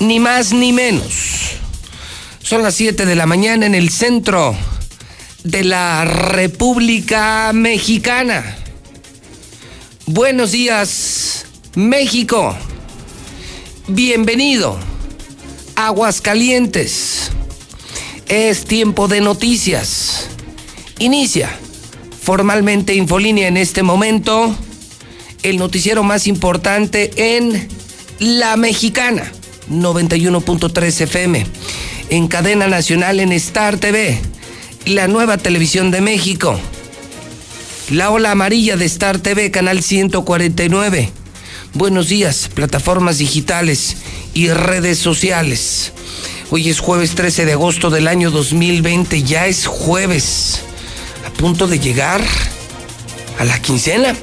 Ni más ni menos. Son las 7 de la mañana en el centro de la República Mexicana. Buenos días, México. Bienvenido. Aguascalientes. Es tiempo de noticias. Inicia formalmente Infolínea en este momento el noticiero más importante en La Mexicana, 91.3 FM, en cadena nacional en Star TV, la nueva televisión de México, la ola amarilla de Star TV, canal 149. Buenos días, plataformas digitales y redes sociales. Hoy es jueves 13 de agosto del año 2020, ya es jueves, a punto de llegar a la quincena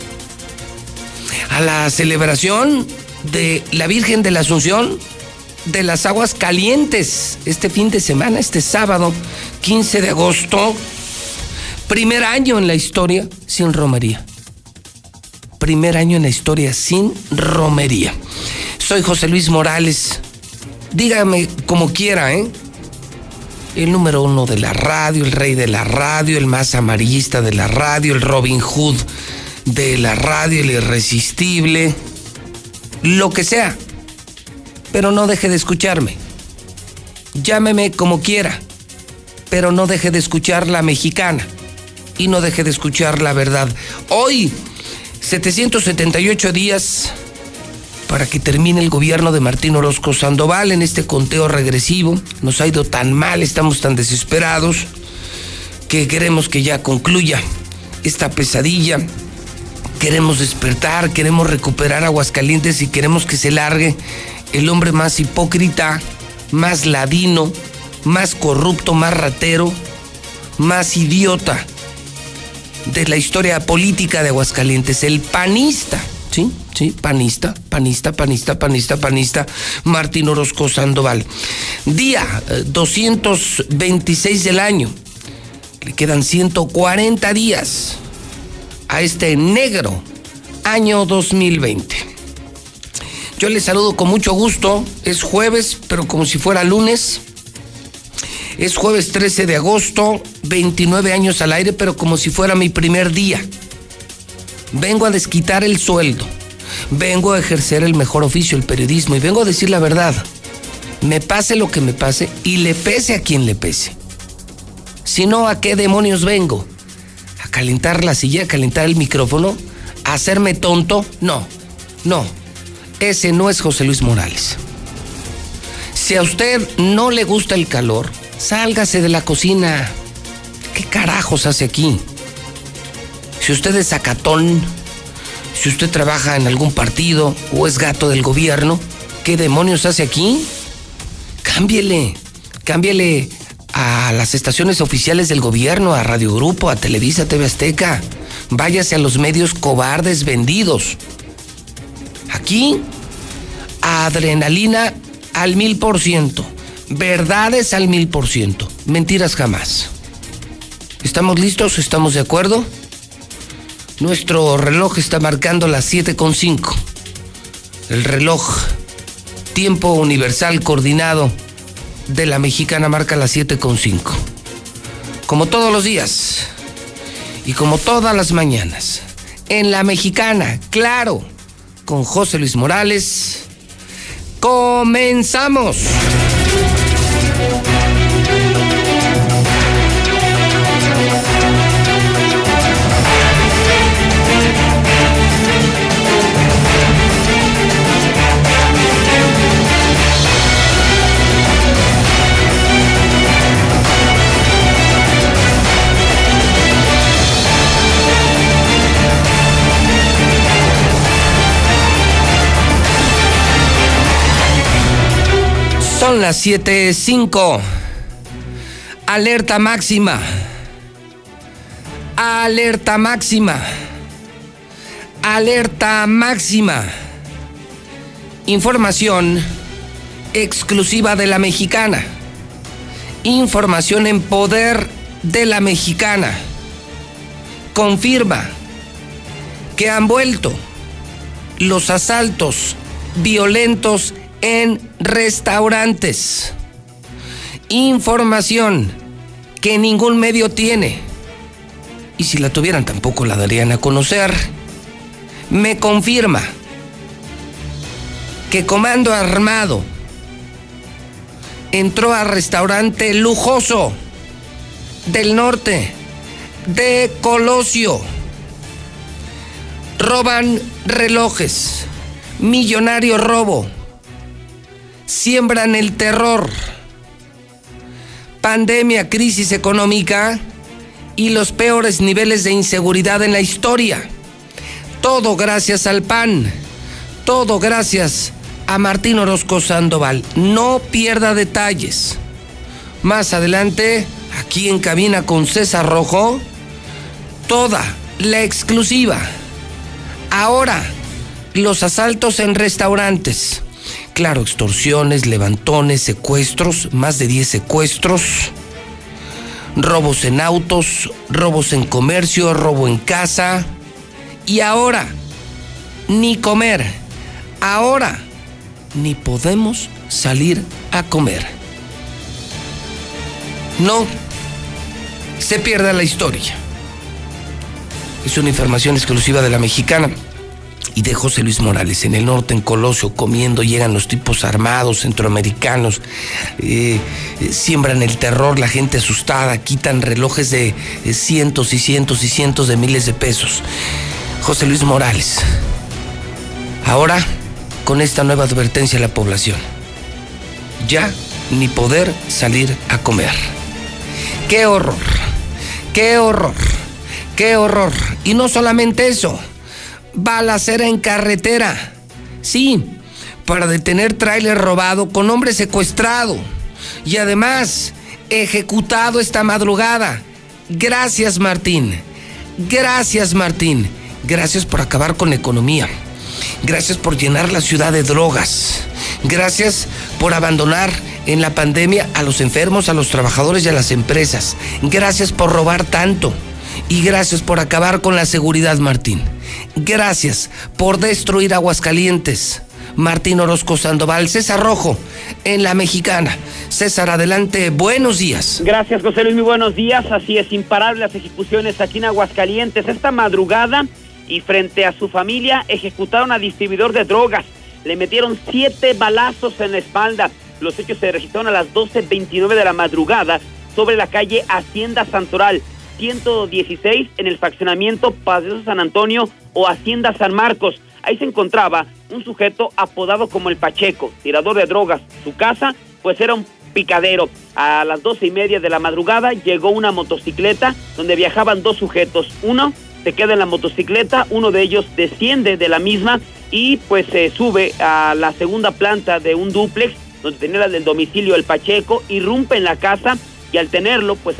a la celebración de la Virgen de la Asunción de las Aguas Calientes este fin de semana, este sábado 15 de agosto. Primer año en la historia sin romería. Primer año en la historia sin romería. Soy José Luis Morales. Dígame como quiera, ¿eh? El número uno de la radio, el rey de la radio, el más amarillista de la radio, el Robin Hood de la radio, el irresistible, lo que sea. Pero no deje de escucharme. Llámeme como quiera, pero no deje de escuchar la mexicana y no deje de escuchar la verdad. Hoy, 778 días para que termine el gobierno de Martín Orozco Sandoval en este conteo regresivo. Nos ha ido tan mal, estamos tan desesperados que queremos que ya concluya esta pesadilla queremos despertar, queremos recuperar Aguascalientes y queremos que se largue el hombre más hipócrita, más ladino, más corrupto, más ratero, más idiota de la historia política de Aguascalientes, el panista, ¿sí? Sí, panista, panista, panista, panista, panista, Martín Orozco Sandoval. Día 226 eh, del año. Le quedan 140 días a este negro año 2020. Yo les saludo con mucho gusto. Es jueves, pero como si fuera lunes. Es jueves 13 de agosto, 29 años al aire, pero como si fuera mi primer día. Vengo a desquitar el sueldo. Vengo a ejercer el mejor oficio, el periodismo, y vengo a decir la verdad. Me pase lo que me pase y le pese a quien le pese. Si no, ¿a qué demonios vengo? calentar la silla, calentar el micrófono, hacerme tonto. No, no. Ese no es José Luis Morales. Si a usted no le gusta el calor, sálgase de la cocina. ¿Qué carajos hace aquí? Si usted es sacatón, si usted trabaja en algún partido o es gato del gobierno, ¿qué demonios hace aquí? Cámbiele, cámbiele a las estaciones oficiales del gobierno, a Radio Grupo, a Televisa, TV Azteca. Váyase a los medios cobardes vendidos. Aquí, adrenalina al mil por ciento. Verdades al mil por ciento. Mentiras jamás. ¿Estamos listos? ¿Estamos de acuerdo? Nuestro reloj está marcando las 7.5. El reloj, tiempo universal coordinado de la mexicana marca las 7.5. Como todos los días y como todas las mañanas, en la mexicana, claro, con José Luis Morales, comenzamos. Son las 7.05. Alerta máxima. Alerta máxima. Alerta máxima. Información exclusiva de la mexicana. Información en poder de la mexicana. Confirma que han vuelto los asaltos violentos en restaurantes. Información que ningún medio tiene. Y si la tuvieran tampoco la darían a conocer. Me confirma que Comando Armado entró al restaurante lujoso del norte de Colosio. Roban relojes. Millonario robo siembran el terror. Pandemia, crisis económica y los peores niveles de inseguridad en la historia. Todo gracias al PAN. Todo gracias a Martín Orozco Sandoval. No pierda detalles. Más adelante, aquí en cabina con César Rojo, toda la exclusiva. Ahora, los asaltos en restaurantes Claro, extorsiones, levantones, secuestros, más de 10 secuestros, robos en autos, robos en comercio, robo en casa. Y ahora, ni comer. Ahora, ni podemos salir a comer. No se pierda la historia. Es una información exclusiva de la mexicana y de José Luis Morales. En el norte, en Colosio, comiendo, llegan los tipos armados, centroamericanos, eh, siembran el terror, la gente asustada, quitan relojes de cientos y cientos y cientos de miles de pesos. José Luis Morales. Ahora, con esta nueva advertencia a la población. Ya ni poder salir a comer. ¡Qué horror! ¡Qué horror! ¡Qué horror! Y no solamente eso balacera en carretera. Sí, para detener tráiler robado con hombre secuestrado. Y además, ejecutado esta madrugada. Gracias, Martín. Gracias, Martín. Gracias por acabar con la economía. Gracias por llenar la ciudad de drogas. Gracias por abandonar en la pandemia a los enfermos, a los trabajadores y a las empresas. Gracias por robar tanto. Y gracias por acabar con la seguridad, Martín. Gracias por destruir Aguascalientes. Martín Orozco Sandoval, César Rojo, en la mexicana. César, adelante, buenos días. Gracias, José Luis, muy buenos días. Así es, imparables las ejecuciones aquí en Aguascalientes. Esta madrugada y frente a su familia ejecutaron a distribuidor de drogas. Le metieron siete balazos en la espalda. Los hechos se registraron a las 12.29 de la madrugada sobre la calle Hacienda Santoral. 116 en el fraccionamiento Paseo San Antonio o Hacienda San Marcos. Ahí se encontraba un sujeto apodado como el Pacheco, tirador de drogas. Su casa, pues era un picadero. A las doce y media de la madrugada llegó una motocicleta donde viajaban dos sujetos. Uno se queda en la motocicleta, uno de ellos desciende de la misma y pues se sube a la segunda planta de un dúplex donde tenía el domicilio el Pacheco, irrumpe en la casa y al tenerlo pues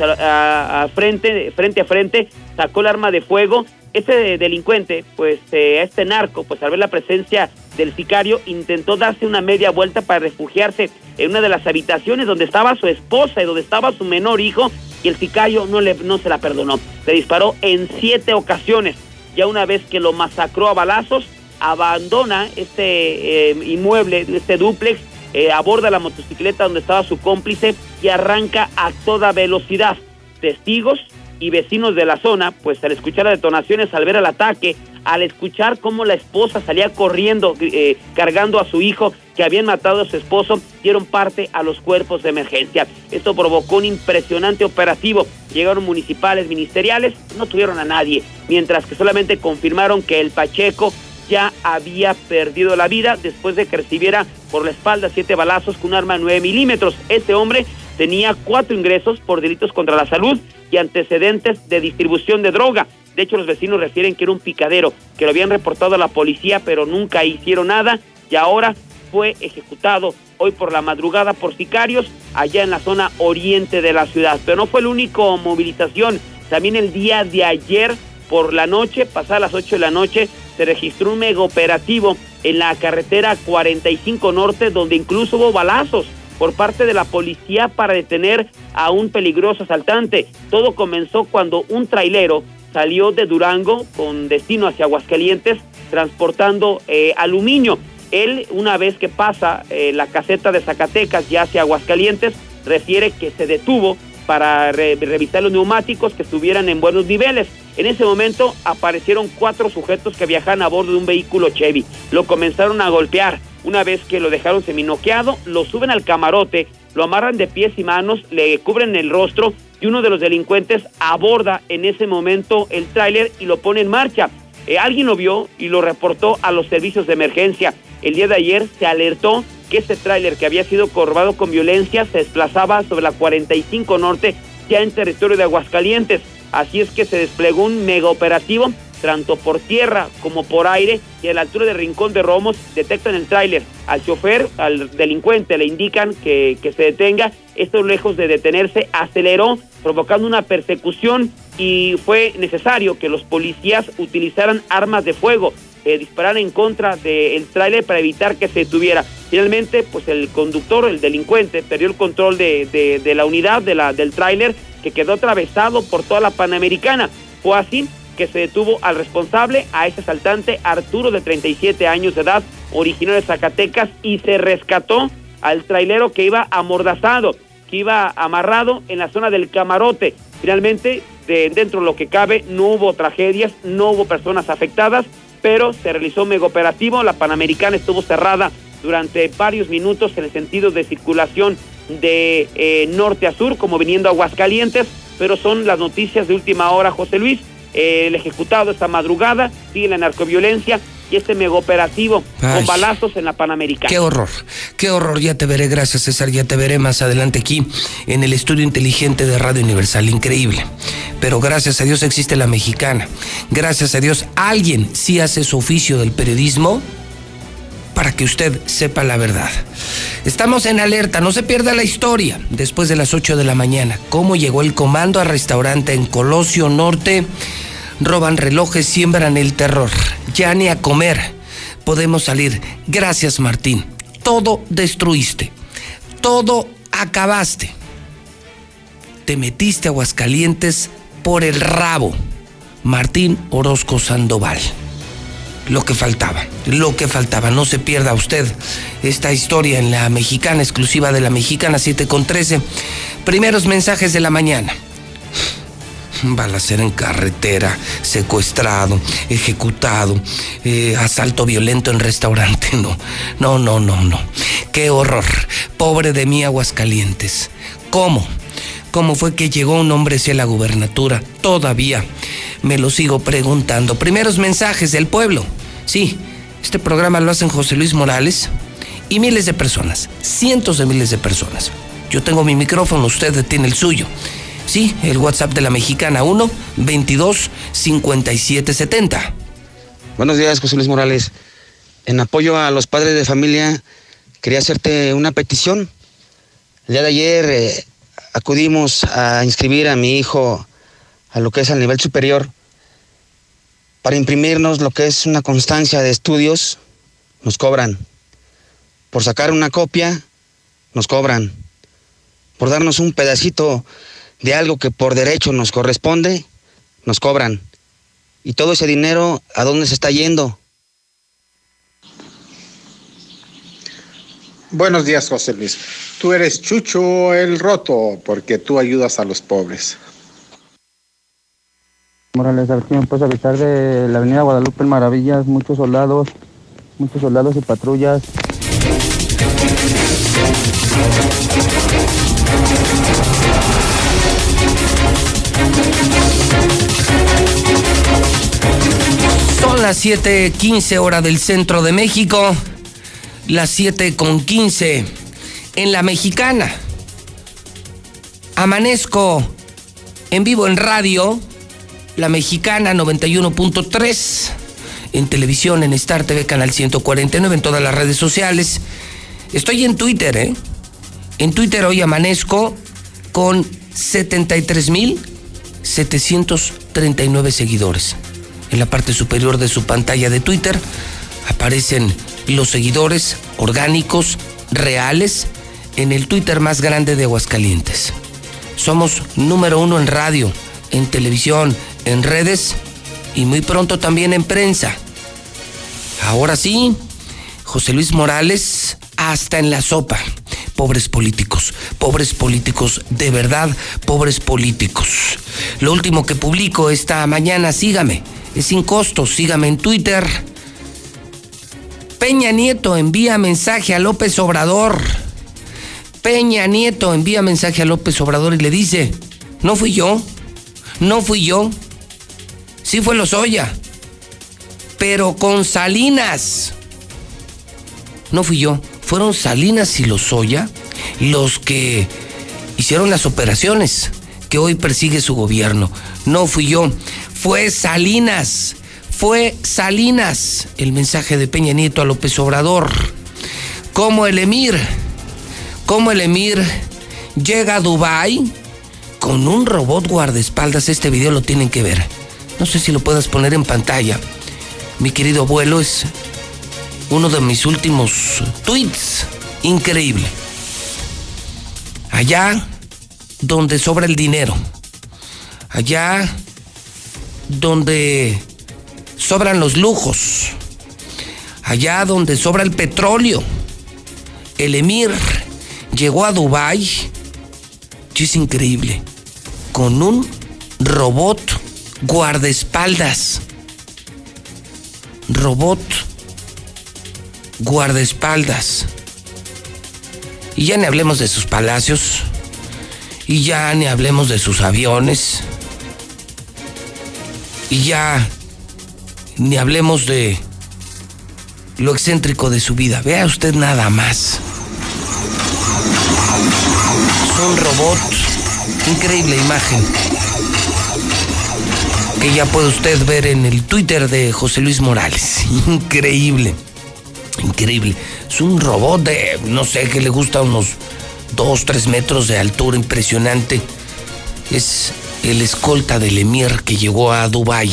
frente, frente a frente sacó el arma de fuego. Este delincuente, pues eh, este narco, pues al ver la presencia del sicario, intentó darse una media vuelta para refugiarse en una de las habitaciones donde estaba su esposa y donde estaba su menor hijo y el sicario no, le, no se la perdonó. Le disparó en siete ocasiones. Ya una vez que lo masacró a balazos, abandona este eh, inmueble, este dúplex, eh, aborda la motocicleta donde estaba su cómplice y arranca a toda velocidad. Testigos y vecinos de la zona, pues al escuchar las detonaciones, al ver el ataque, al escuchar cómo la esposa salía corriendo, eh, cargando a su hijo que habían matado a su esposo, dieron parte a los cuerpos de emergencia. Esto provocó un impresionante operativo. Llegaron municipales, ministeriales, no tuvieron a nadie, mientras que solamente confirmaron que el Pacheco ya había perdido la vida después de que recibiera por la espalda siete balazos con un arma de 9 milímetros. Este hombre tenía cuatro ingresos por delitos contra la salud y antecedentes de distribución de droga. De hecho, los vecinos refieren que era un picadero, que lo habían reportado a la policía, pero nunca hicieron nada y ahora fue ejecutado hoy por la madrugada por sicarios allá en la zona oriente de la ciudad. Pero no fue el único movilización. También el día de ayer por la noche, pasadas las 8 de la noche, se registró un mega operativo en la carretera 45 Norte, donde incluso hubo balazos por parte de la policía para detener a un peligroso asaltante. Todo comenzó cuando un trailero salió de Durango con destino hacia Aguascalientes transportando eh, aluminio. Él, una vez que pasa eh, la caseta de Zacatecas ya hacia Aguascalientes, refiere que se detuvo para revisar los neumáticos que estuvieran en buenos niveles. En ese momento aparecieron cuatro sujetos que viajaban a bordo de un vehículo Chevy. Lo comenzaron a golpear. Una vez que lo dejaron seminoqueado, lo suben al camarote, lo amarran de pies y manos, le cubren el rostro y uno de los delincuentes aborda en ese momento el tráiler y lo pone en marcha. Eh, alguien lo vio y lo reportó a los servicios de emergencia. El día de ayer se alertó que este tráiler que había sido corrobado con violencia se desplazaba sobre la 45 Norte ya en territorio de Aguascalientes. Así es que se desplegó un mega operativo tanto por tierra como por aire, y a la altura del Rincón de Romos detectan el tráiler. Al chofer, al delincuente, le indican que, que se detenga. Esto lejos de detenerse, aceleró, provocando una persecución y fue necesario que los policías utilizaran armas de fuego, eh, disparar en contra del tráiler para evitar que se detuviera. Finalmente, pues el conductor, el delincuente, perdió el control de, de, la unidad, de la, del tráiler, que quedó atravesado por toda la Panamericana. Fue así que se detuvo al responsable, a este asaltante Arturo de 37 años de edad, originario de Zacatecas, y se rescató al trailero que iba amordazado, que iba amarrado en la zona del camarote. Finalmente, de, dentro de lo que cabe, no hubo tragedias, no hubo personas afectadas, pero se realizó un mega operativo. La Panamericana estuvo cerrada durante varios minutos en el sentido de circulación de eh, norte a sur, como viniendo a Aguascalientes, pero son las noticias de última hora, José Luis el ejecutado esta madrugada, sigue la narcoviolencia y este mega operativo con balazos en la Panamericana. Qué horror, qué horror. Ya te veré, gracias César, ya te veré más adelante aquí en el estudio inteligente de Radio Universal. Increíble. Pero gracias a Dios existe la mexicana. Gracias a Dios alguien sí hace su oficio del periodismo para que usted sepa la verdad. Estamos en alerta, no se pierda la historia. Después de las 8 de la mañana, cómo llegó el comando al restaurante en Colosio Norte roban relojes, siembran el terror. Ya ni a comer podemos salir. Gracias, Martín. Todo destruiste. Todo acabaste. Te metiste a Aguascalientes por el rabo. Martín Orozco Sandoval. Lo que faltaba, lo que faltaba. No se pierda usted esta historia en la mexicana, exclusiva de la mexicana 7 con 13. Primeros mensajes de la mañana balacera en carretera, secuestrado, ejecutado, eh, asalto violento en restaurante. No, no, no, no, no. Qué horror. Pobre de mí, Aguascalientes. ¿Cómo? ¿Cómo fue que llegó un hombre hacia la gubernatura? Todavía me lo sigo preguntando. Primeros mensajes del pueblo. Sí, este programa lo hacen José Luis Morales y miles de personas, cientos de miles de personas. Yo tengo mi micrófono, usted tiene el suyo. Sí, el WhatsApp de la mexicana 1 22 57 70. Buenos días, José Luis Morales. En apoyo a los padres de familia, quería hacerte una petición. El día de ayer eh, acudimos a inscribir a mi hijo a lo que es al nivel superior para imprimirnos lo que es una constancia de estudios, nos cobran. Por sacar una copia, nos cobran. Por darnos un pedacito de algo que por derecho nos corresponde, nos cobran. ¿Y todo ese dinero a dónde se está yendo? Buenos días, José Luis. Tú eres Chucho el Roto porque tú ayudas a los pobres. Morales, a ver si me puedes avisar de la avenida Guadalupe en Maravillas, muchos soldados, muchos soldados y patrullas. Son las 7:15 hora del centro de México, las 7:15 en la mexicana. Amanezco en vivo en radio, la mexicana 91.3 en televisión, en Star TV, Canal 149, en todas las redes sociales. Estoy en Twitter, ¿eh? En Twitter hoy amanezco con 73.739 seguidores. En la parte superior de su pantalla de Twitter aparecen los seguidores orgánicos, reales, en el Twitter más grande de Aguascalientes. Somos número uno en radio, en televisión, en redes y muy pronto también en prensa. Ahora sí, José Luis Morales hasta en la sopa. Pobres políticos, pobres políticos, de verdad, pobres políticos. Lo último que publico esta mañana, sígame, es sin costo, sígame en Twitter. Peña Nieto envía mensaje a López Obrador. Peña Nieto envía mensaje a López Obrador y le dice, no fui yo, no fui yo, sí fue Lozoya, pero con Salinas. No fui yo, fueron Salinas y Lozoya los que hicieron las operaciones que hoy persigue su gobierno. No fui yo, fue Salinas, fue Salinas el mensaje de Peña Nieto a López Obrador. Como el emir, como el emir llega a Dubái con un robot guardaespaldas, este video lo tienen que ver. No sé si lo puedas poner en pantalla. Mi querido abuelo es uno de mis últimos tweets. Increíble. Allá donde sobra el dinero. Allá donde sobran los lujos. Allá donde sobra el petróleo. El emir llegó a Dubái. es increíble. Con un robot guardaespaldas. Robot guardaespaldas. Y ya ni hablemos de sus palacios. Y ya ni hablemos de sus aviones. Y ya ni hablemos de lo excéntrico de su vida. Vea usted nada más. Es un robot. Increíble imagen. Que ya puede usted ver en el Twitter de José Luis Morales. Increíble increíble. Es un robot de, no sé, que le gusta unos 2, 3 metros de altura, impresionante. Es el escolta del Emir que llegó a Dubái.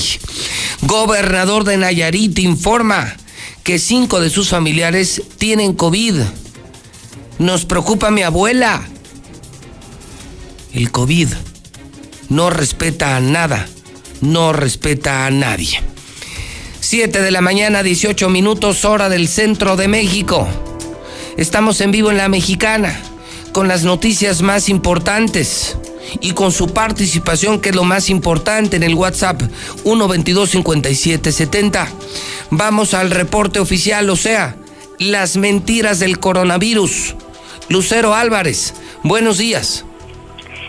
Gobernador de Nayarit informa que cinco de sus familiares tienen COVID. Nos preocupa mi abuela. El COVID no respeta a nada, no respeta a nadie. 7 de la mañana, 18 minutos, hora del centro de México. Estamos en vivo en la mexicana, con las noticias más importantes y con su participación, que es lo más importante, en el WhatsApp 122-5770. Vamos al reporte oficial, o sea, las mentiras del coronavirus. Lucero Álvarez, buenos días.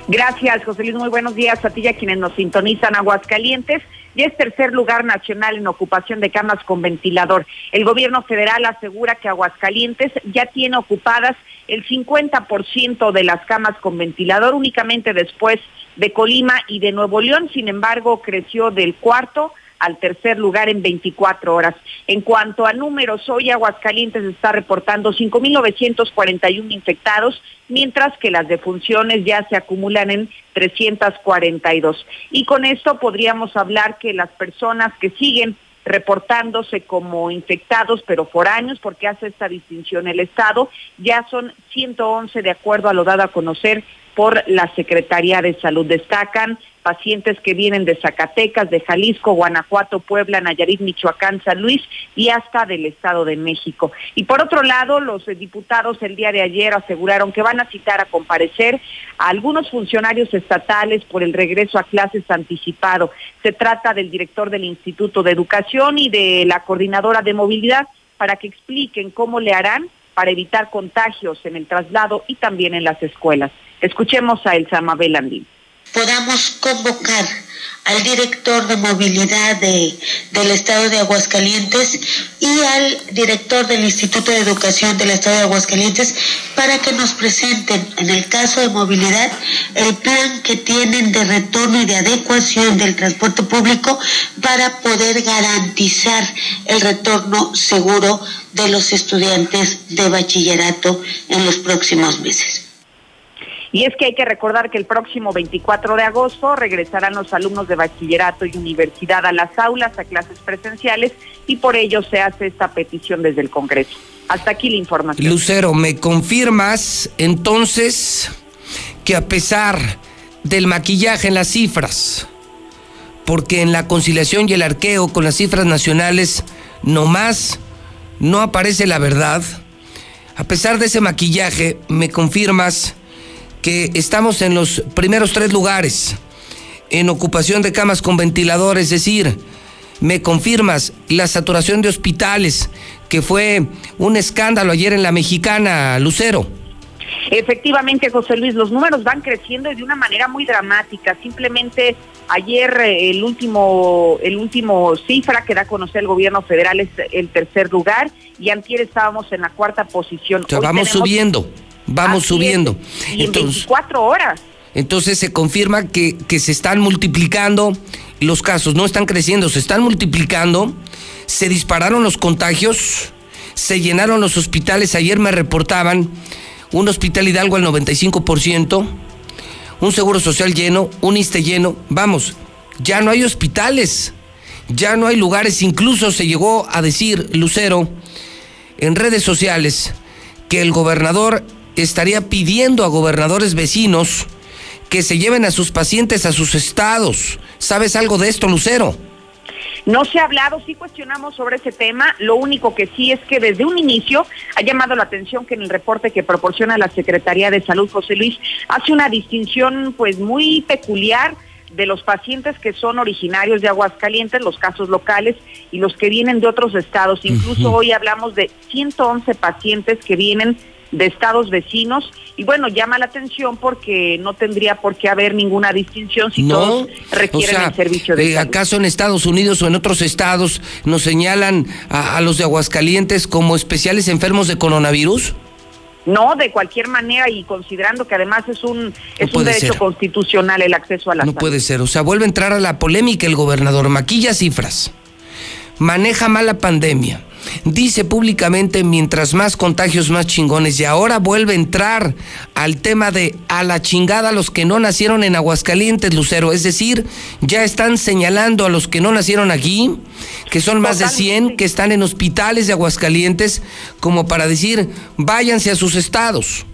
Gracias, José Luis. Muy buenos días a ti y a quienes nos sintonizan Aguascalientes y es tercer lugar nacional en ocupación de camas con ventilador. El gobierno federal asegura que Aguascalientes ya tiene ocupadas el 50% de las camas con ventilador únicamente después de Colima y de Nuevo León. Sin embargo, creció del cuarto al tercer lugar en 24 horas. En cuanto a números, hoy Aguascalientes está reportando 5.941 infectados, mientras que las defunciones ya se acumulan en 342. Y con esto podríamos hablar que las personas que siguen reportándose como infectados pero foráneos, porque hace esta distinción el Estado, ya son 111 de acuerdo a lo dado a conocer por la Secretaría de Salud. Destacan pacientes que vienen de Zacatecas, de Jalisco, Guanajuato, Puebla, Nayarit, Michoacán, San Luis y hasta del Estado de México. Y por otro lado, los diputados el día de ayer aseguraron que van a citar a comparecer a algunos funcionarios estatales por el regreso a clases anticipado. Se trata del director del Instituto de Educación y de la coordinadora de movilidad para que expliquen cómo le harán para evitar contagios en el traslado y también en las escuelas. Escuchemos a Elsa Mabel Andín podamos convocar al director de movilidad de, del Estado de Aguascalientes y al director del Instituto de Educación del Estado de Aguascalientes para que nos presenten, en el caso de movilidad, el plan que tienen de retorno y de adecuación del transporte público para poder garantizar el retorno seguro de los estudiantes de bachillerato en los próximos meses. Y es que hay que recordar que el próximo 24 de agosto regresarán los alumnos de bachillerato y universidad a las aulas, a clases presenciales, y por ello se hace esta petición desde el Congreso. Hasta aquí la información. Lucero, ¿me confirmas entonces que a pesar del maquillaje en las cifras, porque en la conciliación y el arqueo con las cifras nacionales nomás no aparece la verdad, a pesar de ese maquillaje, me confirmas que estamos en los primeros tres lugares en ocupación de camas con ventilador, es decir, me confirmas la saturación de hospitales, que fue un escándalo ayer en la mexicana, Lucero. Efectivamente, José Luis, los números van creciendo de una manera muy dramática. Simplemente ayer eh, el último, el último cifra que da a conocer el gobierno federal es el tercer lugar y antier estábamos en la cuarta posición. vamos subiendo vamos subiendo. Y en 24 horas. Entonces se confirma que, que se están multiplicando los casos, no están creciendo, se están multiplicando, se dispararon los contagios, se llenaron los hospitales, ayer me reportaban un hospital Hidalgo al 95%, un seguro social lleno, un ISTE lleno, vamos, ya no hay hospitales, ya no hay lugares, incluso se llegó a decir, Lucero, en redes sociales, que el gobernador estaría pidiendo a gobernadores vecinos que se lleven a sus pacientes a sus estados. ¿Sabes algo de esto, Lucero? No se ha hablado, sí cuestionamos sobre ese tema. Lo único que sí es que desde un inicio ha llamado la atención que en el reporte que proporciona la Secretaría de Salud, José Luis, hace una distinción pues muy peculiar de los pacientes que son originarios de Aguascalientes, los casos locales y los que vienen de otros estados. Incluso hoy hablamos de 111 pacientes que vienen de estados vecinos y bueno, llama la atención porque no tendría por qué haber ninguna distinción si todos requieren el servicio de eh, ¿Acaso en Estados Unidos o en otros estados nos señalan a, los de Aguascalientes como especiales enfermos de coronavirus? No, de cualquier manera y considerando que además es un es un derecho constitucional el acceso a la No puede ser, o sea, vuelve a entrar a la polémica el gobernador, maquilla cifras, maneja mal la pandemia dice públicamente mientras más contagios más chingones. Y ahora vuelve a entrar al tema de a la chingada los que no nacieron en Aguascalientes, Lucero, es decir, ya están señalando a los que no nacieron aquí, que son más de 100 que están en hospitales de Aguascalientes como para decir, váyanse a sus estados.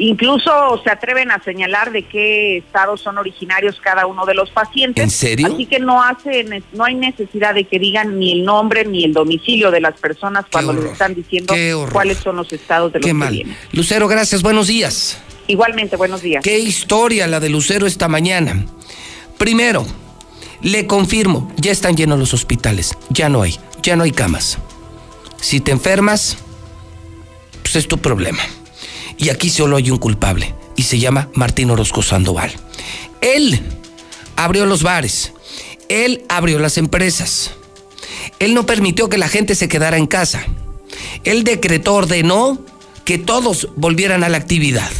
Incluso se atreven a señalar de qué estados son originarios cada uno de los pacientes. ¿En serio? Así que no hace, no hay necesidad de que digan ni el nombre ni el domicilio de las personas cuando les están diciendo cuáles son los estados de los qué mal. Lucero, gracias, buenos días. Igualmente, buenos días. Qué historia la de Lucero esta mañana. Primero, le confirmo, ya están llenos los hospitales, ya no hay, ya no hay camas. Si te enfermas, pues es tu problema. Y aquí solo hay un culpable y se llama Martín Orozco Sandoval. Él abrió los bares, él abrió las empresas, él no permitió que la gente se quedara en casa, él decretó, ordenó que todos volvieran a la actividad.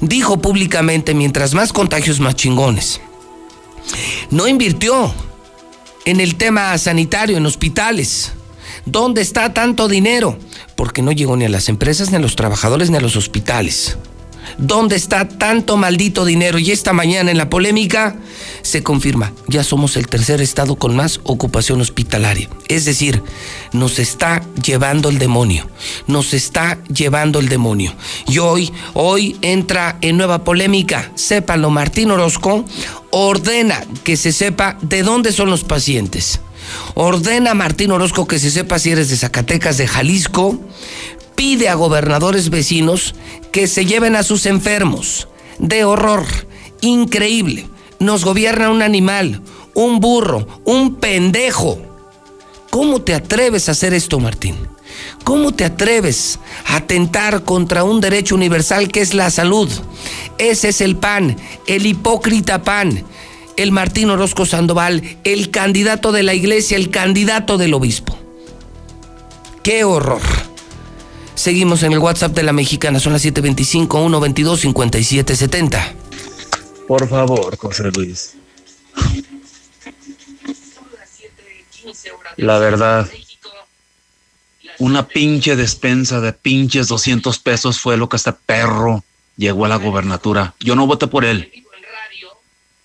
Dijo públicamente, mientras más contagios, más chingones. No invirtió en el tema sanitario, en hospitales. ¿Dónde está tanto dinero? Porque no llegó ni a las empresas, ni a los trabajadores, ni a los hospitales. ¿Dónde está tanto maldito dinero? Y esta mañana en la polémica se confirma, ya somos el tercer estado con más ocupación hospitalaria. Es decir, nos está llevando el demonio, nos está llevando el demonio. Y hoy, hoy entra en nueva polémica, sépanlo, Martín Orozco ordena que se sepa de dónde son los pacientes Ordena a Martín Orozco que se sepa si eres de Zacatecas, de Jalisco. Pide a gobernadores vecinos que se lleven a sus enfermos. De horror. Increíble. Nos gobierna un animal, un burro, un pendejo. ¿Cómo te atreves a hacer esto, Martín? ¿Cómo te atreves a atentar contra un derecho universal que es la salud? Ese es el PAN, el hipócrita PAN, el Martín Orozco Sandoval, el candidato de la iglesia, el candidato del obispo. ¡Qué horror! Seguimos en el WhatsApp de la mexicana, son las 725-122-5770. Por favor, José Luis. La verdad, una pinche despensa de pinches 200 pesos fue lo que este perro llegó a la gobernatura. Yo no voté por él,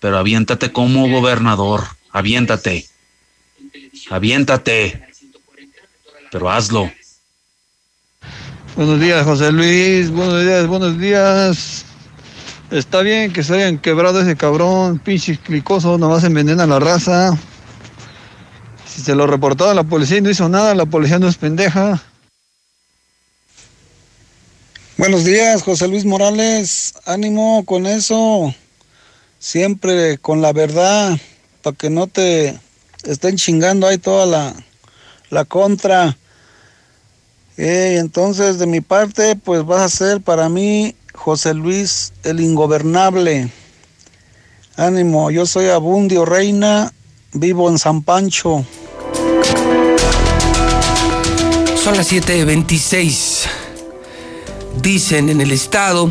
pero aviéntate como gobernador, aviéntate, aviéntate, pero hazlo. Buenos días, José Luis. Buenos días, buenos días. Está bien que se hayan quebrado ese cabrón, pinche clicoso, nomás envenena la raza. Si se lo reportó a la policía y no hizo nada, la policía no es pendeja. Buenos días, José Luis Morales. Ánimo con eso. Siempre con la verdad, para que no te estén chingando ahí toda la, la contra. Eh, entonces, de mi parte, pues vas a ser para mí José Luis el Ingobernable. Ánimo, yo soy Abundio Reina, vivo en San Pancho. Son las 7.26. Dicen en el estado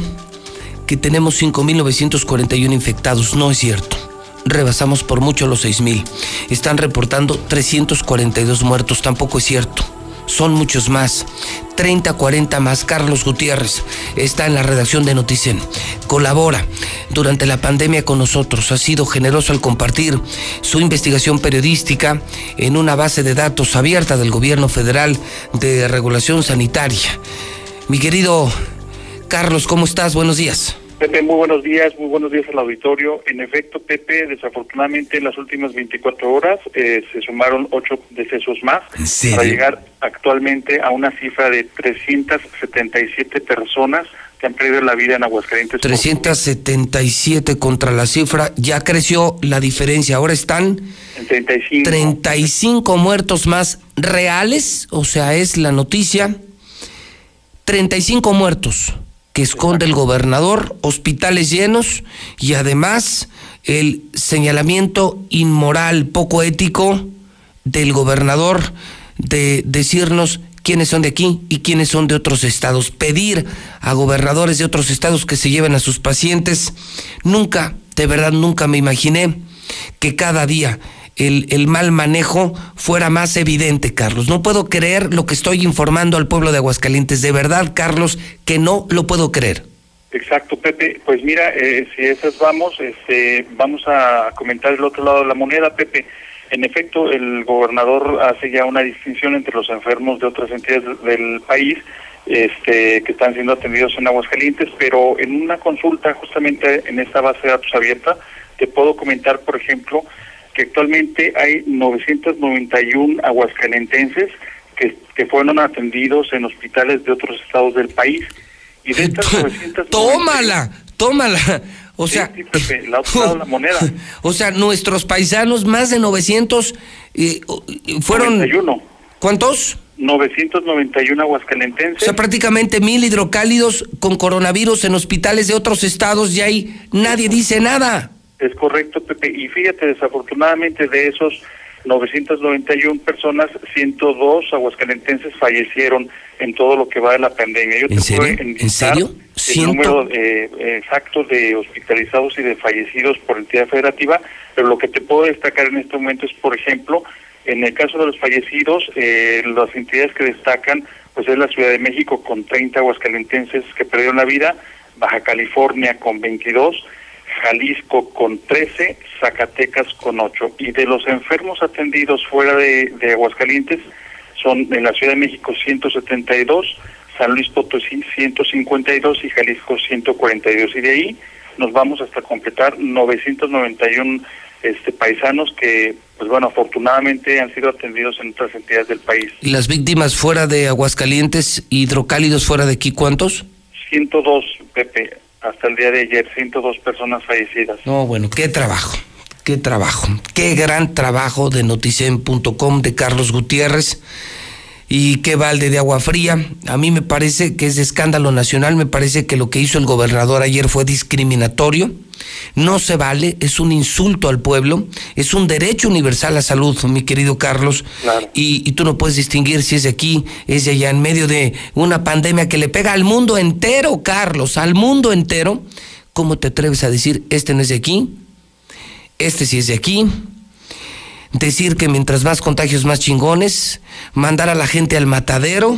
que tenemos 5.941 infectados. No es cierto. Rebasamos por mucho los 6.000. Están reportando 342 muertos. Tampoco es cierto son muchos más. 30, 40 más. Carlos Gutiérrez está en la redacción de Noticen. Colabora durante la pandemia con nosotros. Ha sido generoso al compartir su investigación periodística en una base de datos abierta del gobierno federal de regulación sanitaria. Mi querido Carlos, ¿cómo estás? Buenos días. Pepe, muy buenos días, muy buenos días al auditorio. En efecto, Pepe, desafortunadamente en las últimas 24 horas eh, se sumaron ocho decesos más para llegar actualmente a una cifra de 377 personas que han perdido la vida en Aguascalientes. 377 contra la cifra, ya creció la diferencia, ahora están en 35. 35 muertos más reales, o sea, es la noticia, 35 muertos que esconde el gobernador, hospitales llenos y además el señalamiento inmoral, poco ético del gobernador de decirnos quiénes son de aquí y quiénes son de otros estados. Pedir a gobernadores de otros estados que se lleven a sus pacientes. Nunca, de verdad, nunca me imaginé que cada día el, mal manejo fuera más evidente, Carlos. No puedo creer lo que estoy informando al pueblo de Aguascalientes. De verdad, Carlos, que no lo puedo creer. Exacto, Pepe. Pues mira, eh, si esas vamos, este, vamos a comentar el otro lado de la moneda, Pepe. En efecto, el gobernador hace ya una distinción entre los enfermos de otras entidades del país este, que están siendo atendidos en Aguascalientes, pero en una consulta justamente en esta base de datos abierta, te puedo comentar, por ejemplo, que actualmente hay 991 aguascalentenses que, que fueron atendidos en hospitales de otros estados del país. Y de estas 991... tómala, tómala. O sea, la otra la moneda. O sea, nuestros paisanos, más de 900, eh, fueron... 91. ¿Cuántos? 991 aguascalentenses. O sea, prácticamente mil hidrocálidos con coronavirus en hospitales de otros estados y ahí nadie dice nada. Es correcto, Pepe. Y fíjate, desafortunadamente de esos 991 personas, 102 aguascalentenses fallecieron en todo lo que va de la pandemia. Yo ¿En, serio? ¿En serio? El número eh, exacto de hospitalizados y de fallecidos por entidad federativa, pero lo que te puedo destacar en este momento es, por ejemplo, en el caso de los fallecidos, eh, las entidades que destacan, pues es la Ciudad de México con 30 aguascalentenses que perdieron la vida, Baja California con 22, Jalisco con 13, Zacatecas con 8. Y de los enfermos atendidos fuera de, Aguascalientes son en la Ciudad de México 172, San Luis Potosí 152 y Jalisco 142. Y de ahí nos vamos hasta completar 991 este, paisanos que, pues bueno, afortunadamente han sido atendidos en otras entidades del país. ¿Y las víctimas fuera de Aguascalientes, hidrocálidos fuera de aquí, cuántos? 102, Pepe hasta el día de ayer, 102 personas fallecidas. No, bueno, qué trabajo, qué trabajo, qué gran trabajo de noticen.com de Carlos Gutiérrez. Y qué balde de agua fría. A mí me parece que es de escándalo nacional, me parece que lo que hizo el gobernador ayer fue discriminatorio. No se vale, es un insulto al pueblo, es un derecho universal a salud, mi querido Carlos, y, y, tú no puedes distinguir si es de aquí, es de allá, en medio de una pandemia que le pega al mundo entero, Carlos, al mundo entero. ¿Cómo te atreves a decir, este no es de aquí? Este sí es de aquí decir que mientras más contagios más chingones, mandar a la gente al matadero,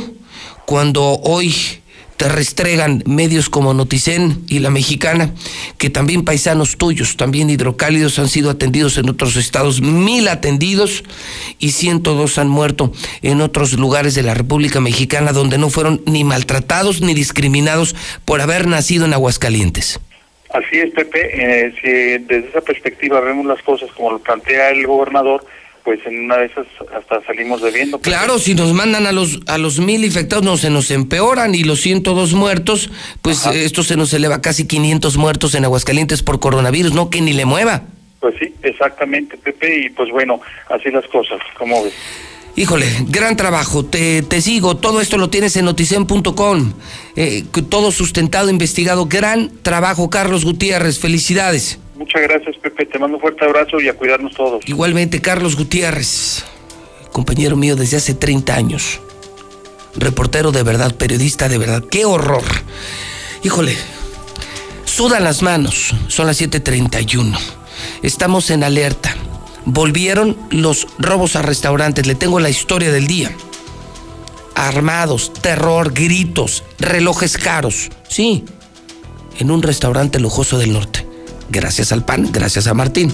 cuando hoy te restregan medios como Noticen y La Mexicana, que también paisanos tuyos, también hidrocálidos han sido atendidos en otros estados, mil atendidos y 102 han muerto en otros lugares de la República Mexicana donde no fueron ni maltratados ni discriminados por haber nacido en Aguascalientes. Así es, Pepe. Eh, si desde esa perspectiva vemos las cosas como lo plantea el gobernador, pues en una de esas hasta salimos debiendo. Claro, si nos mandan a los a los mil infectados, no se nos empeoran y los 102 muertos, pues esto se nos eleva casi 500 muertos en Aguascalientes por coronavirus, no que ni le mueva. Pues sí, exactamente, Pepe, y pues bueno, así las cosas, ¿cómo ves? Híjole, gran trabajo, te, te sigo, todo esto lo tienes en noticen.com, eh, todo sustentado, investigado, gran trabajo, Carlos Gutiérrez, felicidades. Muchas gracias, Pepe, te mando un fuerte abrazo y a cuidarnos todos. Igualmente, Carlos Gutiérrez, compañero mío desde hace 30 años, reportero de verdad, periodista de verdad, qué horror. Híjole, sudan las manos, son las 7.31, estamos en alerta volvieron los robos a restaurantes. Le tengo la historia del día. Armados, terror, gritos, relojes caros. Sí, en un restaurante lujoso del norte. Gracias al PAN, gracias a Martín.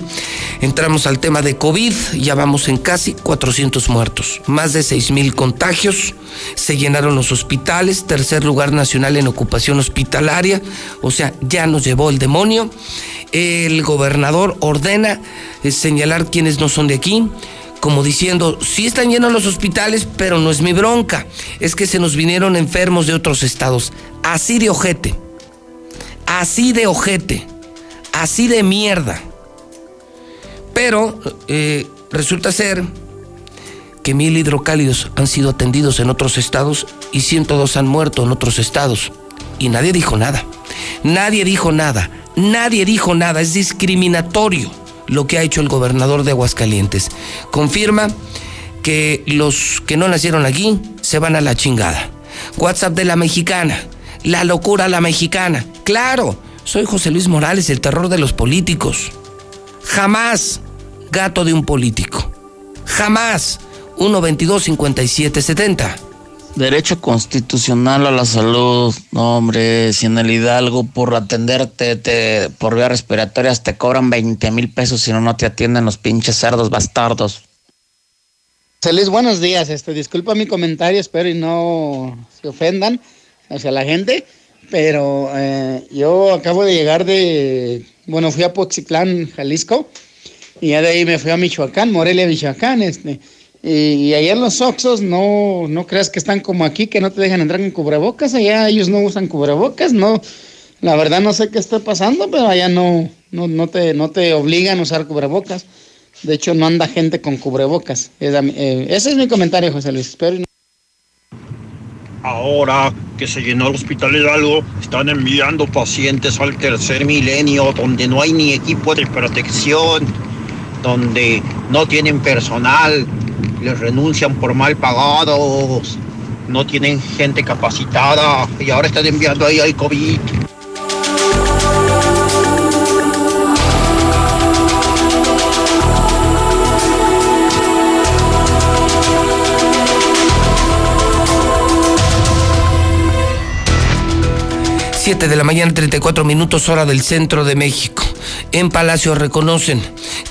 Entramos al tema de COVID, ya vamos en casi 400 muertos, más de 6 mil contagios, se llenaron los hospitales, tercer lugar nacional en ocupación hospitalaria, o sea, ya nos llevó el demonio. El gobernador ordena eh, señalar quienes no son de aquí, como diciendo, sí están llenos los hospitales, pero no es mi bronca, es que se nos vinieron enfermos de otros estados, así de ojete, así de ojete, así de mierda. Pero eh, resulta ser que mil hidrocálidos han sido atendidos en otros estados y 102 han muerto en otros estados. Y nadie dijo nada. Nadie dijo nada. Nadie dijo nada, es discriminatorio lo que ha hecho el gobernador de Aguascalientes. Confirma que los que no nacieron aquí se van a la chingada. WhatsApp de la mexicana, la locura la mexicana. Claro, soy José Luis Morales, el terror de los políticos. Jamás gato de un político. Jamás. 122 5770 Derecho constitucional a la salud. No, hombre, si en el Hidalgo por atenderte te, por vías respiratorias te cobran 20 mil pesos si no, no te atienden los pinches cerdos bastardos. Celis, buenos días. Este, disculpa mi comentario, espero y no se ofendan hacia la gente, pero eh, yo acabo de llegar de, bueno, fui a Poxiclán, Jalisco, y ya de ahí me fui a Michoacán, Morelia, Michoacán, este y, allá los Oxos no, no creas que están como aquí, que no te dejan entrar con cubrebocas. Allá ellos no usan cubrebocas, no. La verdad no sé qué está pasando, pero allá no, no, no, te, no te obligan a usar cubrebocas. De hecho, no anda gente con cubrebocas. Eh, ese es mi comentario, José Luis. Ahora que se llenó el hospital Hidalgo, están enviando pacientes al tercer milenio, donde no hay ni equipo de protección, donde no tienen personal, les renuncian por mal pagados, no tienen gente capacitada y ahora están enviando ahí al COVID. 7 de la mañana, 34 minutos hora del centro de México. En Palacio reconocen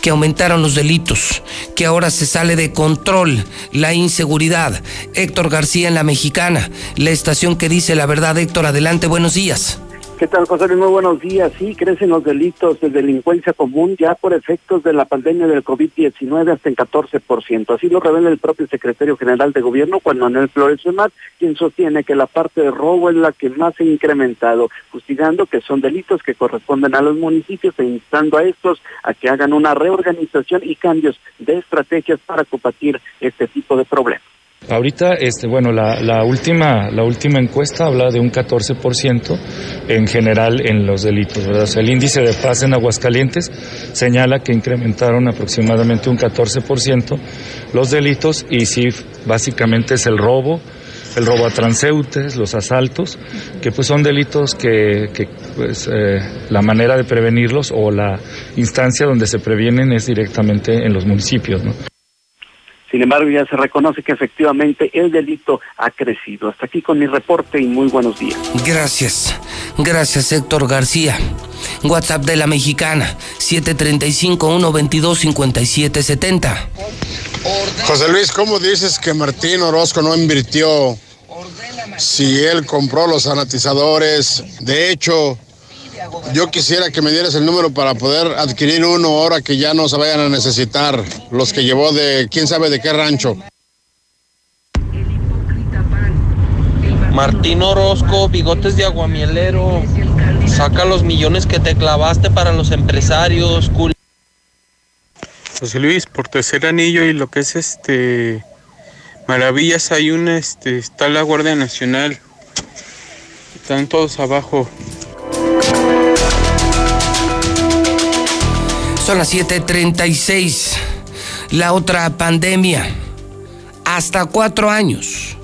que aumentaron los delitos, que ahora se sale de control la inseguridad. Héctor García en La Mexicana, la estación que dice la verdad. Héctor, adelante, buenos días. ¿Qué tal, José Luis? Muy buenos días. Sí, crecen los delitos de delincuencia común ya por efectos de la pandemia del COVID-19 hasta en 14%. Así lo revela el propio secretario general de gobierno, Juan Manuel Flores Mar, quien sostiene que la parte de robo es la que más se ha incrementado, justigando que son delitos que corresponden a los municipios e instando a estos a que hagan una reorganización y cambios de estrategias para combatir este tipo de problemas. Ahorita, este, bueno, la, la, última, la última encuesta habla de un 14% en general en los delitos, ¿verdad? O sea, el índice de paz en Aguascalientes señala que incrementaron aproximadamente un 14% los delitos y sí, básicamente es el robo, el robo a transeúntes, los asaltos, que pues son delitos que, que pues eh, la manera de prevenirlos o la instancia donde se previenen es directamente en los municipios, ¿no? Sin embargo, ya se reconoce que efectivamente el delito ha crecido. Hasta aquí con mi reporte y muy buenos días. Gracias. Gracias, Héctor García. WhatsApp de la mexicana, 735-122-5770. José Luis, ¿cómo dices que Martín Orozco no invirtió si él compró los sanatizadores? De hecho, yo quisiera que me dieras el número para poder adquirir uno ahora que ya no se vayan a necesitar los que llevó de quién sabe de qué rancho. Martín Orozco, bigotes de aguamielero. Saca los millones que te clavaste para los empresarios, cool. José Luis, por tercer anillo y lo que es este Maravillas hay una este está la Guardia Nacional. Están todos abajo. Son las 7:36. La otra pandemia. Hasta cuatro años.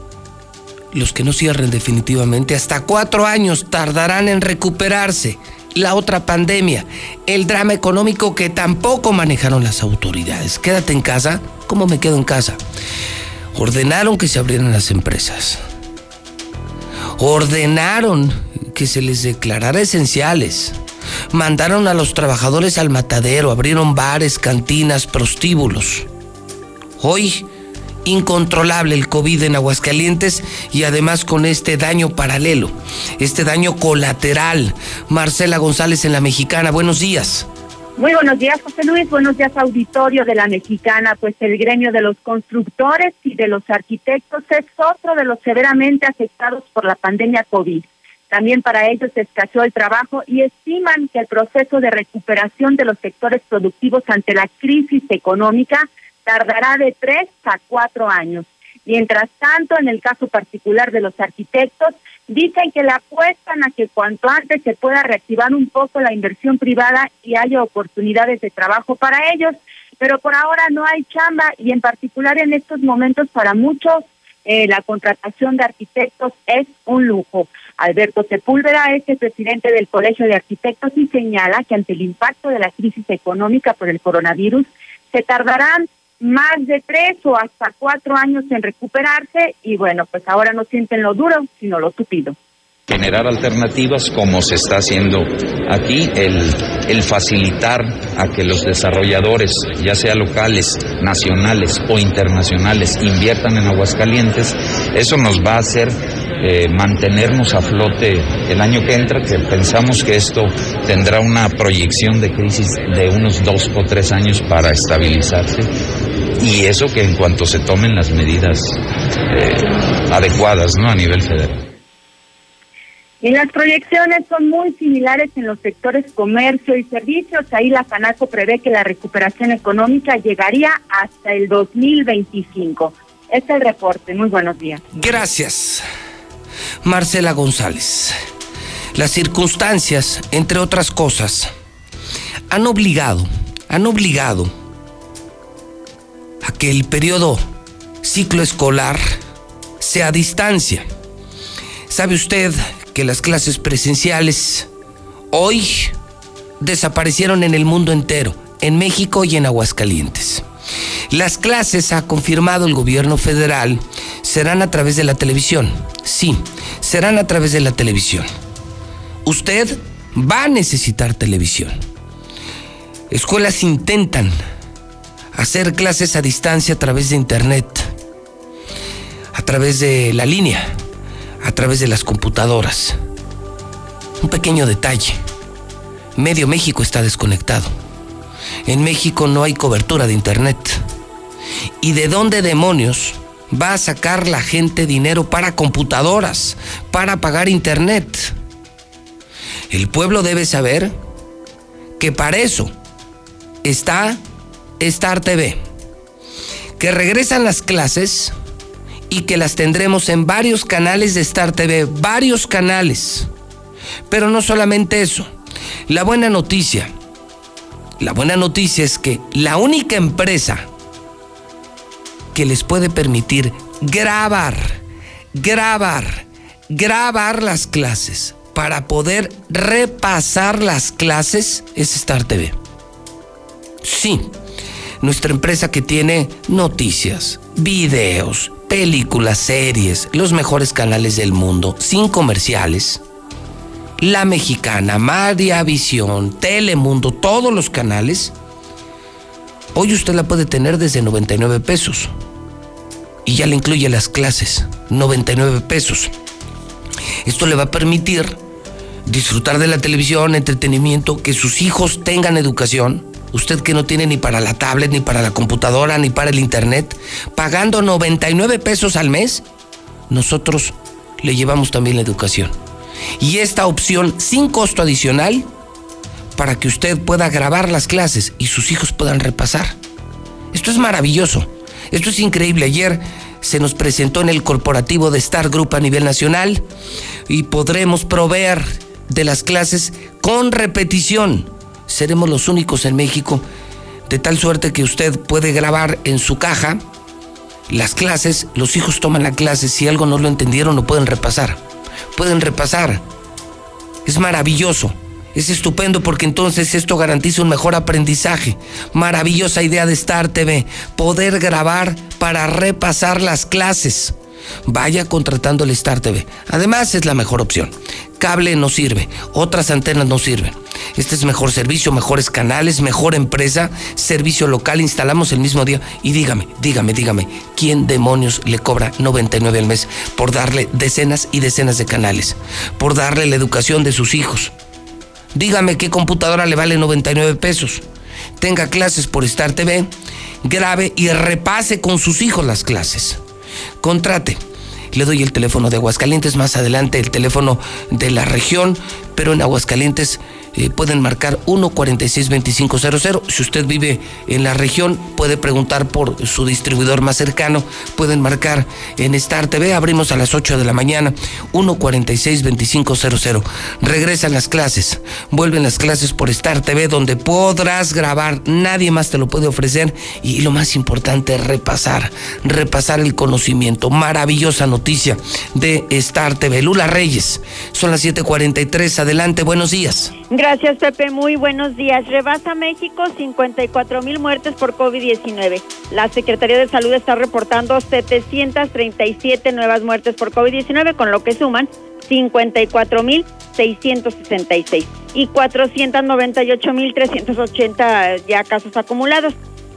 Los que no cierren definitivamente, hasta cuatro años tardarán en recuperarse. La otra pandemia. El drama económico que tampoco manejaron las autoridades. Quédate en casa. ¿Cómo me quedo en casa? Ordenaron que se abrieran las empresas. Ordenaron que se les declarara esenciales. Mandaron a los trabajadores al matadero, abrieron bares, cantinas, prostíbulos. Hoy, incontrolable el COVID en Aguascalientes y además con este daño paralelo, este daño colateral. Marcela González en La Mexicana, buenos días. Muy buenos días, José Luis. Buenos días, auditorio de la Mexicana. Pues el gremio de los constructores y de los arquitectos es otro de los severamente afectados por la pandemia COVID. También para ellos se escaseó el trabajo y estiman que el proceso de recuperación de los sectores productivos ante la crisis económica tardará de tres a cuatro años. Mientras tanto, en el caso particular de los arquitectos, dicen que le apuestan a que cuanto antes se pueda reactivar un poco la inversión privada y haya oportunidades de trabajo para ellos, pero por ahora no hay chamba y en particular en estos momentos para muchos eh, la contratación de arquitectos es un lujo. Alberto Sepúlveda es el presidente del Colegio de Arquitectos y señala que ante el impacto de la crisis económica por el coronavirus se tardarán más de tres o hasta cuatro años en recuperarse y bueno, pues ahora no sienten lo duro, sino lo tupido generar alternativas como se está haciendo aquí, el, facilitar a que los desarrolladores, ya sea locales, nacionales o internacionales, inviertan en Aguascalientes, eso nos va a hacer eh, mantenernos a flote el año que entra, que pensamos que esto tendrá una proyección de crisis de unos dos o tres años para estabilizarse. Y eso que en cuanto se tomen las medidas eh, adecuadas ¿no? a nivel federal. Y las proyecciones son muy similares en los sectores comercio y servicios. Ahí la FANACO prevé que la recuperación económica llegaría hasta el 2025. Este es el reporte. Muy buenos días. Gracias. Marcela González. Las circunstancias, entre otras cosas, han obligado, han obligado a que el periodo ciclo escolar sea a distancia. ¿Sabe usted que las clases presenciales hoy desaparecieron en el mundo entero, en México y en Aguascalientes? Las clases, ha confirmado el gobierno federal, serán a través de la televisión. Sí, serán a través de la televisión. Usted va a necesitar televisión. Escuelas intentan hacer clases a distancia a través de Internet, a través de la línea, a través de las computadoras. Un pequeño detalle. Medio México está desconectado. En México no hay cobertura de Internet. ¿Y de dónde demonios va a sacar la gente dinero para computadoras, para pagar Internet? El pueblo debe saber que para eso está Star TV, que regresan las clases y que las tendremos en varios canales de Star TV, varios canales. Pero no solamente eso. La buena noticia, la buena noticia es que la única empresa que les puede permitir grabar, grabar, grabar las clases para poder repasar las clases es Star TV. Sí, nuestra empresa que tiene noticias, videos, películas, series, los mejores canales del mundo, sin comerciales. La Mexicana, Maria Visión, Telemundo, todos los canales. Hoy usted la puede tener desde 99 pesos. Y ya le incluye las clases, 99 pesos. Esto le va a permitir disfrutar de la televisión, entretenimiento, que sus hijos tengan educación. Usted que no tiene ni para la tablet, ni para la computadora, ni para el internet, pagando 99 pesos al mes, nosotros le llevamos también la educación. Y esta opción sin costo adicional para que usted pueda grabar las clases y sus hijos puedan repasar. Esto es maravilloso. Esto es increíble. Ayer se nos presentó en el corporativo de Star Group a nivel nacional y podremos proveer de las clases con repetición. Seremos los únicos en México, de tal suerte que usted puede grabar en su caja las clases, los hijos toman la clase, si algo no lo entendieron lo pueden repasar. Pueden repasar. Es maravilloso. Es estupendo porque entonces esto garantiza un mejor aprendizaje. Maravillosa idea de Star TV. Poder grabar para repasar las clases. Vaya contratando el Star TV. Además es la mejor opción. Cable no sirve, otras antenas no sirven. Este es mejor servicio, mejores canales, mejor empresa, servicio local, instalamos el mismo día. Y dígame, dígame, dígame, ¿quién demonios le cobra 99 al mes por darle decenas y decenas de canales? Por darle la educación de sus hijos. Dígame qué computadora le vale 99 pesos. Tenga clases por Star TV, grabe y repase con sus hijos las clases. Contrate. Le doy el teléfono de Aguascalientes, más adelante el teléfono de la región, pero en Aguascalientes eh, pueden marcar 1462500. Si usted vive en la región, puede preguntar por su distribuidor más cercano. Pueden marcar en Star TV. Abrimos a las 8 de la mañana, 1462500. Regresan las clases. Vuelven las clases por Star TV, donde podrás grabar. Nadie más te lo puede ofrecer. Y lo más importante, repasar. Repasar el conocimiento. Maravillosa noticia de Star TV. Lula Reyes. Son las 7:43. Adelante, buenos días. Gracias, Pepe. Muy buenos días. Rebasa México 54 mil muertes por COVID-19. La Secretaría de Salud está reportando 737 nuevas muertes por COVID-19, con lo que suman 54 mil 666 y 498 mil 380 ya casos acumulados.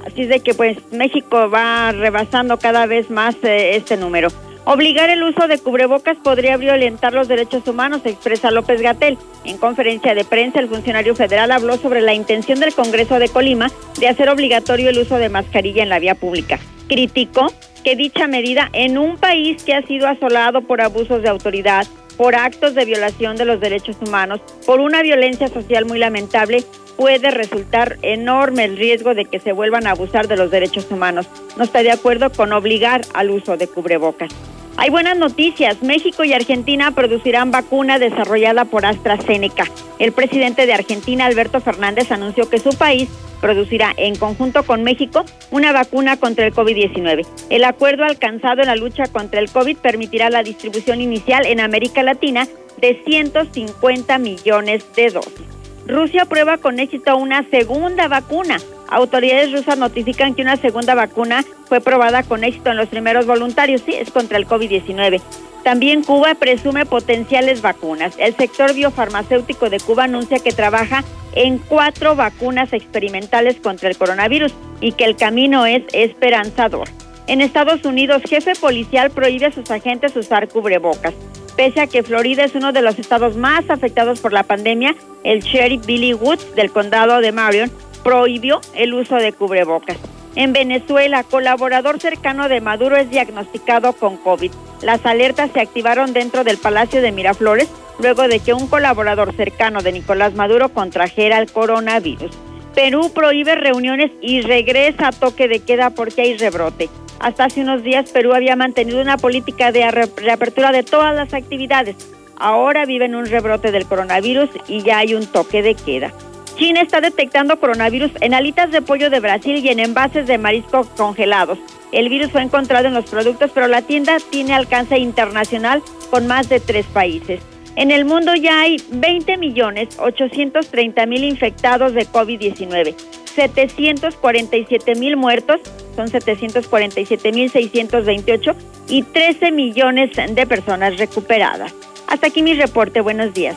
Así de que pues México va rebasando cada vez más eh, este número. Obligar el uso de cubrebocas podría violentar los derechos humanos, expresa López Gatel. En conferencia de prensa, el funcionario federal habló sobre la intención del Congreso de Colima de hacer obligatorio el uso de mascarilla en la vía pública. Criticó que dicha medida en un país que ha sido asolado por abusos de autoridad, por actos de violación de los derechos humanos, por una violencia social muy lamentable, puede resultar enorme el riesgo de que se vuelvan a abusar de los derechos humanos. No está de acuerdo con obligar al uso de cubrebocas. Hay buenas noticias. México y Argentina producirán vacuna desarrollada por AstraZeneca. El presidente de Argentina, Alberto Fernández, anunció que su país producirá en conjunto con México una vacuna contra el COVID-19. El acuerdo alcanzado en la lucha contra el COVID permitirá la distribución inicial en América Latina de 150 millones de dosis. Rusia aprueba con éxito una segunda vacuna. Autoridades rusas notifican que una segunda vacuna fue probada con éxito en los primeros voluntarios, sí, es contra el COVID-19. También Cuba presume potenciales vacunas. El sector biofarmacéutico de Cuba anuncia que trabaja en cuatro vacunas experimentales contra el coronavirus y que el camino es esperanzador. En Estados Unidos, jefe policial prohíbe a sus agentes usar cubrebocas. Pese a que Florida es uno de los estados más afectados por la pandemia, el sheriff Billy Woods del condado de Marion prohibió el uso de cubrebocas. En Venezuela, colaborador cercano de Maduro es diagnosticado con COVID. Las alertas se activaron dentro del Palacio de Miraflores luego de que un colaborador cercano de Nicolás Maduro contrajera el coronavirus. Perú prohíbe reuniones y regresa a toque de queda porque hay rebrote. Hasta hace unos días Perú había mantenido una política de reapertura de todas las actividades. Ahora vive en un rebrote del coronavirus y ya hay un toque de queda. China está detectando coronavirus en alitas de pollo de Brasil y en envases de marisco congelados. El virus fue encontrado en los productos, pero la tienda tiene alcance internacional con más de tres países. En el mundo ya hay 20 millones 830 mil infectados de COVID-19, 747 mil muertos, son 747 mil 628 y 13 millones de personas recuperadas. Hasta aquí mi reporte. Buenos días.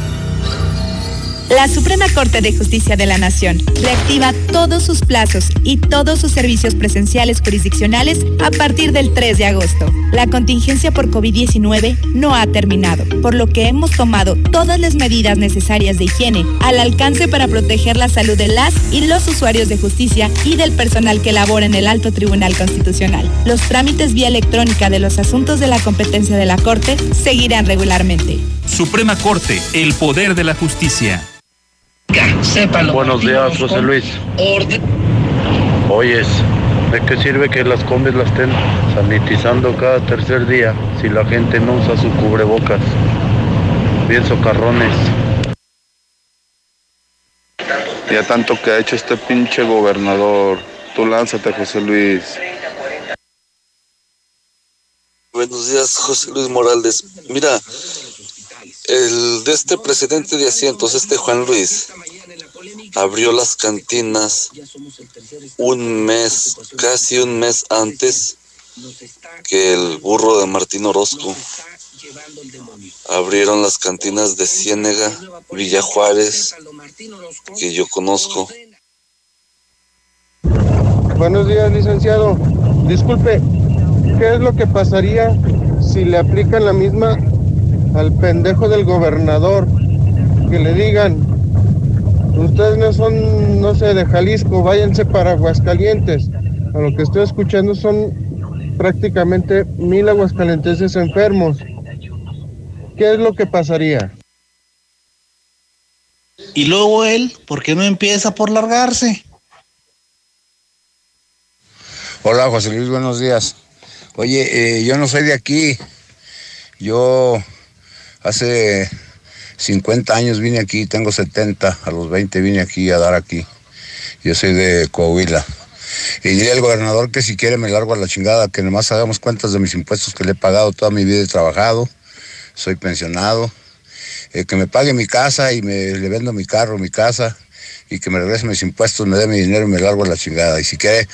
La Suprema Corte de Justicia de la Nación reactiva todos sus plazos y todos sus servicios presenciales jurisdiccionales a partir del 3 de agosto. La contingencia por COVID-19 no ha terminado, por lo que hemos tomado todas las medidas necesarias de higiene al alcance para proteger la salud de las y los usuarios de justicia y del personal que labora en el Alto Tribunal Constitucional. Los trámites vía electrónica de los asuntos de la competencia de la Corte seguirán regularmente. Suprema Corte, el poder de la justicia. Buenos días, José Luis. Oyes, ¿de qué sirve que las combis las estén sanitizando cada tercer día si la gente no usa su cubrebocas? Bien socarrones. Ya tanto que ha hecho este pinche gobernador. Tú lánzate, José Luis. Buenos días, José Luis Morales. Mira, el de este presidente de asientos, este Juan Luis, abrió las cantinas un mes, casi un mes antes que el burro de Martín Orozco. Abrieron las cantinas de Ciénega, Villa Juárez, que yo conozco. Buenos días, licenciado. Disculpe, ¿qué es lo que pasaría si le aplican la misma al pendejo del gobernador? Que le digan, ustedes no son, no sé, de Jalisco, váyanse para Aguascalientes. A lo que estoy escuchando son prácticamente mil aguascalenteses enfermos. ¿Qué es lo que pasaría? Y luego él, ¿por qué no empieza por largarse? Hola José Luis, buenos días. Oye, eh, yo no soy de aquí. Yo hace 50 años vine aquí, tengo 70, a los 20 vine aquí a dar aquí. Yo soy de Coahuila. Y dile al gobernador que si quiere me largo a la chingada, que nomás hagamos cuentas de mis impuestos que le he pagado toda mi vida, he trabajado, soy pensionado, eh, que me pague mi casa y me le vendo mi carro, mi casa, y que me regrese mis impuestos, me dé mi dinero y me largo a la chingada. Y si quiere,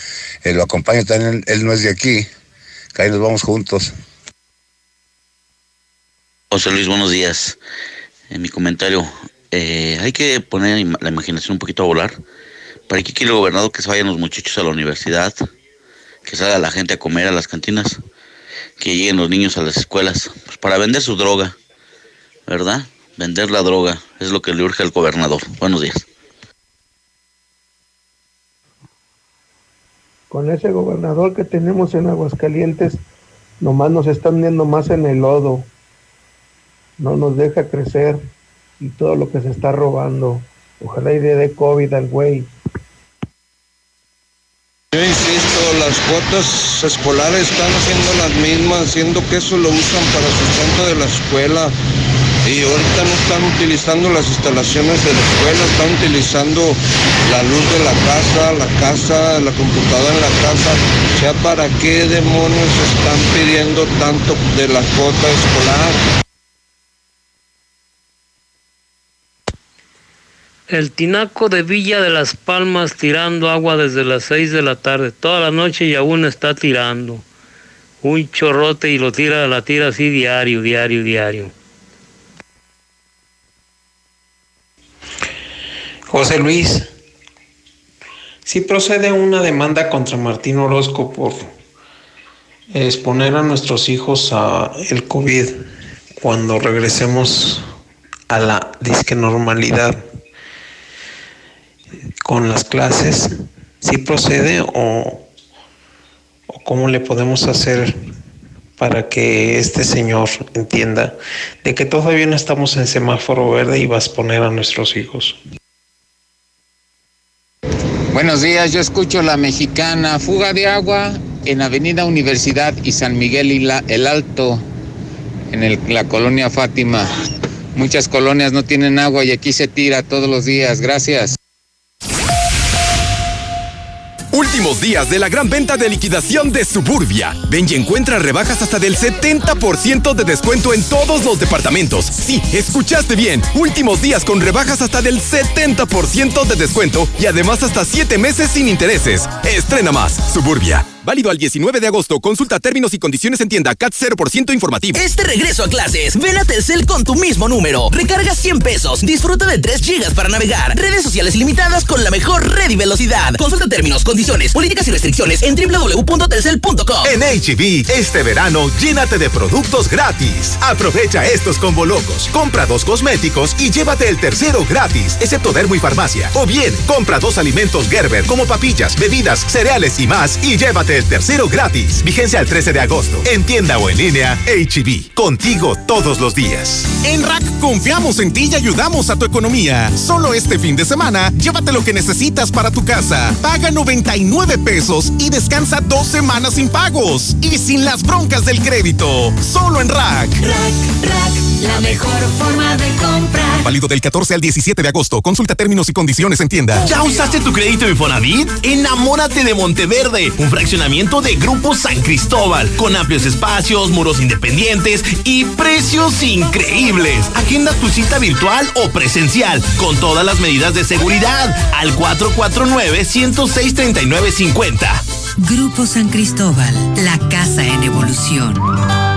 eh, lo acompaño también, él no es de aquí, que ahí nos vamos juntos. José Luis, buenos días. En mi comentario, eh, hay que poner la imaginación un poquito a volar. ¿Para qué quiere el gobernador que se vayan los muchachos a la universidad? Que salga la gente a comer a las cantinas, que lleguen los niños a las escuelas, pues para vender su droga, ¿verdad? Vender la droga es lo que le urge al gobernador. Buenos días. Con ese gobernador que tenemos en Aguascalientes, nomás nos está hundiendo más en el lodo, no nos deja crecer y todo lo que se está robando. Ojalá y de COVID al güey. Yo insisto, las cuotas escolares están haciendo las mismas, siendo que eso lo usan para sustento de la escuela. Y ahorita no están utilizando las instalaciones de la escuela, están utilizando la luz de la casa, la casa, la computadora en la casa. O sea, ¿para qué demonios están pidiendo tanto de la cuota escolar? El tinaco de Villa de las Palmas tirando agua desde las 6 de la tarde, toda la noche y aún está tirando. Un chorrote y lo tira, la tira así diario, diario, diario. José Luis, si procede una demanda contra Martín Orozco por exponer a nuestros hijos a el COVID cuando regresemos a la disque normalidad con las clases, si procede o, o cómo le podemos hacer para que este señor entienda de que todavía no estamos en semáforo verde y vas a poner a nuestros hijos. Buenos días, yo escucho la mexicana Fuga de Agua en Avenida Universidad y San Miguel y la, el Alto, en la colonia Fátima. Muchas colonias no tienen agua y aquí se tira todos los días. Gracias. Últimos días de la gran venta de liquidación de Suburbia. Ven y encuentra rebajas hasta del 70% de descuento en todos los departamentos. Sí, escuchaste bien. Últimos días con rebajas hasta del 70% de descuento y además hasta 7 meses sin intereses. Estrena más. Suburbia. Válido al 19 de agosto. Consulta términos y condiciones en tienda CAT 0% informativo. Este regreso a clases, ven a Telcel con tu mismo número. Recarga 100 pesos. Disfruta de 3 gigas para navegar. Redes sociales limitadas con la mejor red y velocidad. Consulta términos, condiciones, políticas y restricciones en www.telcel.com. En HB, este verano, llénate de productos gratis. Aprovecha estos combo locos. Compra dos cosméticos y llévate el tercero gratis, excepto Dermo y Farmacia. O bien, compra dos alimentos Gerber como papillas, bebidas, cereales y más y llévate el tercero gratis. Vigencia al 13 de agosto. En tienda o en línea, HB. Contigo todos los días. En Rack confiamos en ti y ayudamos a tu economía. Solo este fin de semana, llévate lo que necesitas para tu casa. Paga 99 pesos y descansa dos semanas sin pagos. Y sin las broncas del crédito. Solo en Rack. Rack, Rack, la mejor forma de comprar. Válido del 14 al 17 de agosto. Consulta términos y condiciones en tienda. ¿Ya usaste tu crédito Infonavit? Enamórate de Monteverde, un fraccionamiento de Grupo San Cristóbal, con amplios espacios, muros independientes y precios increíbles. Agenda tu cita virtual o presencial, con todas las medidas de seguridad, al 449-106-3950. Grupo San Cristóbal, la casa en evolución.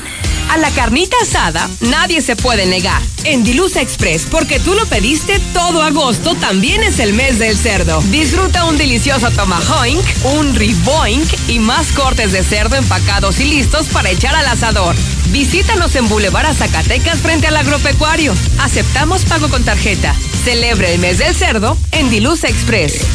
A la carnita asada nadie se puede negar. En Dilusa Express, porque tú lo pediste, todo agosto también es el mes del cerdo. Disfruta un delicioso tomahawk, un riboink y más cortes de cerdo empacados y listos para echar al asador. Visítanos en Boulevard Zacatecas frente al agropecuario. Aceptamos pago con tarjeta. Celebre el mes del cerdo en Dilusa Express.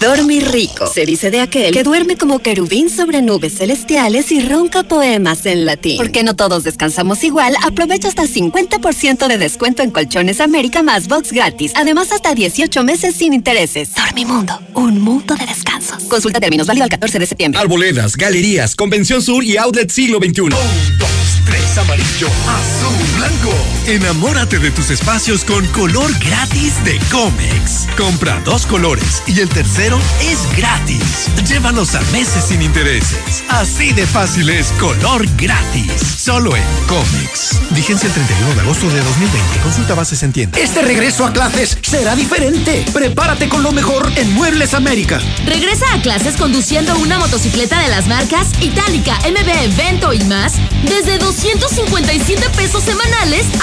Dormir rico. Se dice de aquel que duerme como querubín sobre nubes celestiales y ronca poemas en latín. Porque no todos descansamos igual, aprovecha hasta 50% de descuento en Colchones América más box gratis. Además, hasta 18 meses sin intereses. Dormimundo, un mundo de descansos. Consulta términos válido al 14 de septiembre. Arboledas, galerías, Convención Sur y Outlet Siglo XXI. Un, dos, tres, amarillo, azul, blanco. Enamórate de tus espacios con color gratis de Comex. Compra dos colores y el tercero es gratis. Llévalos a meses sin intereses. Así de fácil es color gratis. Solo en Comex. Vigencia el 31 de agosto de 2020. Consulta bases en tienda. Este regreso a clases será diferente. Prepárate con lo mejor en Muebles América. Regresa a clases conduciendo una motocicleta de las marcas Itálica, MB, Vento y más desde 257 pesos semanales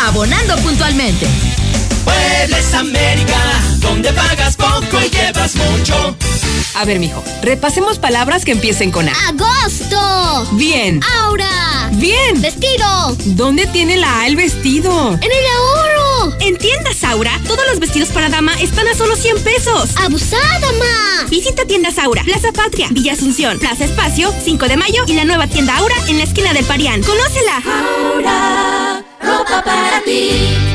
abonando puntualmente. Muebles América, donde pagas poco y llevas mucho. A ver, mijo, repasemos palabras que empiecen con A. ¡Agosto! Bien. ¡Aura! Bien. ¡Vestido! ¿Dónde tiene la A el vestido? ¡En el ahorro! En tiendas Aura, todos los vestidos para dama están a solo 100 pesos. ¡Abusada, ma! Visita tiendas Aura, Plaza Patria, Villa Asunción, Plaza Espacio, 5 de Mayo y la nueva tienda Aura en la esquina del Parián. ¡Conócela! Aura, ropa para ti.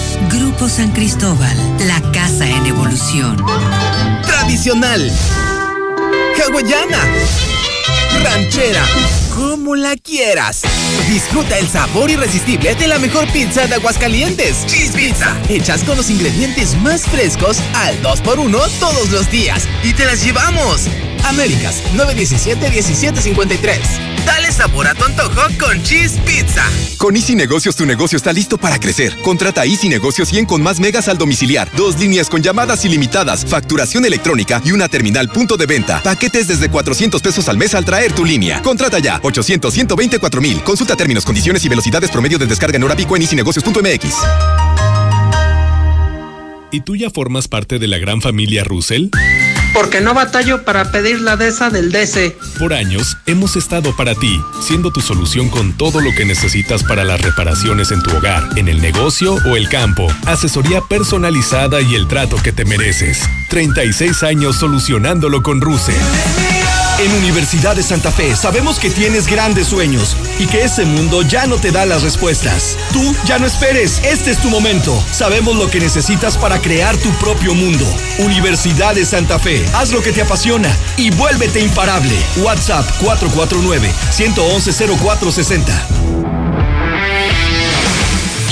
Grupo San Cristóbal, la casa en evolución. Tradicional. Hawaiana. Ranchera. Como la quieras. Disfruta el sabor irresistible de la mejor pizza de Aguascalientes. Cheese Pizza. Hechas con los ingredientes más frescos al 2x1 todos los días. Y te las llevamos. Américas 917-1753. Dale sabor a tu antojo con Cheese Pizza. Con Easy Negocios tu negocio está listo para crecer. Contrata Easy Negocios 100 con más megas al domiciliar. Dos líneas con llamadas ilimitadas, facturación electrónica y una terminal punto de venta. Paquetes desde 400 pesos al mes al traer tu línea. Contrata ya 800 124 mil. Consulta términos, condiciones y velocidades promedio de descarga en hora pico en easynegocios.mx. ¿Y tú ya formas parte de la gran familia Russell? Porque no batallo para pedir la DESA del DC. Por años hemos estado para ti, siendo tu solución con todo lo que necesitas para las reparaciones en tu hogar, en el negocio o el campo. Asesoría personalizada y el trato que te mereces. 36 años solucionándolo con Russell. En Universidad de Santa Fe sabemos que tienes grandes sueños y que ese mundo ya no te da las respuestas. Tú ya no esperes, este es tu momento. Sabemos lo que necesitas para crear tu propio mundo. Universidad de Santa Fe, haz lo que te apasiona y vuélvete imparable. WhatsApp 449-111-0460.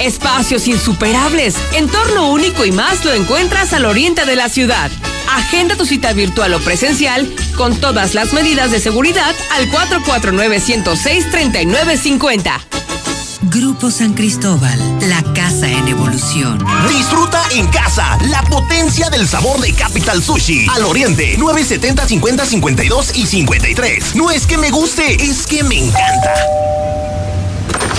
Espacios insuperables, entorno único y más lo encuentras al oriente de la ciudad. Agenda tu cita virtual o presencial con todas las medidas de seguridad al 449-106-3950. Grupo San Cristóbal, la casa en evolución. Disfruta en casa la potencia del sabor de Capital Sushi. Al oriente, 970 50 52 y 53. No es que me guste, es que me encanta.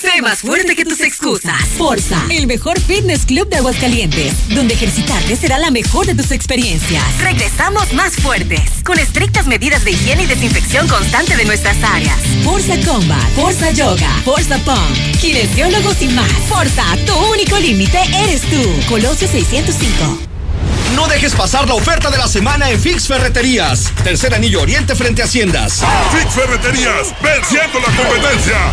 Sé más fuerte que tus excusas. Forza, el mejor fitness club de Aguascalientes, donde ejercitarte será la mejor de tus experiencias. Regresamos más fuertes, con estrictas medidas de higiene y desinfección constante de nuestras áreas. Forza Combat, Forza Yoga, Forza Pump, kinesiólogos y más. Forza, tu único límite eres tú. Colosio 605. No dejes pasar la oferta de la semana en Fix Ferreterías. Tercer anillo oriente frente a Haciendas. Fix Ferreterías, venciendo la competencia.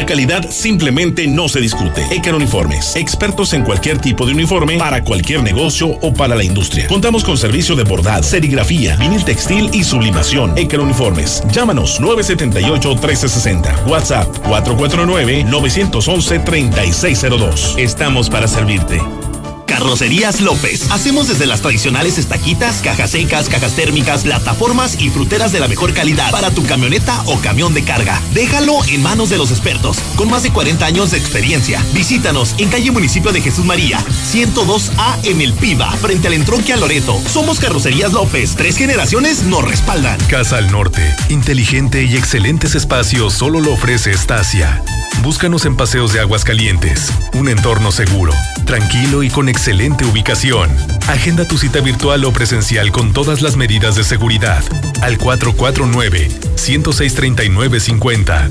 La calidad simplemente no se discute. Ecar Uniformes, expertos en cualquier tipo de uniforme para cualquier negocio o para la industria. Contamos con servicio de bordad, serigrafía, vinil textil y sublimación. Ecar Uniformes. Llámanos 978-1360. WhatsApp 449-911-3602. Estamos para servirte. Carrocerías López. Hacemos desde las tradicionales estaquitas, cajas secas, cajas térmicas, plataformas y fruteras de la mejor calidad para tu camioneta o camión de carga. Déjalo en manos de los expertos, con más de 40 años de experiencia. Visítanos en calle Municipio de Jesús María, 102A en El Piba, frente al entronque a Loreto. Somos Carrocerías López. Tres generaciones nos respaldan. Casa al Norte. Inteligente y excelentes espacios solo lo ofrece Estacia. Búscanos en Paseos de Aguas Calientes. Un entorno seguro, tranquilo y con excelente ubicación. Agenda tu cita virtual o presencial con todas las medidas de seguridad. Al 449-106-3950.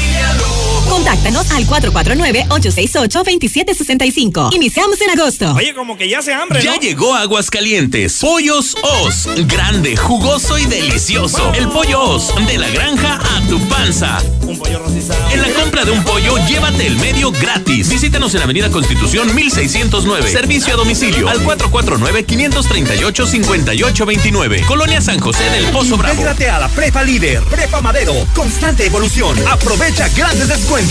Contáctanos al 449-868-2765. Iniciamos en agosto. Oye, como que ya se hambre, Ya llegó Aguascalientes. Pollos Os. Grande, jugoso y delicioso. El pollo Os. De la granja a tu panza. Un pollo rostizado. En la compra de un pollo, llévate el medio gratis. Visítanos en Avenida Constitución 1609. Servicio a domicilio al 449-538-5829. Colonia San José del Pozo Bravo. Intégrate a la Prepa Líder, Prepa Madero, constante evolución. Aprovecha grandes descuentos.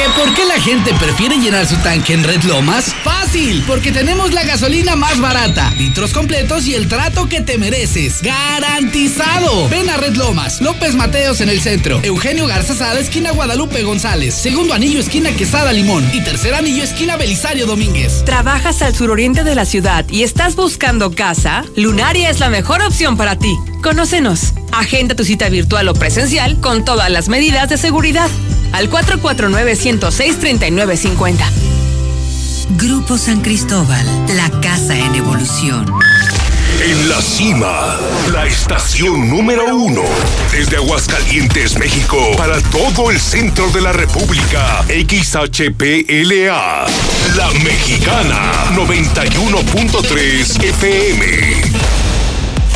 ¿Que por qué la gente prefiere llenar su tanque en Red Lomas? Fácil, porque tenemos la gasolina más barata, litros completos y el trato que te mereces. ¡Garantizado! Ven a Red Lomas, López Mateos en el centro, Eugenio Garza Sada, esquina Guadalupe González, segundo anillo, esquina Quesada Limón y tercer anillo, esquina Belisario Domínguez. ¿Trabajas al suroriente de la ciudad y estás buscando casa? Lunaria es la mejor opción para ti. Conócenos. Agenda tu cita virtual o presencial con todas las medidas de seguridad. Al 449-106-3950. Grupo San Cristóbal, la casa en evolución. En la cima, la estación número uno. Desde Aguascalientes, México, para todo el centro de la República. XHPLA. La Mexicana. 91.3 FM.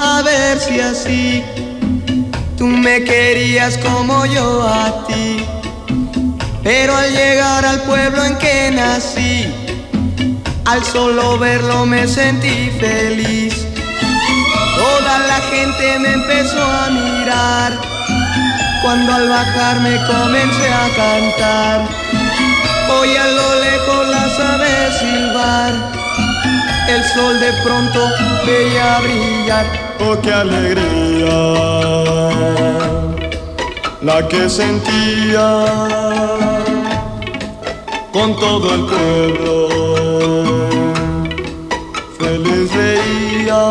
a ver si así tú me querías como yo a ti. Pero al llegar al pueblo en que nací, al solo verlo me sentí feliz. Toda la gente me empezó a mirar cuando al bajar me comencé a cantar. Hoy a lo lejos las aves silbar, el sol de pronto veía brillar. ¡Oh, qué alegría! la que sentía con todo el pueblo. Feliz veía.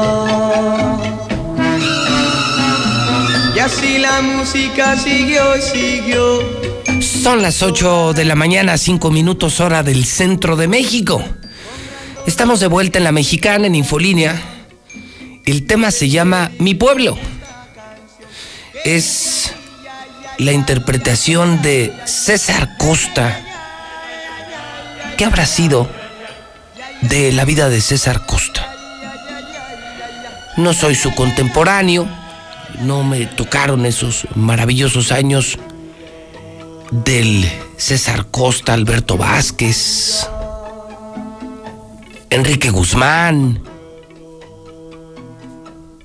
Y así la música siguió y siguió. Son las 8 de la mañana, 5 minutos hora del centro de México. Estamos de vuelta en la mexicana, en Infolínea. El tema se llama Mi pueblo. Es la interpretación de César Costa. ¿Qué habrá sido de la vida de César Costa? No soy su contemporáneo, no me tocaron esos maravillosos años del César Costa, Alberto Vázquez, Enrique Guzmán.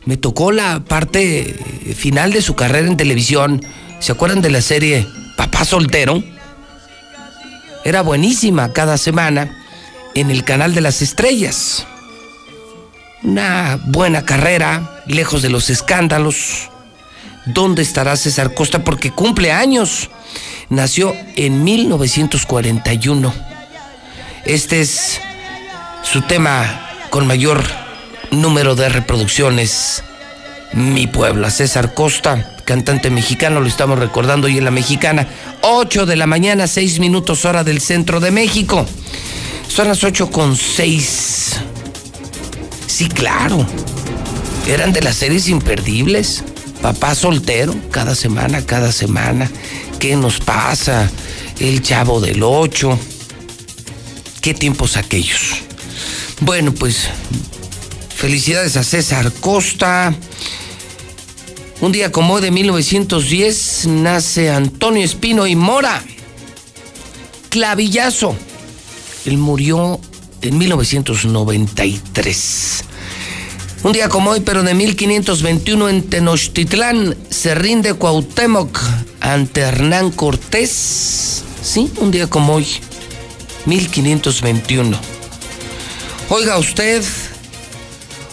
Me tocó la parte final de su carrera en televisión. ¿Se acuerdan de la serie Papá Soltero? Era buenísima cada semana en el canal de las estrellas. Una buena carrera, lejos de los escándalos. ¿Dónde estará César Costa? Porque cumple años. Nació en 1941. Este es su tema con mayor número de reproducciones. Mi pueblo, César Costa, cantante mexicano, lo estamos recordando hoy en la mexicana. 8 de la mañana, 6 minutos hora del centro de México. Son las 8 con 6. Sí, claro. Eran de las series imperdibles. Papá soltero, cada semana, cada semana. ¿Qué nos pasa? El chavo del 8. ¿Qué tiempos aquellos? Bueno, pues felicidades a César Costa. Un día como hoy de 1910 nace Antonio Espino y Mora. Clavillazo. Él murió en 1993. Un día como hoy, pero de 1521 en Tenochtitlán, se rinde Cuauhtémoc ante Hernán Cortés. Sí, un día como hoy, 1521. Oiga usted,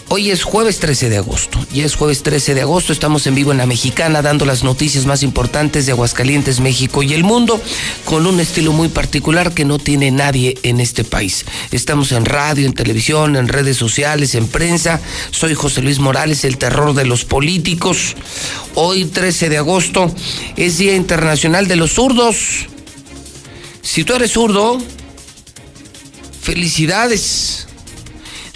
hoy es jueves 13 de agosto. Y es jueves 13 de agosto, estamos en vivo en la Mexicana dando las noticias más importantes de Aguascalientes, México y el mundo, con un estilo muy particular que no tiene nadie en este país. Estamos en radio, en televisión, en redes sociales, en prensa. Soy José Luis Morales, el terror de los políticos. Hoy 13 de agosto es Día Internacional de los Zurdos. Si tú eres zurdo, felicidades.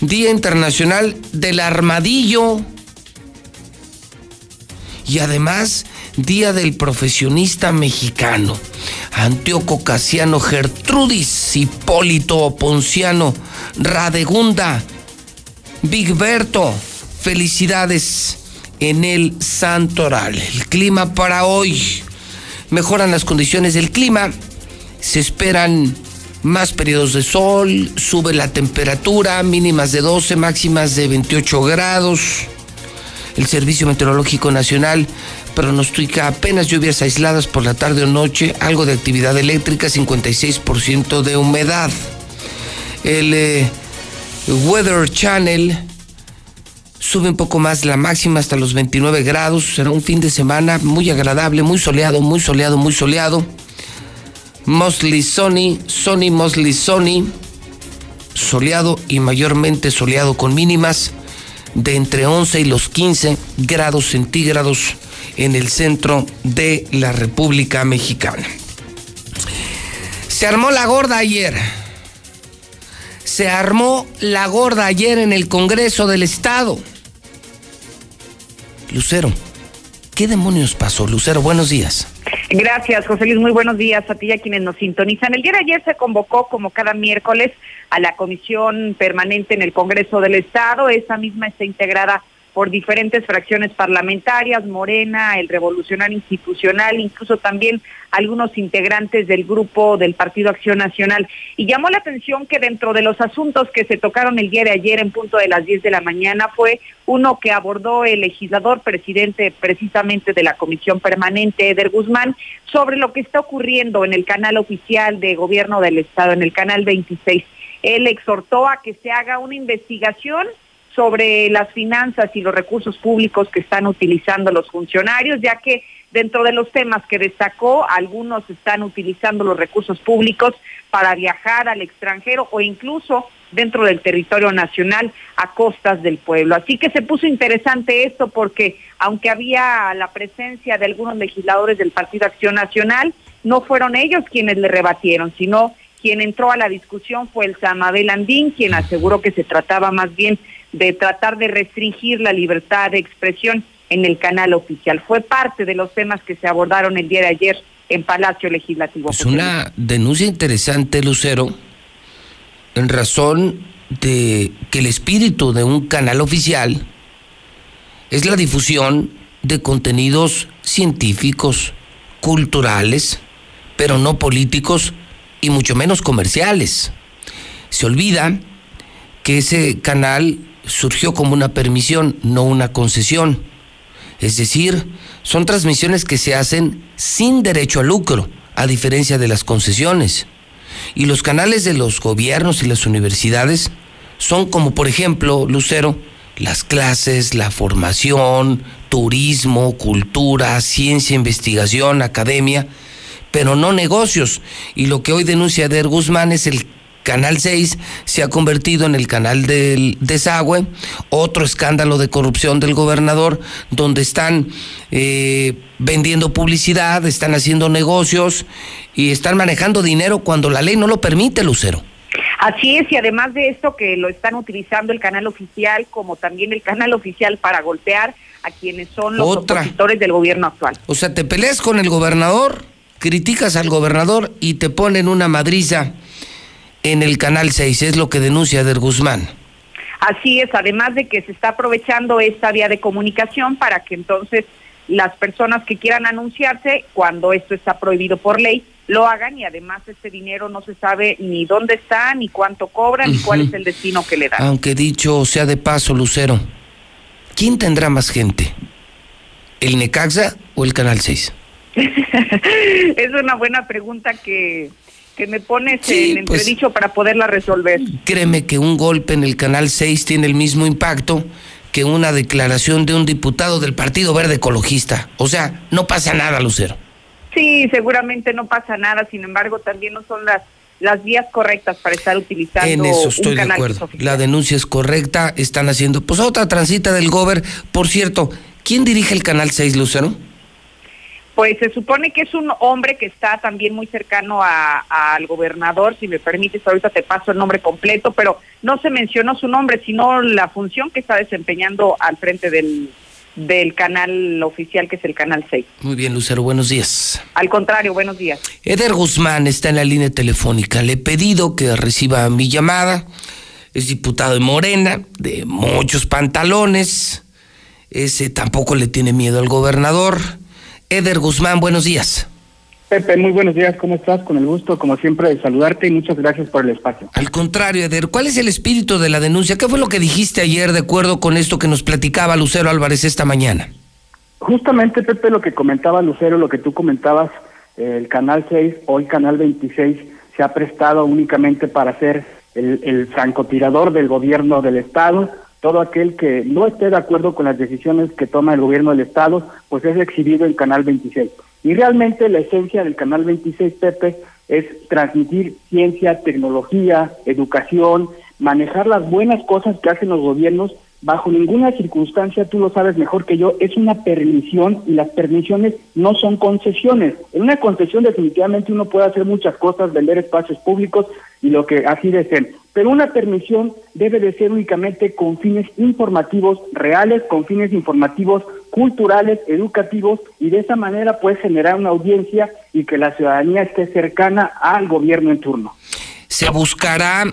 Día Internacional del Armadillo. Y además, Día del Profesionista Mexicano. Antíoco Casiano Gertrudis, Hipólito Ponciano, Radegunda, Bigberto. Felicidades en el Santoral. El clima para hoy. Mejoran las condiciones del clima. Se esperan más periodos de sol, sube la temperatura, mínimas de 12, máximas de 28 grados. El Servicio Meteorológico Nacional pronostica apenas lluvias aisladas por la tarde o noche, algo de actividad eléctrica, 56% de humedad. El eh, Weather Channel sube un poco más la máxima hasta los 29 grados. Será un fin de semana muy agradable, muy soleado, muy soleado, muy soleado. Mostly Sony, Sony Mostly Sony, soleado y mayormente soleado con mínimas de entre 11 y los 15 grados centígrados en el centro de la República Mexicana. Se armó la gorda ayer. Se armó la gorda ayer en el Congreso del Estado. Lucero, ¿qué demonios pasó? Lucero, buenos días. Gracias, José Luis. Muy buenos días a ti y a quienes nos sintonizan. El día de ayer se convocó, como cada miércoles, a la comisión permanente en el Congreso del Estado. Esa misma está integrada por diferentes fracciones parlamentarias, Morena, el Revolucionario Institucional, incluso también algunos integrantes del grupo del Partido Acción Nacional. Y llamó la atención que dentro de los asuntos que se tocaron el día de ayer en punto de las 10 de la mañana fue uno que abordó el legislador presidente precisamente de la Comisión Permanente, Eder Guzmán, sobre lo que está ocurriendo en el canal oficial de gobierno del Estado, en el canal 26. Él exhortó a que se haga una investigación sobre las finanzas y los recursos públicos que están utilizando los funcionarios, ya que Dentro de los temas que destacó, algunos están utilizando los recursos públicos para viajar al extranjero o incluso dentro del territorio nacional a costas del pueblo. Así que se puso interesante esto porque aunque había la presencia de algunos legisladores del Partido Acción Nacional, no fueron ellos quienes le rebatieron, sino quien entró a la discusión fue el Samabel Andín, quien aseguró que se trataba más bien de tratar de restringir la libertad de expresión en el canal oficial. Fue parte de los temas que se abordaron el día de ayer en Palacio Legislativo. Es una denuncia interesante, Lucero, en razón de que el espíritu de un canal oficial es la difusión de contenidos científicos, culturales, pero no políticos y mucho menos comerciales. Se olvida que ese canal surgió como una permisión, no una concesión. Es decir, son transmisiones que se hacen sin derecho a lucro, a diferencia de las concesiones. Y los canales de los gobiernos y las universidades son como, por ejemplo, Lucero, las clases, la formación, turismo, cultura, ciencia, investigación, academia, pero no negocios. Y lo que hoy denuncia Der Guzmán es el Canal 6 se ha convertido en el canal del desagüe, otro escándalo de corrupción del gobernador, donde están eh, vendiendo publicidad, están haciendo negocios y están manejando dinero cuando la ley no lo permite, Lucero. Así es, y además de esto que lo están utilizando el canal oficial como también el canal oficial para golpear a quienes son los opositores del gobierno actual. O sea, te peleas con el gobernador, criticas al gobernador y te ponen una madriza en el Canal 6, es lo que denuncia Der Guzmán. Así es, además de que se está aprovechando esta vía de comunicación para que entonces las personas que quieran anunciarse, cuando esto está prohibido por ley, lo hagan y además ese dinero no se sabe ni dónde está, ni cuánto cobran, ni cuál es el destino que le dan. Aunque dicho sea de paso, Lucero, ¿quién tendrá más gente? ¿El Necaxa o el Canal 6? es una buena pregunta que que me pones en pues, entredicho para poderla resolver. Créeme que un golpe en el Canal 6 tiene el mismo impacto que una declaración de un diputado del Partido Verde Ecologista. O sea, no pasa nada, Lucero. Sí, seguramente no pasa nada, sin embargo, también no son las las vías correctas para estar utilizando en eso estoy de acuerdo. La denuncia es correcta, están haciendo pues otra transita del Gober. Por cierto, ¿quién dirige el Canal 6, Lucero? Pues se supone que es un hombre que está también muy cercano al gobernador, si me permites, ahorita te paso el nombre completo, pero no se mencionó su nombre, sino la función que está desempeñando al frente del, del canal oficial que es el Canal 6. Muy bien, Lucero, buenos días. Al contrario, buenos días. Eder Guzmán está en la línea telefónica. Le he pedido que reciba mi llamada. Es diputado de Morena, de muchos pantalones. Ese tampoco le tiene miedo al gobernador Eder Guzmán, buenos días. Pepe, muy buenos días, ¿cómo estás? Con el gusto, como siempre, de saludarte y muchas gracias por el espacio. Al contrario, Eder, ¿cuál es el espíritu de la denuncia? ¿Qué fue lo que dijiste ayer de acuerdo con esto que nos platicaba Lucero Álvarez esta mañana? Justamente, Pepe, lo que comentaba Lucero, lo que tú comentabas, el Canal 6, hoy Canal 26, se ha prestado únicamente para ser el, el francotirador del gobierno del Estado, todo aquel que no esté de acuerdo con las decisiones que toma el gobierno del Estado, pues es exhibido en Canal 26. Y realmente la esencia del Canal 26, Pepe, es transmitir ciencia, tecnología, educación, manejar las buenas cosas que hacen los gobiernos bajo ninguna circunstancia, tú lo sabes mejor que yo, es una permisión y las permisiones no son concesiones. En una concesión definitivamente uno puede hacer muchas cosas, vender espacios públicos y lo que así deseen, pero una permisión debe de ser únicamente con fines informativos reales, con fines informativos culturales, educativos y de esa manera puede generar una audiencia y que la ciudadanía esté cercana al gobierno en turno. Se buscará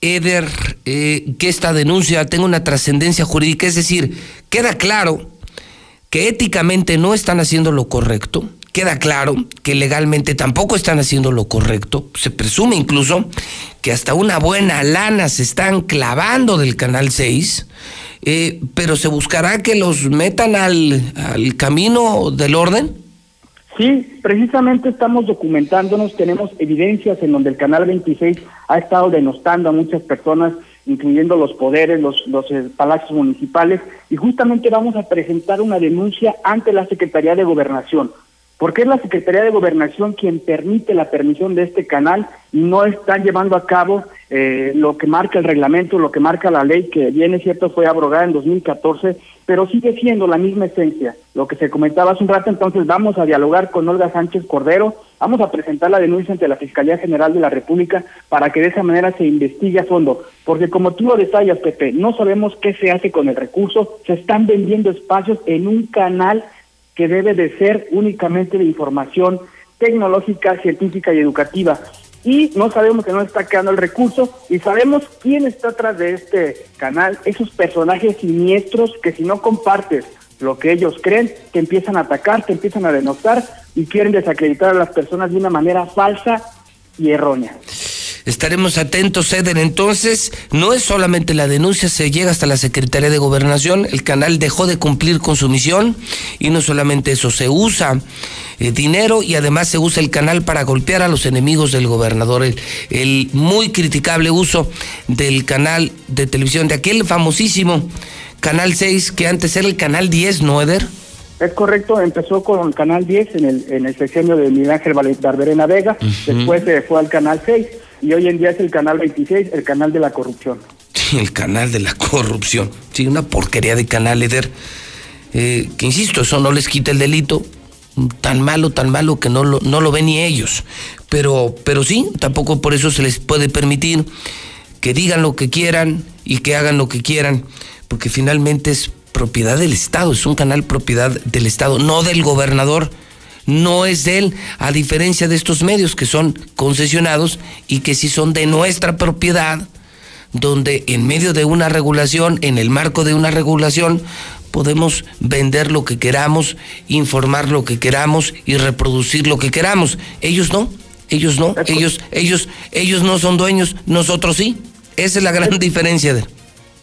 Eder, eh, que esta denuncia tenga una trascendencia jurídica, es decir, queda claro que éticamente no están haciendo lo correcto, queda claro que legalmente tampoco están haciendo lo correcto, se presume incluso que hasta una buena lana se están clavando del Canal 6, eh, pero se buscará que los metan al, al camino del orden. Sí, precisamente estamos documentándonos, tenemos evidencias en donde el Canal 26 ha estado denostando a muchas personas, incluyendo los poderes, los, los eh, palacios municipales, y justamente vamos a presentar una denuncia ante la Secretaría de Gobernación. Porque es la Secretaría de Gobernación quien permite la permisión de este canal y no están llevando a cabo eh, lo que marca el reglamento, lo que marca la ley, que bien es cierto fue abrogada en 2014, pero sigue siendo la misma esencia. Lo que se comentaba hace un rato, entonces vamos a dialogar con Olga Sánchez Cordero, vamos a presentar la denuncia ante la Fiscalía General de la República para que de esa manera se investigue a fondo, porque como tú lo detallas, Pepe, no sabemos qué se hace con el recurso, se están vendiendo espacios en un canal que debe de ser únicamente de información tecnológica, científica y educativa. Y no sabemos que no está quedando el recurso y sabemos quién está atrás de este canal, esos personajes siniestros que si no compartes lo que ellos creen, te empiezan a atacar, te empiezan a denostar y quieren desacreditar a las personas de una manera falsa y errónea. Estaremos atentos, Eder. Entonces, no es solamente la denuncia, se llega hasta la Secretaría de Gobernación, el canal dejó de cumplir con su misión y no solamente eso, se usa eh, dinero y además se usa el canal para golpear a los enemigos del gobernador. El, el muy criticable uso del canal de televisión, de aquel famosísimo Canal 6 que antes era el Canal 10, ¿no, Eder? Es correcto, empezó con Canal 10 en el, en el sexenio de Miguel Ángel Barberena Vega, después se fue al Canal 6 y hoy en día es el Canal 26, el canal de la corrupción. El canal de la corrupción. Sí, una porquería de canal, Eder. Eh, que insisto, eso no les quita el delito. Tan malo, tan malo que no lo, no lo ven ni ellos. Pero, pero sí, tampoco por eso se les puede permitir que digan lo que quieran y que hagan lo que quieran, porque finalmente es propiedad del Estado, es un canal propiedad del Estado, no del gobernador, no es de él, a diferencia de estos medios que son concesionados y que sí son de nuestra propiedad, donde en medio de una regulación, en el marco de una regulación, podemos vender lo que queramos, informar lo que queramos y reproducir lo que queramos. Ellos no, ellos no, ellos, ellos, ellos no son dueños, nosotros sí. Esa es la gran diferencia de.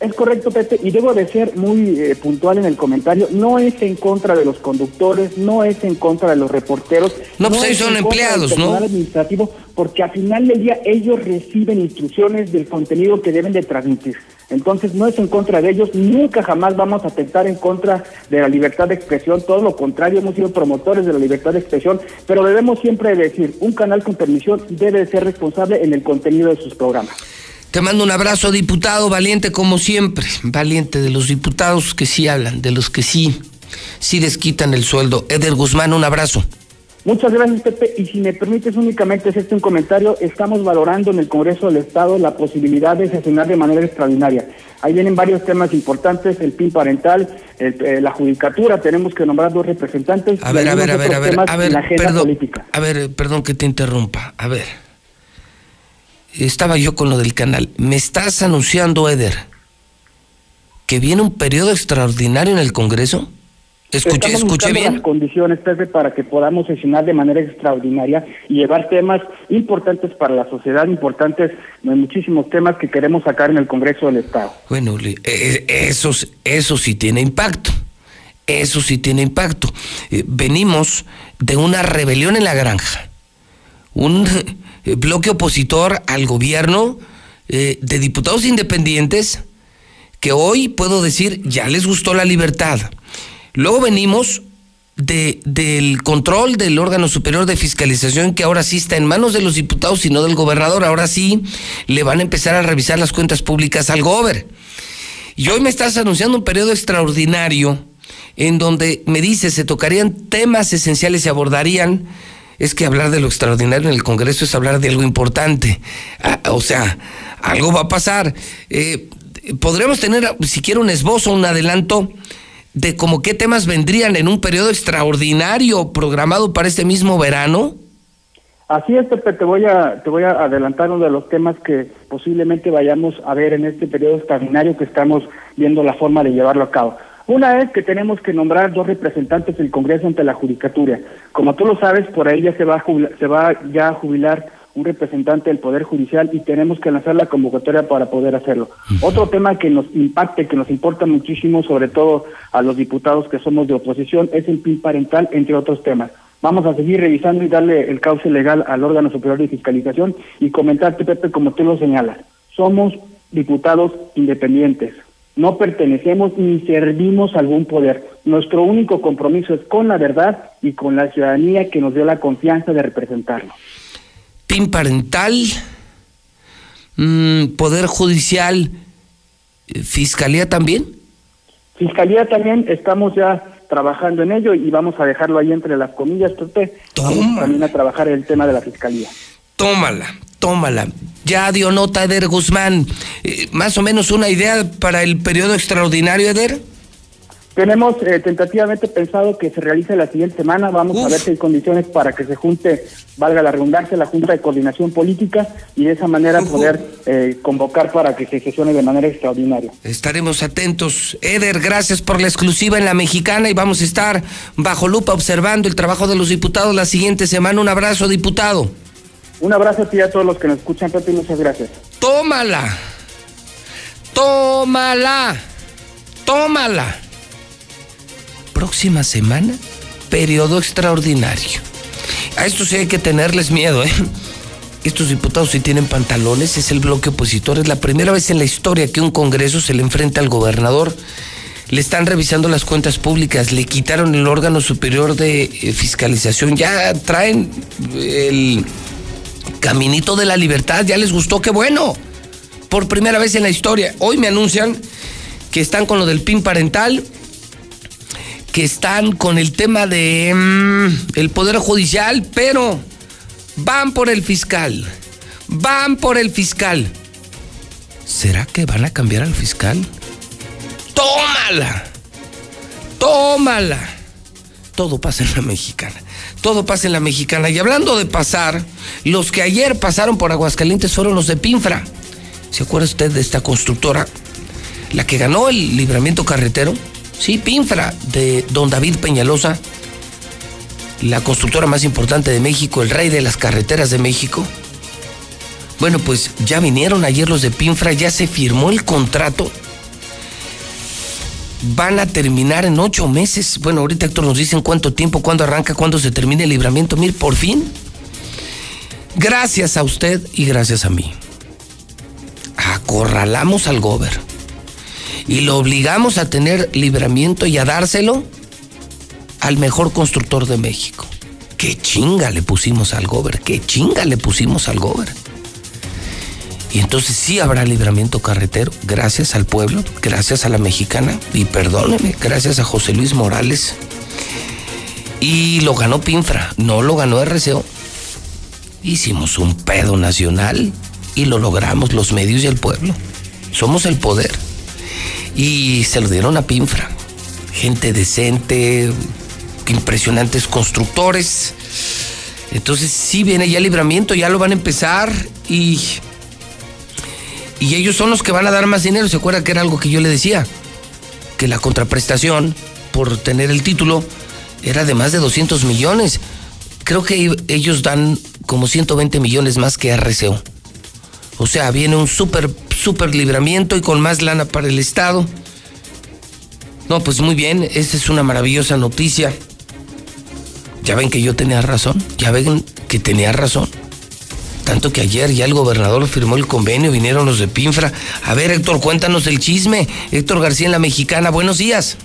Es correcto, Pepe, y debo de ser muy eh, puntual en el comentario. No es en contra de los conductores, no es en contra de los reporteros. No, pues ellos es son empleados, ¿no? administrativo, porque al final del día ellos reciben instrucciones del contenido que deben de transmitir. Entonces no es en contra de ellos, nunca jamás vamos a atentar en contra de la libertad de expresión, todo lo contrario, hemos sido promotores de la libertad de expresión, pero debemos siempre decir, un canal con permisión debe de ser responsable en el contenido de sus programas. Te mando un abrazo, diputado, valiente como siempre, valiente de los diputados que sí hablan, de los que sí, sí les quitan el sueldo. Eder Guzmán, un abrazo. Muchas gracias, Pepe. Y si me permites únicamente hacerte un comentario, estamos valorando en el Congreso del Estado la posibilidad de sesionar de manera extraordinaria. Ahí vienen varios temas importantes, el PIN parental, el- eh, la judicatura, tenemos que nombrar dos representantes. A ver, a ver, a ver, a ver, a ver, perdón, política. a ver, perdón que te interrumpa, a ver. Estaba yo con lo del canal. Me estás anunciando, Eder, que viene un periodo extraordinario en el Congreso. Escuché, Estamos escuché bien. las condiciones, Pepe, para que podamos sesionar de manera extraordinaria y llevar temas importantes para la sociedad, importantes, hay muchísimos temas que queremos sacar en el Congreso del Estado. Bueno, le- eh, eso, eso sí tiene impacto. Eso sí tiene impacto. Eh, venimos de una rebelión en la granja. Un eh, bloque opositor al gobierno eh, de diputados independientes que hoy puedo decir ya les gustó la libertad. Luego venimos de, del control del órgano superior de fiscalización que ahora sí está en manos de los diputados y no del gobernador. Ahora sí le van a empezar a revisar las cuentas públicas al gober. Y hoy me estás anunciando un periodo extraordinario en donde me dice se tocarían temas esenciales, se abordarían. Es que hablar de lo extraordinario en el Congreso es hablar de algo importante. Ah, o sea, algo va a pasar. Eh, podremos tener siquiera un esbozo, un adelanto de como qué temas vendrían en un periodo extraordinario programado para este mismo verano. Así es, Pepe, te voy a te voy a adelantar uno de los temas que posiblemente vayamos a ver en este periodo extraordinario que estamos viendo la forma de llevarlo a cabo. Una es que tenemos que nombrar dos representantes del Congreso ante la Judicatura. Como tú lo sabes, por ahí ya se va a jubilar, se va ya a jubilar un representante del Poder Judicial y tenemos que lanzar la convocatoria para poder hacerlo. Otro tema que nos impacte, que nos importa muchísimo, sobre todo a los diputados que somos de oposición, es el PIN parental, entre otros temas. Vamos a seguir revisando y darle el cauce legal al órgano superior de fiscalización y comentarte, Pepe, como tú lo señalas. Somos diputados independientes. No pertenecemos ni servimos a algún poder. Nuestro único compromiso es con la verdad y con la ciudadanía que nos dio la confianza de representarlo. PIN parental, mm, Poder Judicial, eh, Fiscalía también. Fiscalía también estamos ya trabajando en ello y vamos a dejarlo ahí entre las comillas, Pepe. Vamos también a trabajar el tema de la fiscalía. Tómala, tómala. Ya dio nota Eder Guzmán. Eh, más o menos una idea para el periodo extraordinario, Eder. Tenemos eh, tentativamente pensado que se realice la siguiente semana. Vamos a ver si hay condiciones para que se junte, valga la redundancia, la Junta de Coordinación Política y de esa manera poder eh, convocar para que se gestione de manera extraordinaria. Estaremos atentos. Eder, gracias por la exclusiva en la mexicana y vamos a estar bajo lupa observando el trabajo de los diputados la siguiente semana. Un abrazo, diputado. Un abrazo a ti y a todos los que nos escuchan, Pepe, muchas gracias. Tómala. Tómala. Tómala. Próxima semana, periodo extraordinario. A esto sí hay que tenerles miedo, ¿eh? Estos diputados sí tienen pantalones, es el bloque opositor. Es la primera vez en la historia que un Congreso se le enfrenta al gobernador. Le están revisando las cuentas públicas, le quitaron el órgano superior de eh, fiscalización, ya traen el caminito de la libertad, ya les gustó, qué bueno. Por primera vez en la historia. Hoy me anuncian que están con lo del PIN parental, que están con el tema de mm, el poder judicial, pero van por el fiscal. Van por el fiscal. ¿Será que van a cambiar al fiscal? tómala, tómala. Todo pasa en la mexicana, todo pasa en la mexicana. Y hablando de pasar, los que ayer pasaron por Aguascalientes fueron los de Pinfra. ¿Se acuerda usted de esta constructora? La que ganó el libramiento carretero. Sí, Pinfra, de don David Peñalosa, la constructora más importante de México, el rey de las carreteras de México. Bueno, pues ya vinieron ayer los de Pinfra, ya se firmó el contrato van a terminar en ocho meses. Bueno, ahorita Héctor nos dice en cuánto tiempo, cuándo arranca, cuándo se termina el libramiento. Mir, por fin. Gracias a usted y gracias a mí. Acorralamos al gober y lo obligamos a tener libramiento y a dárselo al mejor constructor de México. Qué chinga le pusimos al gober, qué chinga le pusimos al gober. Y entonces sí habrá libramiento carretero, gracias al pueblo, gracias a la mexicana, y perdóneme, gracias a José Luis Morales. Y lo ganó Pinfra, no lo ganó RCO. Hicimos un pedo nacional y lo logramos los medios y el pueblo. Somos el poder. Y se lo dieron a Pinfra. Gente decente, impresionantes constructores. Entonces sí viene ya el libramiento, ya lo van a empezar y y ellos son los que van a dar más dinero. ¿Se acuerda que era algo que yo le decía? Que la contraprestación por tener el título era de más de 200 millones. Creo que ellos dan como 120 millones más que RCO. O sea, viene un súper, súper libramiento y con más lana para el Estado. No, pues muy bien, esa es una maravillosa noticia. Ya ven que yo tenía razón, ya ven que tenía razón. Tanto que ayer ya el gobernador firmó el convenio, vinieron los de Pinfra. A ver, Héctor, cuéntanos el chisme. Héctor García en la Mexicana, buenos días.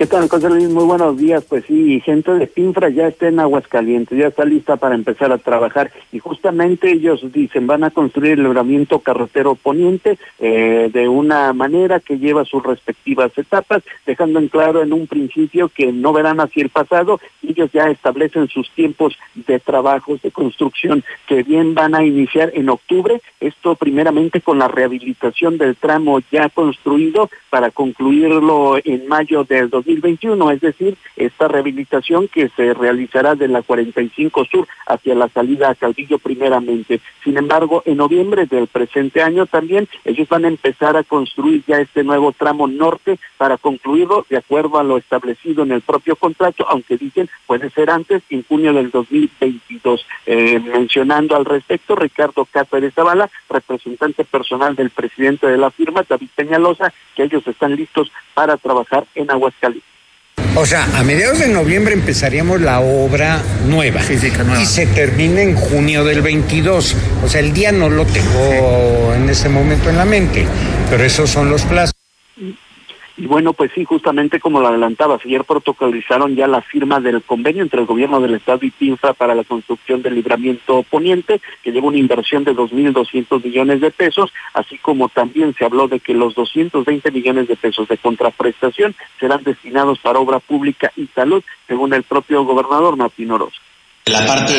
¿Qué tal, José Luis? Muy buenos días. Pues sí, gente de Pinfra ya está en Aguascalientes, ya está lista para empezar a trabajar y justamente ellos dicen van a construir el libramiento carretero poniente eh, de una manera que lleva sus respectivas etapas, dejando en claro en un principio que no verán así el pasado, ellos ya establecen sus tiempos de trabajos de construcción que bien van a iniciar en octubre, esto primeramente con la rehabilitación del tramo ya construido para concluirlo en mayo del 2020 2021, es decir, esta rehabilitación que se realizará de la 45 Sur hacia la salida a Calvillo primeramente. Sin embargo, en noviembre del presente año también ellos van a empezar a construir ya este nuevo tramo norte para concluirlo de acuerdo a lo establecido en el propio contrato, aunque dicen puede ser antes, en junio del 2022. Eh, mencionando al respecto, Ricardo Cáceres Zavala, representante personal del presidente de la firma, David Peñalosa, que ellos están listos para trabajar en Aguascalientes. O sea, a mediados de noviembre empezaríamos la obra nueva. Y se termina en junio del 22. O sea, el día no lo tengo en ese momento en la mente, pero esos son los plazos. Y bueno, pues sí, justamente como lo adelantabas, ayer protocolizaron ya la firma del convenio entre el gobierno del estado y PINFRA para la construcción del libramiento poniente, que lleva una inversión de 2.200 millones de pesos, así como también se habló de que los 220 millones de pesos de contraprestación serán destinados para obra pública y salud, según el propio gobernador Martín Orozco. La parte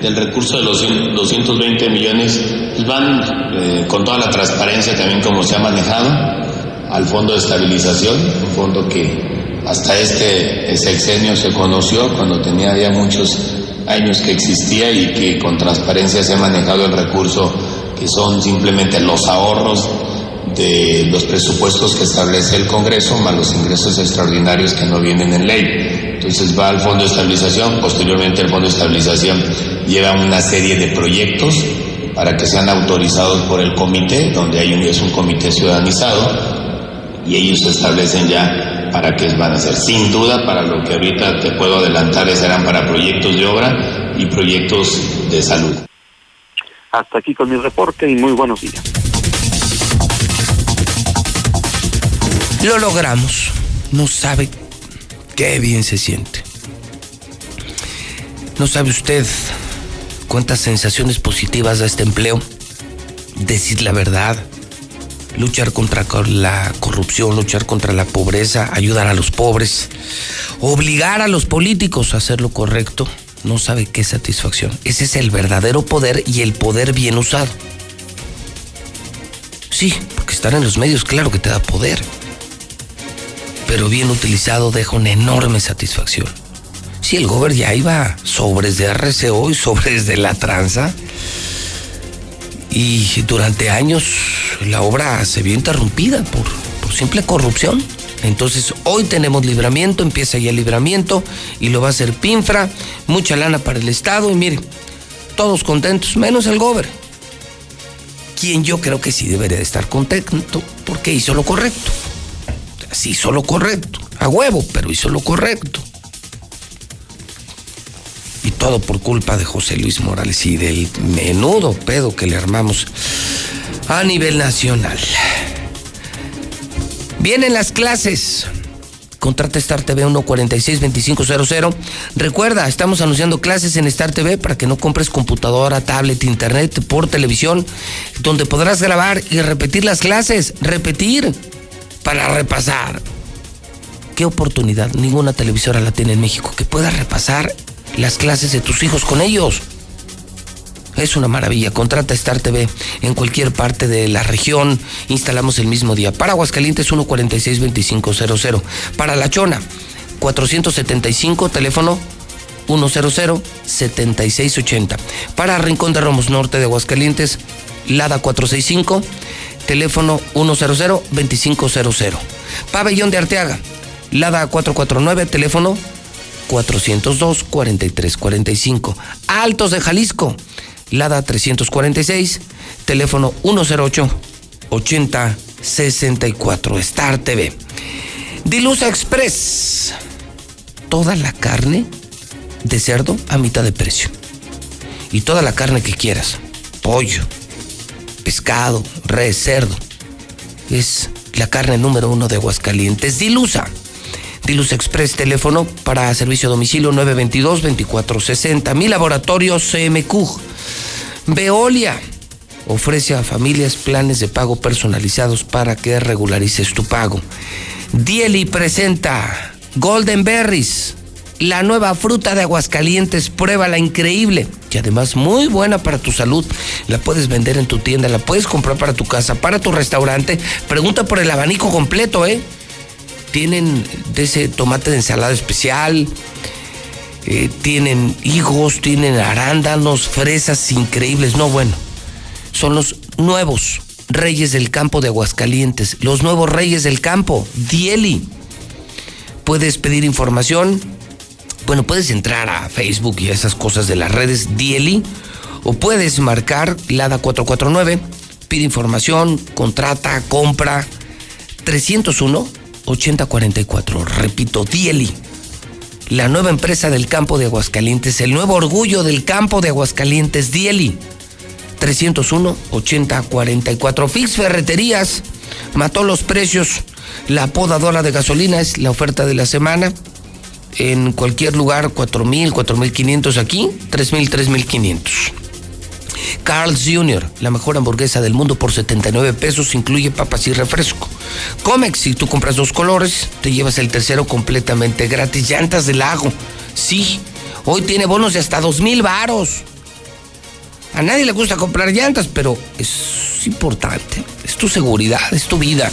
del, recurso de los 220 millones van eh, con toda la transparencia también como se ha manejado al fondo de estabilización, un fondo que hasta este sexenio se conoció cuando tenía ya muchos años que existía y que con transparencia se ha manejado el recurso que son simplemente los ahorros de los presupuestos que establece el Congreso más los ingresos extraordinarios que no vienen en ley. Entonces va al Fondo de Estabilización, posteriormente el Fondo de Estabilización lleva una serie de proyectos para que sean autorizados por el comité, donde hay un, es un comité ciudadanizado, y ellos establecen ya para qué van a ser. Sin duda, para lo que ahorita te puedo adelantar, serán para proyectos de obra y proyectos de salud. Hasta aquí con mi reporte y muy buenos días. Lo logramos. No sabe Qué bien se siente. ¿No sabe usted cuántas sensaciones positivas da este empleo? Decir la verdad, luchar contra la corrupción, luchar contra la pobreza, ayudar a los pobres, obligar a los políticos a hacer lo correcto. No sabe qué satisfacción. Ese es el verdadero poder y el poder bien usado. Sí, porque estar en los medios, claro que te da poder pero bien utilizado deja una enorme satisfacción. Si el gobierno ya iba sobres de RCO y sobres de la tranza, y durante años la obra se vio interrumpida por, por simple corrupción. Entonces hoy tenemos libramiento, empieza ya el libramiento y lo va a hacer Pinfra, mucha lana para el Estado y miren, todos contentos, menos el gobierno, quien yo creo que sí debería de estar contento porque hizo lo correcto sí hizo lo correcto, a huevo, pero hizo lo correcto. Todo por culpa de José Luis Morales y del menudo pedo que le armamos a nivel nacional. Vienen las clases. Contrata Star TV 146-2500. Recuerda, estamos anunciando clases en Star TV para que no compres computadora, tablet, internet, por televisión, donde podrás grabar y repetir las clases. Repetir para repasar. ¿Qué oportunidad? Ninguna televisora la tiene en México que pueda repasar las clases de tus hijos con ellos. Es una maravilla. Contrata Star TV en cualquier parte de la región. Instalamos el mismo día. Para Aguascalientes 146-2500. Para La Chona 475, teléfono 100-7680. Para Rincón de Romos Norte de Aguascalientes, Lada 465 teléfono 100-2500. Pabellón de Arteaga, Lada 449, teléfono 402-4345. Altos de Jalisco, Lada 346, teléfono 108-8064. Star TV. Dilusa Express, toda la carne de cerdo a mitad de precio. Y toda la carne que quieras, pollo pescado, res, cerdo. Es la carne número uno de Aguascalientes. Dilusa. Dilusa Express, teléfono para servicio a domicilio 922-2460. Mi laboratorio CMQ. Veolia ofrece a familias planes de pago personalizados para que regularices tu pago. Dieli presenta Golden Berries la nueva fruta de Aguascalientes, pruébala increíble y además muy buena para tu salud. La puedes vender en tu tienda, la puedes comprar para tu casa, para tu restaurante. Pregunta por el abanico completo, ¿eh? Tienen de ese tomate de ensalada especial, eh, tienen higos, tienen arándanos, fresas increíbles. No, bueno, son los nuevos reyes del campo de Aguascalientes, los nuevos reyes del campo, Dieli. Puedes pedir información bueno, puedes entrar a Facebook y a esas cosas de las redes Dieli o puedes marcar Lada 449, pide información, contrata, compra 301 8044. Repito, Dieli. La nueva empresa del campo de Aguascalientes, el nuevo orgullo del campo de Aguascalientes, Dieli. 301 8044. Fix Ferreterías mató los precios La podadora de gasolina es la oferta de la semana. En cualquier lugar, 4.000, 4.500 aquí, 3.000, 3.500. Carl's Jr., la mejor hamburguesa del mundo por 79 pesos, incluye papas y refresco. Comex, si tú compras dos colores, te llevas el tercero completamente gratis. Llantas del lago, sí, hoy tiene bonos de hasta 2.000 varos. A nadie le gusta comprar llantas, pero es importante. Es tu seguridad, es tu vida.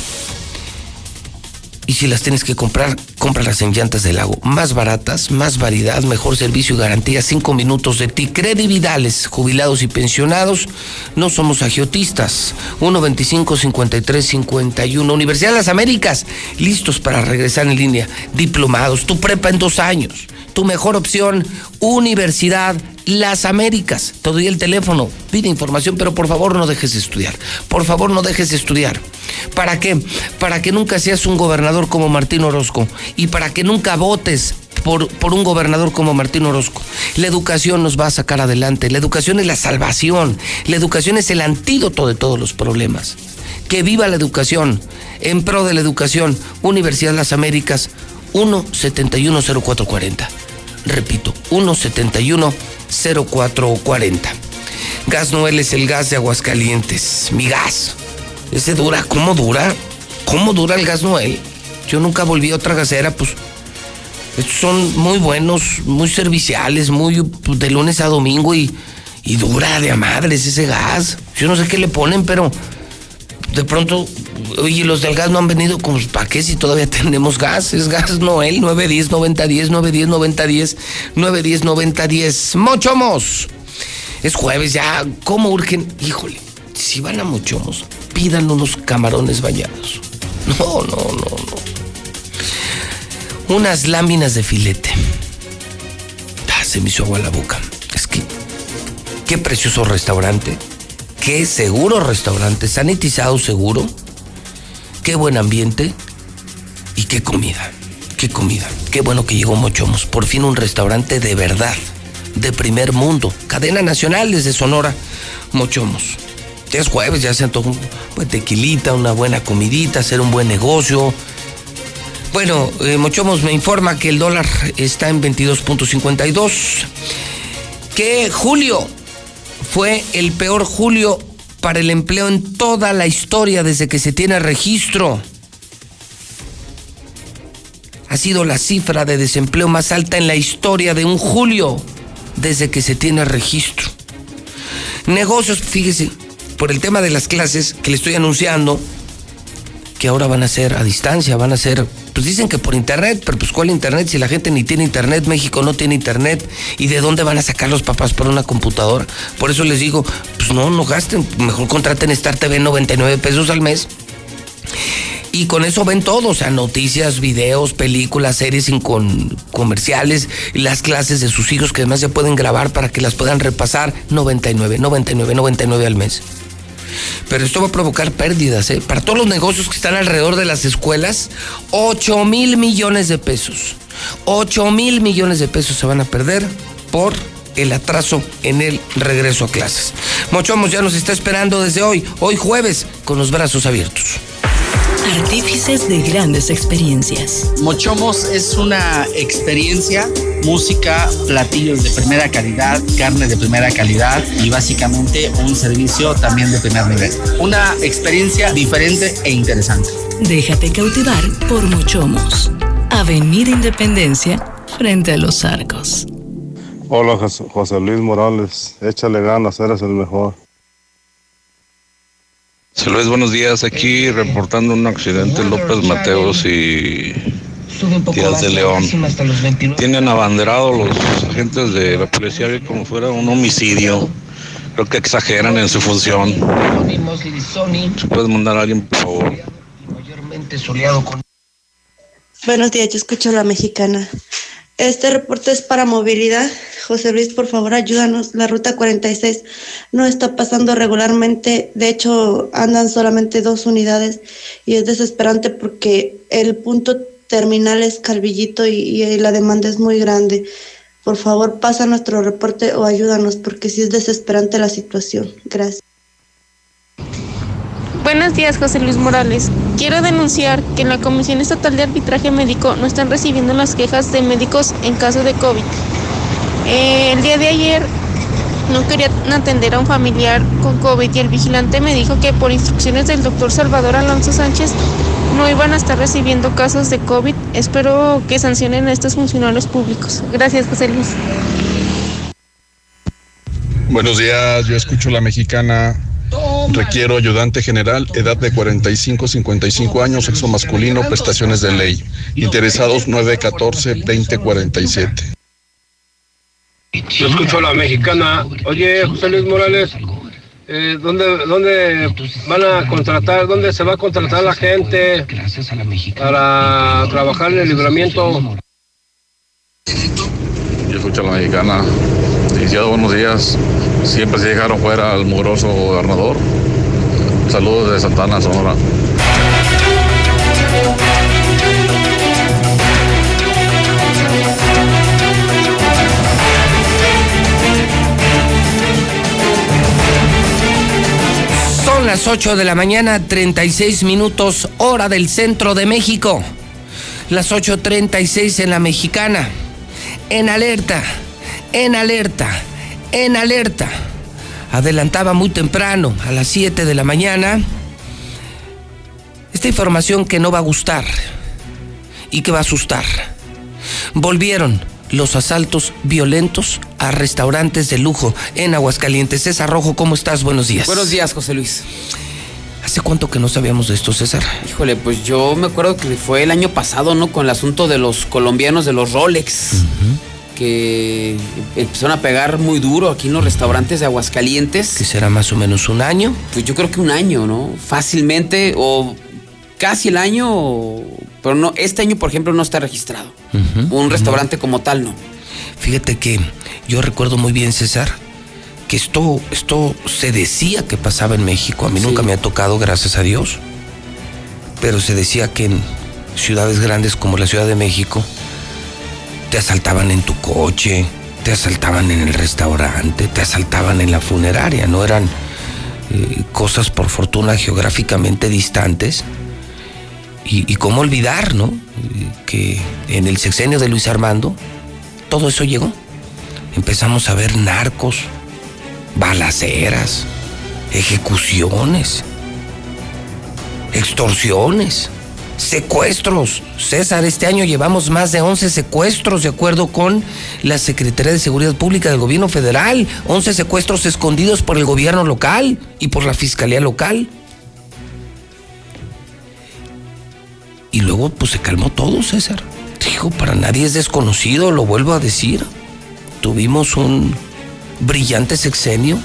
Y si las tienes que comprar, cómpralas en Llantas del Lago. Más baratas, más variedad, mejor servicio y garantía. Cinco minutos de ti. Credividales, jubilados y pensionados. No somos agiotistas. 125-53-51. Universidad de las Américas. Listos para regresar en línea. Diplomados. Tu prepa en dos años. Tu mejor opción. Universidad las Américas. Te doy el teléfono, pide información, pero por favor no dejes de estudiar. Por favor no dejes de estudiar. ¿Para qué? Para que nunca seas un gobernador como Martín Orozco y para que nunca votes por, por, un gobernador como Martín Orozco. La educación nos va a sacar adelante. La educación es la salvación. La educación es el antídoto de todos los problemas. Que viva la educación. En pro de la educación, Universidad las Américas, 1710440. Repito, 1710440. Gas Noel es el gas de Aguascalientes. Mi gas. Ese dura, ¿cómo dura? ¿Cómo dura el gas Noel? Yo nunca volví a otra gasera, pues. Estos son muy buenos, muy serviciales, muy pues, de lunes a domingo y, y dura de a madres ese gas. Yo no sé qué le ponen, pero de pronto, oye, los del gas no han venido con ¿para qué si todavía tenemos gas? Es gas Noel, 910 9010 910 9010 910 9010 Mochomos. Es jueves ya, ¿cómo urgen? Híjole, si van a Mochomos, pidan unos camarones bañados. No, no, no, no. Unas láminas de filete. Ah, se me hizo agua la boca. Es que, qué precioso restaurante. Qué seguro restaurante, sanitizado seguro. Qué buen ambiente. Y qué comida. Qué comida. Qué bueno que llegó Mochomos. Por fin un restaurante de verdad. De primer mundo. Cadena nacional desde Sonora. Mochomos. Ya es jueves, ya se un buen tequilita, una buena comidita, hacer un buen negocio. Bueno, eh, Mochomos me informa que el dólar está en 22.52. Que julio fue el peor julio para el empleo en toda la historia desde que se tiene registro. Ha sido la cifra de desempleo más alta en la historia de un julio desde que se tiene registro. Negocios, fíjese, por el tema de las clases que le estoy anunciando, que ahora van a ser a distancia, van a ser, pues dicen que por internet, pero pues ¿cuál internet? Si la gente ni tiene internet, México no tiene internet, ¿y de dónde van a sacar los papás por una computadora? Por eso les digo, pues no, no gasten, mejor contraten Star TV 99 pesos al mes. Y con eso ven todo, o sea, noticias, videos, películas, series sin con comerciales, las clases de sus hijos que además se pueden grabar para que las puedan repasar 99, 99, 99 al mes. Pero esto va a provocar pérdidas, ¿eh? Para todos los negocios que están alrededor de las escuelas, 8 mil millones de pesos. 8 mil millones de pesos se van a perder por el atraso en el regreso a clases. Mochomos ya nos está esperando desde hoy, hoy jueves, con los brazos abiertos. Artífices de grandes experiencias. Mochomos es una experiencia, música, platillos de primera calidad, carne de primera calidad y básicamente un servicio también de primer nivel. Una experiencia diferente e interesante. Déjate cautivar por Mochomos. Avenida Independencia, frente a los arcos. Hola José Luis Morales, échale ganas, eres el mejor. Saludos, buenos días. Aquí reportando un accidente López Mateos y Díaz de León. Tienen abanderado los agentes de la policía como fuera un homicidio. Creo que exageran en su función. ¿Se puede mandar a alguien, por favor? Buenos días, yo escucho a la mexicana. Este reporte es para movilidad. José Luis, por favor, ayúdanos. La ruta 46 no está pasando regularmente. De hecho, andan solamente dos unidades y es desesperante porque el punto terminal es Calvillito y, y la demanda es muy grande. Por favor, pasa nuestro reporte o ayúdanos porque sí es desesperante la situación. Gracias. Buenos días, José Luis Morales. Quiero denunciar que en la Comisión Estatal de Arbitraje Médico no están recibiendo las quejas de médicos en caso de COVID. Eh, el día de ayer no querían atender a un familiar con COVID y el vigilante me dijo que por instrucciones del doctor Salvador Alonso Sánchez no iban a estar recibiendo casos de COVID. Espero que sancionen a estos funcionarios públicos. Gracias, José Luis. Buenos días, yo escucho la mexicana. Requiero ayudante general, edad de 45-55 años, sexo masculino, prestaciones de ley. Interesados 914-2047. Yo escucho la mexicana. Oye, José Luis Morales, eh, ¿dónde, ¿dónde van a contratar, dónde se va a contratar la gente para trabajar en el libramiento? Yo escucho a la mexicana. Licenciado, buenos días. Siempre se dejaron fuera al mugroso gobernador. Saludos de Santana, Sonora. Son las 8 de la mañana, 36 minutos, hora del centro de México. Las 8.36 en la mexicana. En alerta, en alerta, en alerta. Adelantaba muy temprano, a las 7 de la mañana, esta información que no va a gustar y que va a asustar. Volvieron los asaltos violentos a restaurantes de lujo en Aguascalientes. César Rojo, ¿cómo estás? Buenos días. Buenos días, José Luis. ¿Hace cuánto que no sabíamos de esto, César? Híjole, pues yo me acuerdo que fue el año pasado, ¿no? Con el asunto de los colombianos de los Rolex. Que empezaron a pegar muy duro aquí en los restaurantes de Aguascalientes. ¿Que será más o menos un año? Pues yo creo que un año, ¿no? Fácilmente, o casi el año, pero no, este año, por ejemplo, no está registrado. Un restaurante como tal, no. Fíjate que yo recuerdo muy bien, César, que esto, esto se decía que pasaba en México. A mí nunca me ha tocado, gracias a Dios. Pero se decía que en ciudades grandes como la Ciudad de México te asaltaban en tu coche, te asaltaban en el restaurante, te asaltaban en la funeraria. No eran eh, cosas, por fortuna, geográficamente distantes. Y, y cómo olvidar, ¿no? Que en el sexenio de Luis Armando todo eso llegó. Empezamos a ver narcos, balaceras, ejecuciones, extorsiones, secuestros. César, este año llevamos más de 11 secuestros de acuerdo con la Secretaría de Seguridad Pública del Gobierno Federal. 11 secuestros escondidos por el gobierno local y por la Fiscalía local. Y luego pues se calmó todo, César. Dijo, para nadie es desconocido, lo vuelvo a decir. Tuvimos un brillante sexenio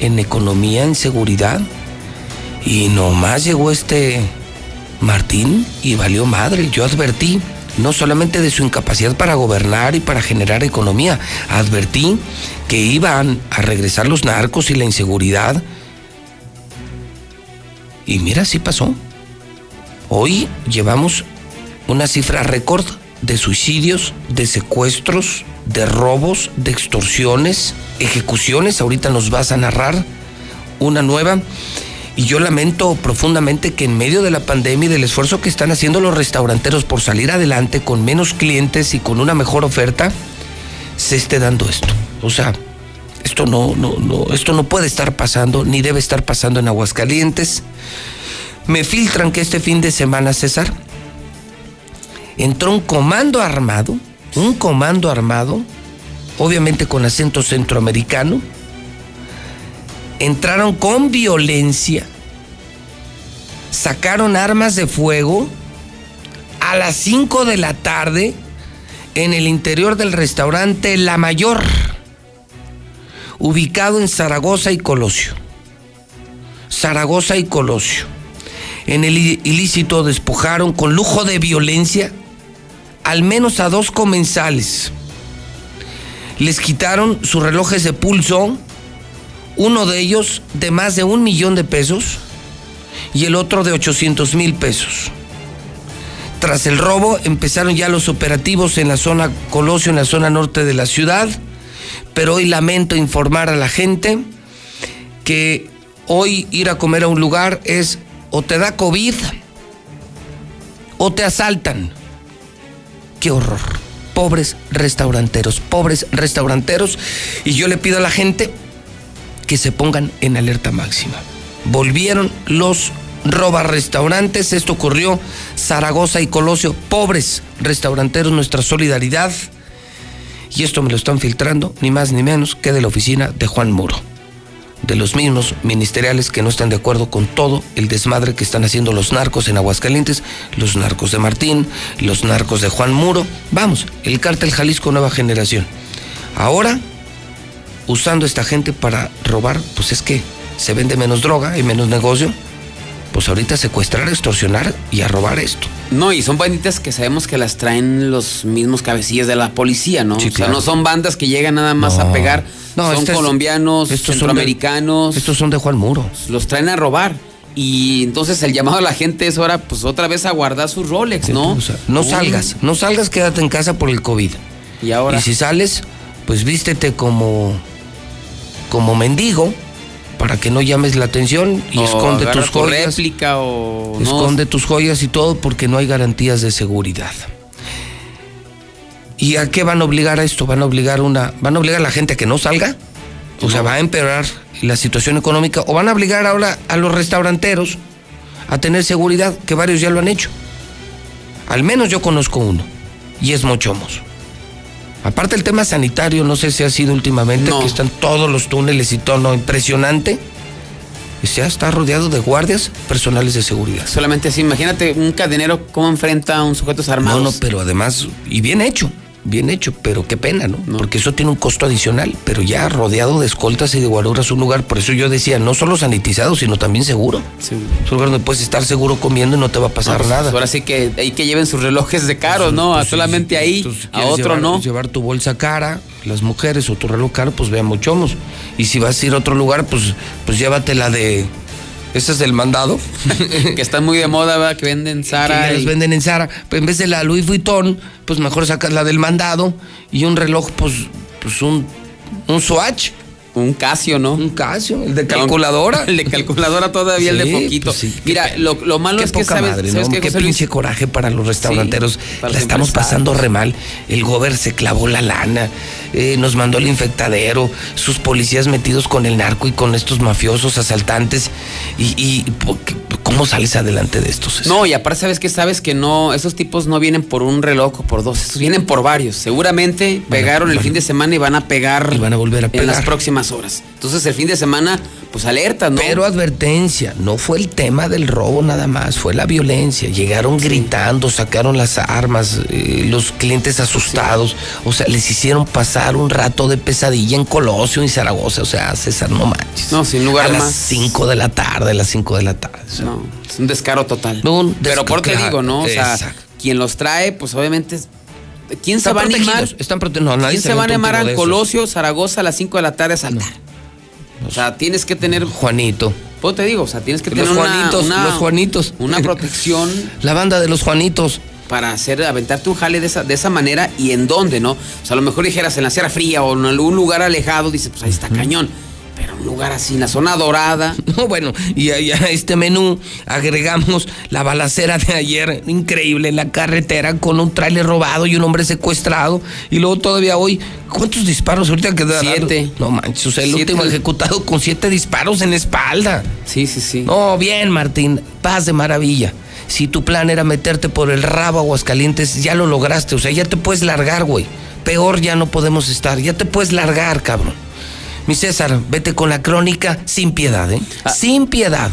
en economía, en seguridad. Y nomás llegó este Martín y valió madre. Yo advertí, no solamente de su incapacidad para gobernar y para generar economía, advertí que iban a regresar los narcos y la inseguridad. Y mira, sí pasó. Hoy llevamos una cifra récord de suicidios, de secuestros, de robos, de extorsiones, ejecuciones. Ahorita nos vas a narrar una nueva. Y yo lamento profundamente que en medio de la pandemia y del esfuerzo que están haciendo los restauranteros por salir adelante con menos clientes y con una mejor oferta, se esté dando esto. O sea, esto no, no, esto no puede estar pasando, ni debe estar pasando en Aguascalientes. Me filtran que este fin de semana, César, entró un comando armado, un comando armado, obviamente con acento centroamericano, entraron con violencia, sacaron armas de fuego a las 5 de la tarde en el interior del restaurante La Mayor, ubicado en Zaragoza y Colosio. Zaragoza y Colosio. En el ilícito despojaron con lujo de violencia al menos a dos comensales. Les quitaron sus relojes de pulso, uno de ellos de más de un millón de pesos y el otro de 800 mil pesos. Tras el robo empezaron ya los operativos en la zona Colosio, en la zona norte de la ciudad, pero hoy lamento informar a la gente que hoy ir a comer a un lugar es o te da COVID o te asaltan. Qué horror. Pobres restauranteros, pobres restauranteros. Y yo le pido a la gente que se pongan en alerta máxima. Volvieron los roba restaurantes. Esto ocurrió Zaragoza y Colosio. Pobres restauranteros, nuestra solidaridad. Y esto me lo están filtrando, ni más ni menos que de la oficina de Juan Muro. De los mismos ministeriales que no están de acuerdo con todo el desmadre que están haciendo los narcos en Aguascalientes, los narcos de Martín, los narcos de Juan Muro. Vamos, el cártel Jalisco Nueva Generación. Ahora, usando esta gente para robar, pues es que se vende menos droga y menos negocio pues ahorita secuestrar, extorsionar y a robar esto. No, y son banditas que sabemos que las traen los mismos cabecillas de la policía, ¿no? o sea, no son bandas que llegan nada más a pegar. No, son colombianos, estos centroamericanos. estos son de Juan Muro. Los traen a robar. Y entonces el llamado a la gente es ahora, pues otra vez a guardar sus Rolex, ¿no? no salgas, no salgas, quédate en casa por el COVID. Y ahora. Y si sales, pues vístete como, como mendigo para que no llames la atención y esconde tus joyas. réplica o esconde tus joyas y todo porque no hay garantías de seguridad. ¿Y a qué van a obligar a esto? Van a obligar una, van a obligar a la gente a que no salga. O sea, va a empeorar la situación económica o van a obligar ahora a los restauranteros a tener seguridad, que varios ya lo han hecho. Al menos yo conozco uno y es Mochomos. Aparte el tema sanitario, no sé si ha sido últimamente, que están todos los túneles y todo, impresionante. O sea, está rodeado de guardias personales de seguridad. Solamente así, imagínate un cadenero cómo enfrenta a un sujeto armado. No, no, pero además, y bien hecho bien hecho, pero qué pena, ¿no? Porque eso tiene un costo adicional, pero ya rodeado de escoltas y de guaruras un lugar, por eso yo decía, no solo sanitizado, sino también seguro. Sí. un lugar donde puedes estar seguro comiendo y no te va a pasar pues, nada. ahora sí que hay que lleven sus relojes de caro, pues, ¿no? Pues, solamente ahí, a otro no. Llevar tu bolsa cara, las mujeres o tu reloj caro, pues vean muchomos. Y si vas a ir a otro lugar, pues, pues llévatela de ese es el mandado. que están muy de moda, ¿verdad? Que venden Sara. Que los venden en Sara. Pues en vez de la Louis Vuitton, pues mejor sacas la del mandado y un reloj, pues, pues un, un Swatch un Casio, ¿no? Un Casio, el de calculadora. el de calculadora todavía, el de poquito. Pues Mira, lo, lo, malo es que sabes, que qué pinche coraje para los restauranteros. la estamos pasando re mal. El gober se clavó la lana, eh, nos mandó el infectadero, sus policías metidos con el narco y con estos mafiosos asaltantes. Y, y ¿cómo sales adelante de estos? No, y aparte sabes que sabes que no, esos tipos no vienen por un reloj o por dos, estos vienen por varios. Seguramente pegaron el fin de semana y van a pegar. Y van a volver a pegar. En las próximas horas. Entonces el fin de semana, pues alerta, ¿no? Pero advertencia, no fue el tema del robo nada más, fue la violencia. Llegaron gritando, sacaron las armas, eh, los clientes asustados, o sea, les hicieron pasar un rato de pesadilla en Colosio y Zaragoza, o sea, César, no manches. No, sin lugar a más. las 5 de la tarde, a las 5 de la tarde. no, es un descaro total. Pero por te digo, ¿no? O sea, quien los trae, pues obviamente ¿Quién se va a animar? Están no, nadie ¿Quién se, va a animar a Colosio, Zaragoza a las 5 de la tarde a saltar? O sea, tienes que tener. Juanito. Pues te digo, o sea, tienes que los tener Juanitos, una, los Juanitos. Una protección. la banda de los Juanitos. Para hacer, aventarte un jale de esa, de esa manera y en dónde, ¿no? O sea, a lo mejor dijeras en la Sierra Fría o en algún lugar alejado, dices, pues ahí está cañón un lugar así, la zona dorada. No, bueno, y a, este menú agregamos la balacera de ayer, increíble, en la carretera con un tráiler robado y un hombre secuestrado. Y luego todavía hoy, ¿cuántos disparos ahorita quedaron? Siete. No manches, o sea, el último ejecutado con siete disparos en la espalda. Sí, sí, sí. No, bien, Martín, paz de maravilla. Si tu plan era meterte por el rabo Aguascalientes, ya lo lograste. O sea, ya te puedes largar, güey. Peor ya no podemos estar. Ya te puedes largar, cabrón. Mi César, vete con la crónica sin piedad, ¿eh? Ah. Sin piedad.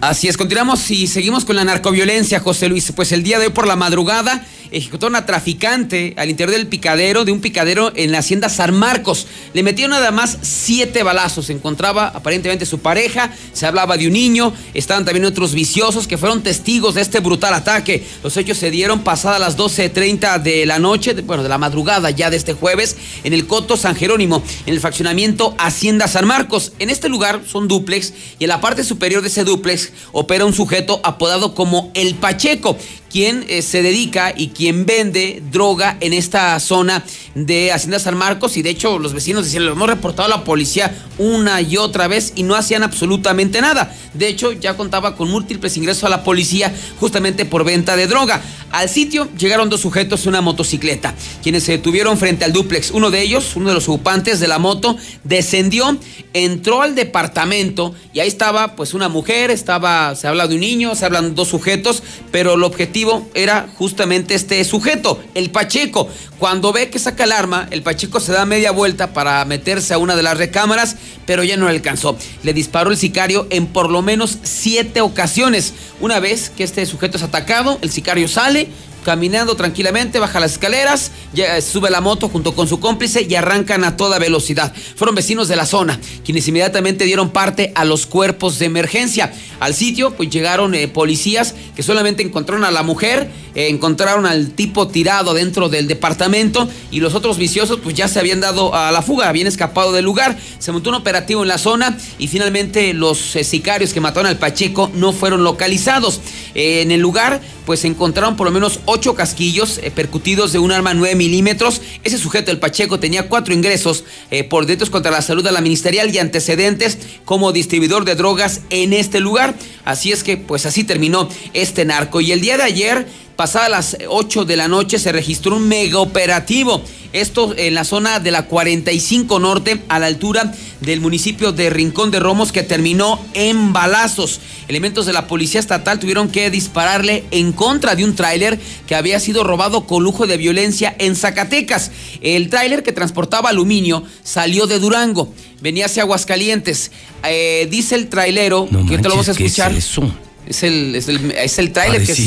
Así es, continuamos y seguimos con la narcoviolencia, José Luis. Pues el día de hoy por la madrugada ejecutó una traficante al interior del picadero, de un picadero en la hacienda San Marcos. Le metió nada más siete balazos. Encontraba aparentemente su pareja, se hablaba de un niño, estaban también otros viciosos que fueron testigos de este brutal ataque. Los hechos se dieron pasadas las 12.30 de la noche, bueno, de la madrugada ya de este jueves, en el Coto San Jerónimo, en el fraccionamiento Hacienda San Marcos. En este lugar son duplex y en la parte superior de ese duplex opera un sujeto apodado como El Pacheco, quien eh, se dedica y quien vende droga en esta zona de Hacienda San Marcos y de hecho los vecinos decían, lo hemos reportado a la policía una y otra vez y no hacían absolutamente nada. De hecho, ya contaba con múltiples ingresos a la policía justamente por venta de droga. Al sitio llegaron dos sujetos en una motocicleta, quienes se detuvieron frente al duplex. Uno de ellos, uno de los ocupantes de la moto, descendió, entró al departamento y ahí estaba pues una mujer, estaba, se habla de un niño, se hablan dos sujetos, pero el objetivo era justamente este sujeto, el Pacheco. Cuando ve que saca el arma, el Pacheco se da media vuelta para meterse a una de las recámaras, pero ya no le alcanzó. Le disparó el sicario en por lo menos siete ocasiones. Una vez que este sujeto es atacado, el sicario sale, caminando tranquilamente, baja las escaleras, ya sube la moto junto con su cómplice y arrancan a toda velocidad. Fueron vecinos de la zona quienes inmediatamente dieron parte a los cuerpos de emergencia. Al sitio pues llegaron eh, policías que solamente encontraron a la mujer, eh, encontraron al tipo tirado dentro del departamento y los otros viciosos pues ya se habían dado a la fuga, habían escapado del lugar. Se montó un operativo en la zona y finalmente los eh, sicarios que mataron al Pacheco no fueron localizados. en el lugar pues encontraron por lo menos ocho casquillos eh, percutidos de un arma 9 milímetros. Ese sujeto, el Pacheco, tenía cuatro ingresos eh, por delitos contra la salud de la ministerial y antecedentes como distribuidor de drogas en este lugar. Así es que, pues así terminó este narco. Y el día de ayer Pasadas las 8 de la noche se registró un mega operativo. Esto en la zona de la 45 Norte, a la altura del municipio de Rincón de Romos, que terminó en balazos. Elementos de la Policía Estatal tuvieron que dispararle en contra de un tráiler que había sido robado con lujo de violencia en Zacatecas. El tráiler que transportaba aluminio salió de Durango, venía hacia Aguascalientes. Eh, dice el trailero, que te lo vamos a escuchar. es eso? Es el, es el, es el tráiler que es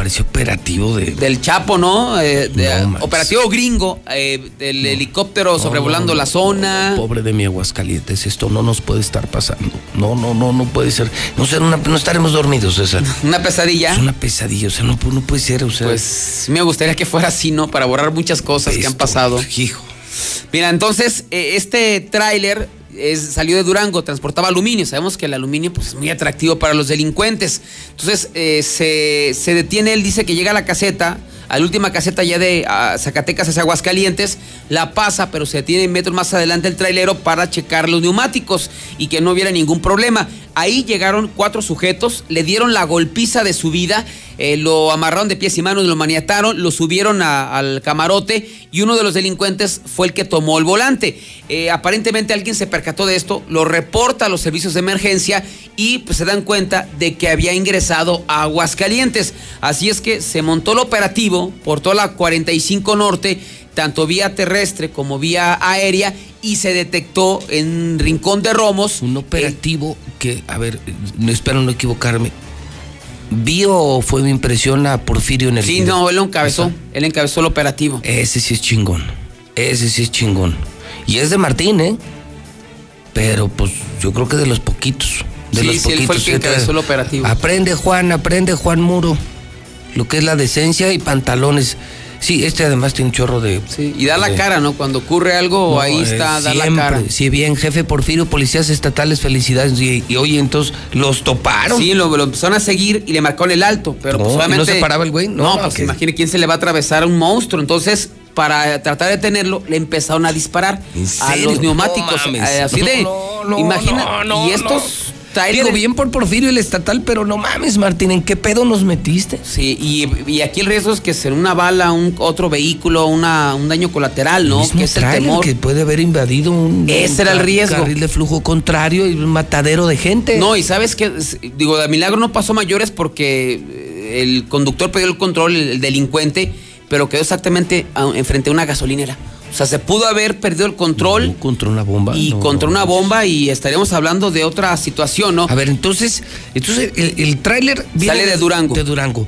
parece operativo de... Del Chapo, ¿no? Eh, operativo gringo, eh, del helicóptero sobrevolando la zona. Pobre de mi Aguascalientes, esto no nos puede estar pasando. No, no, no, no puede ser. No, ser no estaremos dormidos, esa. ¿Una pesadilla? Es una pesadilla, o sea, no, puede ser, o sea... Pues me gustaría que fuera así, ¿no? Para borrar muchas cosas que han pasado. Hijo. Mira, entonces, eh, este tráiler salió de Durango, transportaba aluminio. Sabemos que el aluminio pues, es muy atractivo para los delincuentes. Entonces eh, se, se, detiene, él dice que llega a la caseta, a la última caseta ya de Zacatecas hacia Aguascalientes, la pasa, pero se detiene metros más adelante el trailero para checar los neumáticos y que no hubiera ningún problema. Ahí llegaron cuatro sujetos, le dieron la golpiza de su vida, eh, lo amarraron de pies y manos, lo maniataron, lo subieron al camarote y uno de los delincuentes fue el que tomó el volante. Eh, aparentemente alguien se percató de esto, lo reporta a los servicios de emergencia y pues, se dan cuenta de que había ingresado a Aguascalientes. Así es que se montó el operativo por toda la 45 Norte tanto vía terrestre como vía aérea y se detectó en Rincón de Romos. Un operativo que, a ver, no espero no equivocarme. ¿Vio o fue mi impresión a Porfirio en el Sí, no, él lo encabezó. Él encabezó el operativo. Ese sí es chingón. Ese sí es chingón. Y es de Martín, ¿eh? Pero pues yo creo que de los poquitos. De sí, los sí, poquitos. él fue el que encabezó el operativo. Aprende, Juan, aprende, Juan Muro. Lo que es la decencia y pantalones. Sí, este además tiene un chorro de. Sí, y da la cara, ¿no? Cuando ocurre algo, ahí está, da la cara. Sí, bien, jefe Porfirio, policías estatales, felicidades. Y, y oye, entonces los toparon. Sí, lo, lo, empezaron a seguir y le marcaron el alto. Pero pues obviamente. ¿No se paraba el güey? No, no pues imagine quién se le va a atravesar a un monstruo. Entonces, para tratar de tenerlo, le empezaron a disparar a los neumáticos. No, eh, así de. imagina, y estos Digo, bien por Porfirio el estatal, pero no mames, Martín, ¿en qué pedo nos metiste? Sí, y, aquí el riesgo es que sea una bala, un otro vehículo, una, un daño colateral, ¿no? que es el temor. Que puede haber invadido un, Ese era el riesgo. carril de flujo contrario y un matadero de gente. No, y sabes que, digo, de milagro no pasó mayores porque el conductor perdió el control, el delincuente, pero quedó exactamente enfrente a una gasolinera. O sea, se pudo haber perdido el control. No, contra una bomba. Y no, contra una bomba y estaríamos hablando de otra situación, ¿no? A ver, entonces, entonces el, el tráiler sale de Durango. De Durango.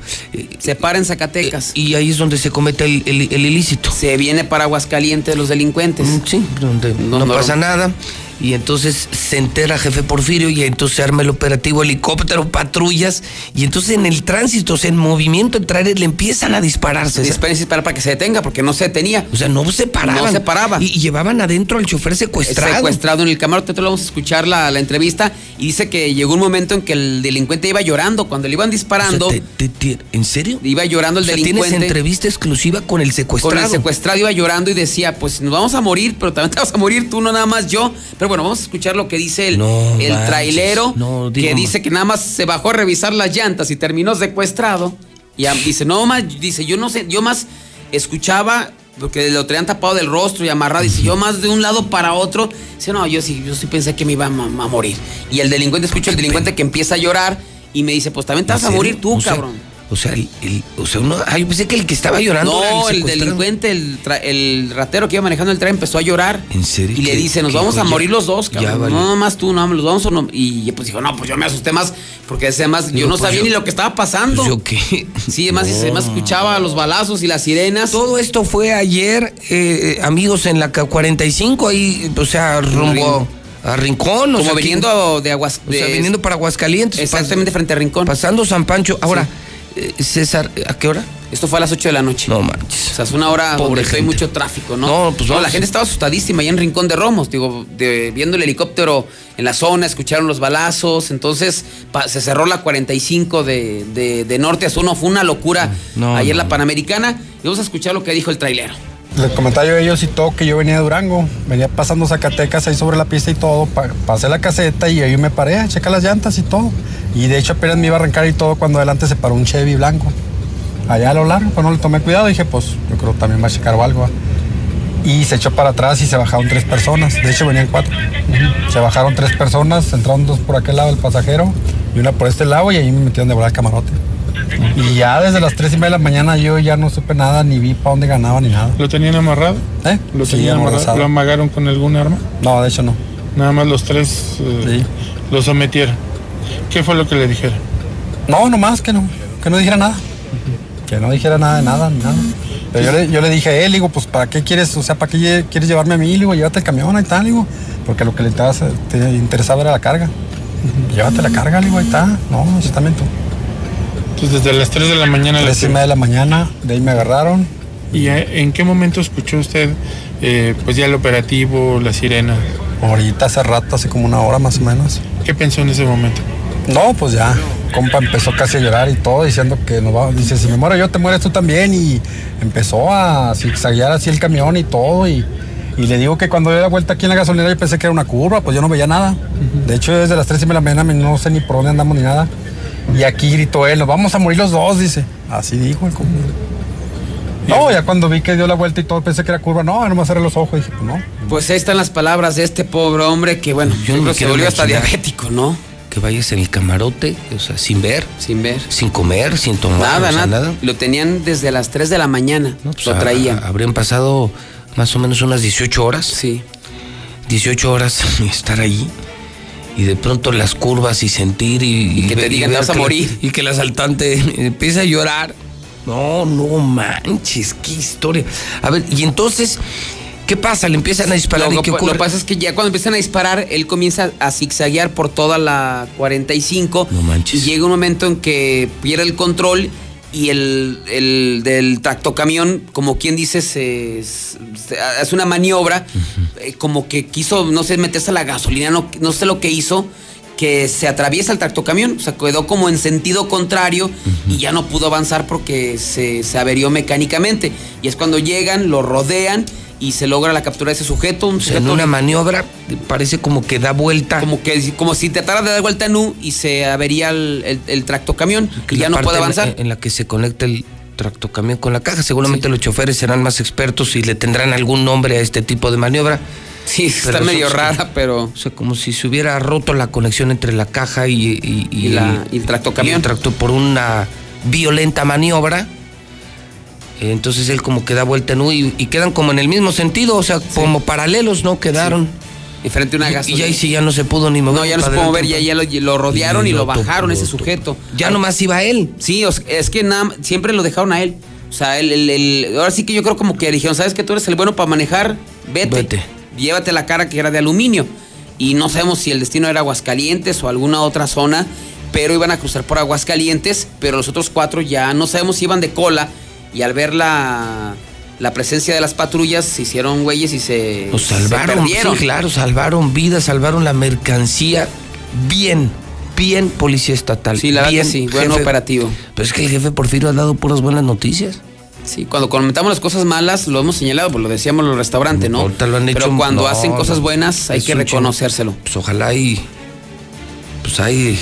Se para en Zacatecas. Eh, y ahí es donde se comete el, el, el ilícito. Se viene para Aguascalientes los delincuentes. Sí, donde no pasa nada. Y entonces se entera jefe Porfirio y entonces se arma el operativo helicóptero, patrullas. Y entonces en el tránsito, o sea, en movimiento, en traer, le empiezan a dispararse. Disparen, disparar para que se detenga, porque no se detenía. O sea, no se paraban. No se paraba. Y, y llevaban adentro al chofer secuestrado. Secuestrado en el camarote. Vamos a escuchar la, la entrevista. Y dice que llegó un momento en que el delincuente iba llorando. Cuando le iban disparando. O sea, te- te- te- ¿En serio? Iba llorando el O sea, delincuente. tienes entrevista exclusiva con el secuestrado. Con el secuestrado iba llorando y decía, pues nos vamos a morir, pero también te vas a morir tú, no nada más yo. Pero bueno, vamos a escuchar lo que dice el, No el manches. trailero, No, que dice que nada más se bajó a revisar las llantas y terminó secuestrado. Y dice, no más, dice, yo no sé, yo más escuchaba, porque lo traían tapado del rostro y amarrado, dice, yo más de un lado para otro, dice, no, yo sí, yo sí pensé que me iba a, morir. Y el delincuente, escucha el delincuente que empieza a llorar y me dice, pues también te ¿En vas a serio? morir tú, O sea, cabrón. O sea, el, el- o sea uno, ay, yo pensé que el que estaba llorando era No, el delincuente, el, tra- el ratero que iba manejando el tren empezó a llorar. ¿En serio? Y le ¿Qué- dice, nos vamos a morir los dos, cabrón. no, nomás tú, no, los vamos o no. Y pues dijo, no, pues yo me asusté más, porque además yo no pues sabía yo- ni lo que estaba pasando. Pues yo qué. Sí, además, No. además escuchaba los balazos y las sirenas. Todo esto fue ayer, eh, amigos, en la K45, ahí, o sea, rumbo a Rincón. o Como sea, aquí- viniendo de Aguas... O sea, viniendo para Aguascalientes. Exactamente frente a Rincón. Pasando San Pancho. Ahora, eh, César, ¿a qué hora? Esto fue a las 8 de la noche. No manches. O sea, es una hora Pobre donde hay mucho tráfico, ¿no? No, pues la vamos. gente estaba asustadísima allá en Rincón de Romos, digo, de- viendo el helicóptero en la zona, escucharon los balazos, entonces pa- se cerró la 45 de, de- de norte a sur, no, fue una locura No, ayer no, la Panamericana. Y vamos a escuchar lo que dijo el trailero. Les comentaba yo a ellos y todo que yo venía de Durango, venía pasando Zacatecas ahí sobre la pista y todo, pa- pasé la caseta y ahí me paré a checar las llantas y todo. Y de hecho apenas me iba a arrancar y todo cuando adelante se paró un Chevy blanco. Allá a lo largo, pues no le tomé cuidado, dije pues yo creo que también va a checar o algo. Y se echó para atrás y se bajaron tres personas, de hecho venían cuatro. Se bajaron tres personas, entraron dos por aquel lado el pasajero y una por este lado y ahí me metieron de volar el camarote. Y ya desde las tres y media de la mañana yo ya no supe nada, ni vi para dónde ganaba ni nada. ¿Lo tenían amarrado? ¿Eh? ¿Lo Sí, tenían amarrado? ¿Lo amagaron con algún arma? No, de hecho no. Nada más los tres eh, lo sometieron. ¿Qué fue lo que le dijeron? No, nomás que no, que no dijera nada. Que no dijera nada de nada, ni nada. Pero yo le, yo le dije a él, digo, pues ¿para qué quieres, o sea, para qué quieres llevarme a mí? Digo, llévate el camión, ahí está, digo. Porque lo que le te interesaba era la carga. Llévate la carga, digo, ahí está. No, también tú. Entonces desde las 3 de la mañana le Tres y media de la mañana, de ahí me agarraron. ¿Y en qué momento escuchó usted eh, pues ya el operativo, la sirena? Ahorita hace rato, hace como una hora más o menos. ¿Qué pensó en ese momento? No, pues ya, compa empezó casi a llorar y todo, diciendo que nos va, dice, si me muero yo, te mueres tú también. Y empezó a zigzaguear así el camión y todo. Y, y le digo que cuando dio la vuelta aquí en la gasolinera yo pensé que era una curva, pues yo no veía nada. De hecho, desde las 3 y media de la mañana no sé ni por dónde andamos ni nada. Y aquí gritó él, nos vamos a morir los dos, dice. Así dijo el compa. No, ya cuando vi que dio la vuelta y todo, pensé que era curva. No, no me cerré los ojos. Dije, pues no. Pues ahí están las palabras de este pobre hombre que, bueno, yo no creo que se volvió hasta diabético, ¿no? Que vayas en el camarote, o sea, sin ver. Sin ver. Sin comer, sin tomar. Nada, o sea, nada, Lo tenían desde las 3 de la mañana. Pues, lo traían. ha- habrían pasado más o menos unas 18 horas. Sí. 18 horas estar ahí. Y de pronto las curvas y sentir y, Y que te digan, ver "Te vas a la- morir". y que el asaltante empieza a llorar. No, no manches, qué historia. A ver, y entonces, ¿qué pasa? Le empiezan a disparar Lo, y qué lo ocurre. que pasa es que ya cuando empiezan a disparar, él comienza a zigzaguear por toda la 45. No manches. Y llega un momento en que pierde el control y el, el del tractocamión, como quien dice, se, se- hace una maniobra, eh, como que quiso, no sé, meterse a la gasolina, no, no sé lo que hizo, que se atraviesa el tractocamión, o sea, quedó como en sentido contrario y ya no pudo avanzar porque se, se averió mecánicamente. Y es cuando llegan, lo rodean y se logra la captura de ese sujeto. Un O sea, en una maniobra parece como que da vuelta. como que como si tratara de dar vuelta en U y se avería el, el, el tractocamión y ya no puede avanzar. En, la que se conecta el tractocamión con la caja. Seguramente los choferes serán más expertos y le tendrán algún nombre a este tipo de maniobra. Sí, está Pero medio eso- rara, pero. O sea, como si se hubiera roto la conexión entre la caja y, y- y Y la- y el tractocamión. el tractor por una violenta maniobra. Entonces él como que da vuelta en U y, y quedan como en el mismo sentido, o sea, como paralelos, ¿no? Quedaron. Y frente a una Y- Y, gasolina. ya ahí sí ya no se pudo ni mover. No, ya no se puede mover, ya, ya lo, lo rodearon y, Y lo lo bajaron tocó, ese sujeto. Ya nomás iba él. Sí, es que nada, siempre lo dejaron a él. O sea, el, el- el- ahora sí que yo creo como que dijeron, ¿sabes que tú eres el bueno para manejar? Vete. Vete. Llévate la cara que era de aluminio. y no sabemos si el destino era Aguascalientes o alguna otra zona, pero iban a cruzar por Aguascalientes, pero los otros cuatro ya no sabemos si iban de cola y al ver la, la presencia de las patrullas se hicieron güeyes y se, Los se salvaron, sí, claro, salvaron vidas, salvaron la mercancía. Bien, bien, policía estatal. Sí, la verdad bien, que sí, buen operativo. Pero es que el jefe Porfirio ha dado puras buenas noticias. Sí, cuando comentamos las cosas malas lo hemos señalado, pues lo decíamos en los restaurantes, ¿no? Ahorita lo han hecho, Pero cuando no, hacen cosas buenas hay que reconocérselo. Pues ojalá y. Pues ahí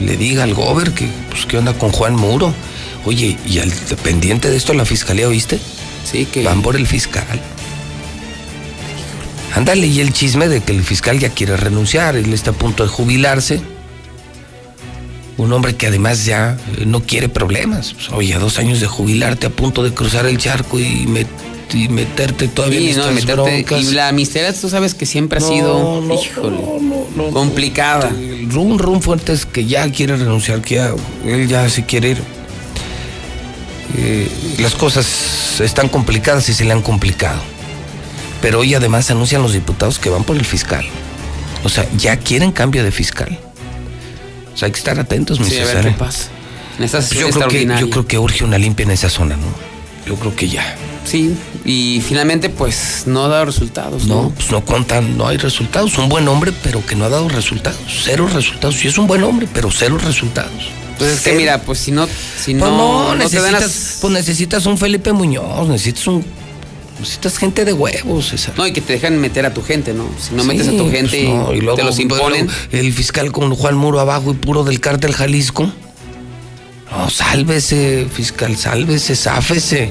le diga al gober que, pues, qué onda con Juan Muro. Oye, y al pendiente de esto la fiscalía, ¿oíste? Sí, que. Van por el fiscal. Ándale, y el chisme de que el fiscal ya quiere renunciar, él está a punto de jubilarse. Un hombre que además ya eh, no quiere problemas. Pues, oye, a dos años de jubilarte, a punto de cruzar el charco y, met- y meterte todavía Sí, en no, meterte- broncas. y la amistad, tú sabes que siempre ha sido, no, híjole, complicada. El rum rum fuerte es que ya quiere renunciar, que ya, él ya se quiere ir. Eh, las cosas están complicadas y se le han complicado. Pero hoy además anuncian los diputados que van por el fiscal. O sea, ya quieren cambio de fiscal. O sea, hay que estar atentos, mi Sí, a ver César, qué ¿eh? pasa. En esta Pues yo, creo que, yo creo que urge una limpia en esa zona, ¿no? Yo creo que ya. Sí, y finalmente pues no ha dado resultados, ¿no? No, pues no cuentan, no hay resultados. Un buen hombre, pero que no ha dado resultados. Cero resultados. Y es un buen hombre, pero cero resultados. Pues es que mira, pues si no, si Pues no, no, no te necesitas, las- pues necesitas un Felipe Muñoz, necesitas un. Necesitas gente de huevos, César. No, y que te dejan meter a tu gente, ¿no? Si no Sí, metes a tu pues gente no, y luego, te los imponen. el fiscal con Juan Muro abajo y puro del cártel Jalisco. No, sálvese, fiscal, sálvese, záfese.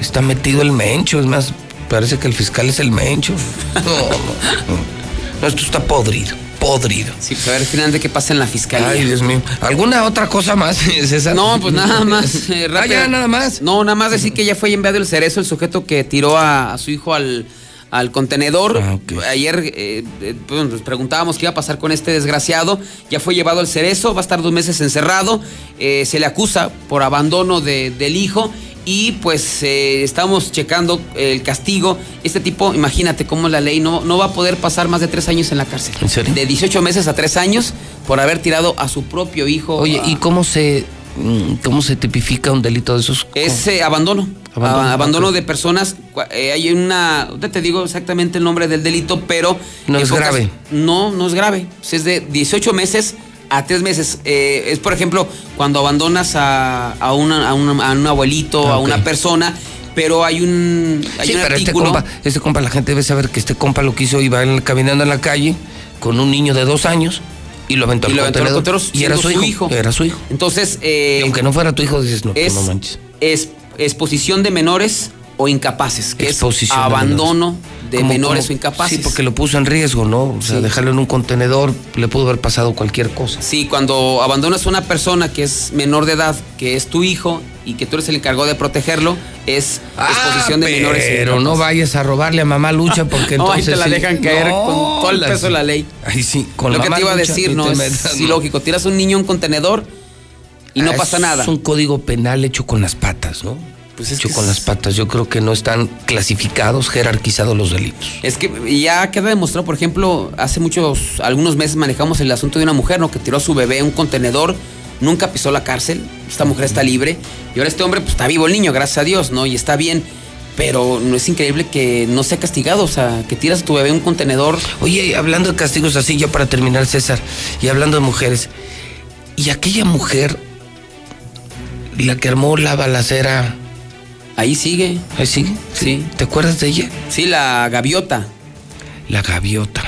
Está metido el mencho, es más, parece que el fiscal es el mencho. No, no, no. No, esto está podrido, podrido. Sí, pues a ver finalmente qué pasa en la fiscalía. Ay, Dios mío. ¿Alguna otra cosa más, César? No, pues nada más. eh, Ah, ya, nada más. No, nada más decir que ya fue enviado el cerezo, el sujeto que tiró a, a su hijo al, al contenedor. Ah, Ayer eh, eh, pues, nos preguntábamos qué iba a pasar con este desgraciado. Ya fue llevado al cerezo, va a estar dos meses encerrado. Eh, se le acusa por abandono de- del hijo. Y pues eh, estamos checando el castigo. Este tipo, imagínate cómo la ley no, no va a poder pasar más de tres años en la cárcel. ¿En serio? De 18 meses a tres años por haber tirado a su propio hijo. Oye, a- ¿y cómo se, cómo se tipifica un delito de esos? Es eh, abandono. Abandono, Ah, Abandono, de personas. Eh, hay una. te digo exactamente el nombre del delito, pero. No es pocas- grave. No, no es grave. Es de 18 meses a 3 meses. Eh, es, por ejemplo, cuando abandonas a, a, una- a una- a un abuelito, Ah, a una persona, pero hay un. Hay Sí, un pero este compa, este compa, la gente debe saber que este compa lo que hizo, iba en- caminando en la calle con un niño de dos años y lo aventó Y al lo aventó al contenedor. contenedor Y era su hijo, hijo. Era su hijo. Entonces. eh, Y aunque no fuera tu hijo, dices, no, pues es, no manches. es exposición de menores o incapaces, que Exposición es de abandono de, Como- menores como- o incapaces. Sí, porque lo puso en riesgo, ¿no? O sea, Sí. dejarlo en un contenedor, le pudo haber pasado cualquier cosa. Sí, cuando abandonas a una persona que es menor de edad, que es tu hijo y que tú eres el encargado de protegerlo, es exposición de menores. Ah, Pero no vayas a robarle a mamá lucha porque No, ahí entonces. te la sí. dejan caer No, con todo el peso de la ley. Ay, sí, con Lo que te iba a decir, ¿no? Es metas, sí, no. lógico. Tiras a un niño a un contenedor y no Ah, pasa nada. Es un código penal hecho con las patas, ¿no? Pues es hecho con es- las patas. Yo creo que no están clasificados, jerarquizados los delitos. Es que ya queda demostrado, por ejemplo, hace muchos, algunos meses manejamos el asunto de una mujer, ¿no? Que tiró a su bebé a un contenedor, nunca pisó la cárcel, esta mujer está libre, y ahora este hombre, pues está vivo el niño, gracias a Dios, ¿no? Y está bien, pero no es increíble que no sea castigado, o sea, que tiras a tu bebé a un contenedor. Oye, hablando de castigos así, ya para terminar, César, y hablando de mujeres, y aquella mujer, la que armó la balacera. Ahí sigue. Ahí sigue. Sí. ¿Te acuerdas de ella? Sí, la gaviota. La gaviota.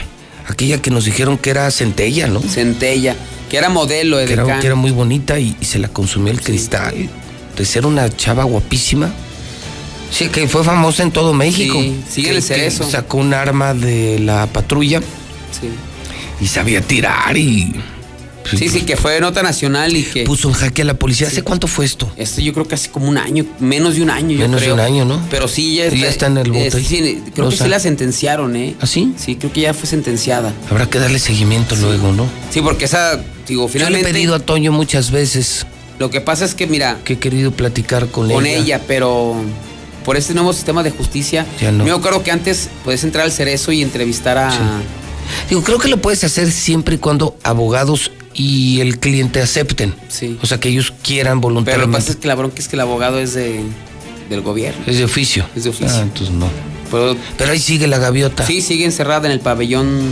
Aquella que nos dijeron que era centella, ¿no? Centella, que era modelo de Que era, que era muy bonita y, y se la consumió el cristal. De ser una chava guapísima. Sí, que fue famosa en todo México. Sí, sigue que, que sacó un arma de la patrulla Sí. y sabía tirar y. Sí, sí, que fue nota nacional y que. Puso en jaque a la policía. ¿Hace cuánto fue esto? Esto yo creo que hace como un año, menos de un año, yo Menos de creo. un año, ¿no? Pero sí, ya, Y ya está en el bote. eh, sí, creo O que sí la sentenciaron, ¿eh? ¿Ah, sí? Sí, creo que ya fue sentenciada. Habrá que darle seguimiento luego, ¿no? Sí, porque esa, digo, Yo le he pedido a Toño muchas veces Lo que pasa es que, mira, que he querido platicar con, con ella, pero por este nuevo sistema de justicia. Ya no. Me acuerdo que antes puedes entrar al cerezo y entrevistar a, Sí. Digo, creo que lo puedes hacer siempre y cuando abogados y el cliente acepten. Sí. O sea, que ellos quieran Pero lo que voluntariamente. pasa es que la bronca es que el abogado es de, del gobierno. Es de oficio. Es de oficio. Ah, entonces no. Pero, Pero ahí sigue la gaviota. sí, sigue encerrada en el pabellón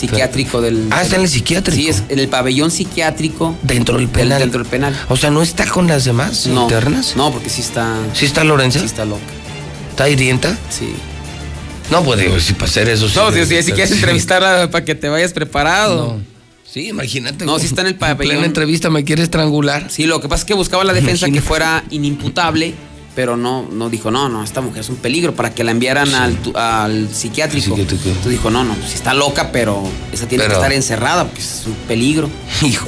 psiquiátrico del... Ah, está en el psiquiátrico. Sí, es en el pabellón psiquiátrico Dentro del penal. dentro del penal. O sea, ¿no está con las demás No, internas? no, porque sí está... ¿Sí está Lorenza? Sí está loca. ¿Está hirienta? Sí. No, pues digo, si para hacer eso. sí No, debe si, si, quieres entrevistarla para que te vayas preparado. No. Sí, imagínate. No, sí está en el plena pabellón. entrevista me quiere estrangular. Sí, lo que pasa es que buscaba la defensa que fuera inimputable, pero no, no dijo, no, no, esta mujer es un peligro para que la enviaran al, tu- al psiquiátrico. Entonces dijo, no, no, si está loca, pero esa tiene Pero- que estar encerrada porque es un peligro.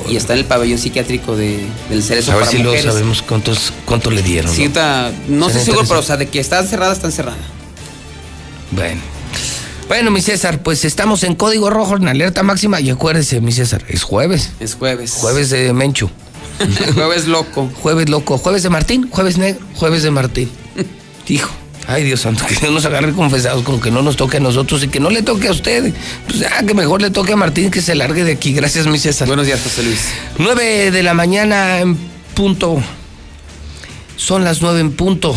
Y está en el pabellón psiquiátrico de, del Cerezo A ver para si mujeres. sabemos cuántos, cuánto le dieron. Sí, ¿no? está- no estoy seguro, pero o sea, de que está encerrada, está encerrada. Bueno. Bueno, mi César, pues estamos en código rojo, en alerta máxima. Y acuérdese, mi César, es jueves. Es jueves. Jueves de Mencho. jueves loco. Jueves loco. Jueves de Martín, jueves negro, jueves de Martín. Hijo. Ay, Dios santo, que Dios nos agarre confesados con que no nos toque a nosotros y que no le toque a usted. Pues ya, que mejor le toque a Martín que se largue de aquí. Gracias, mi César. Buenos días, José Luis. 9 de la mañana en punto. Son las 9 en punto.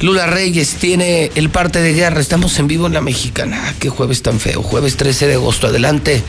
Lula Reyes tiene el parte de guerra. Estamos en vivo en la mexicana. Ah, Qué jueves tan feo. Jueves 13 de agosto. Adelante.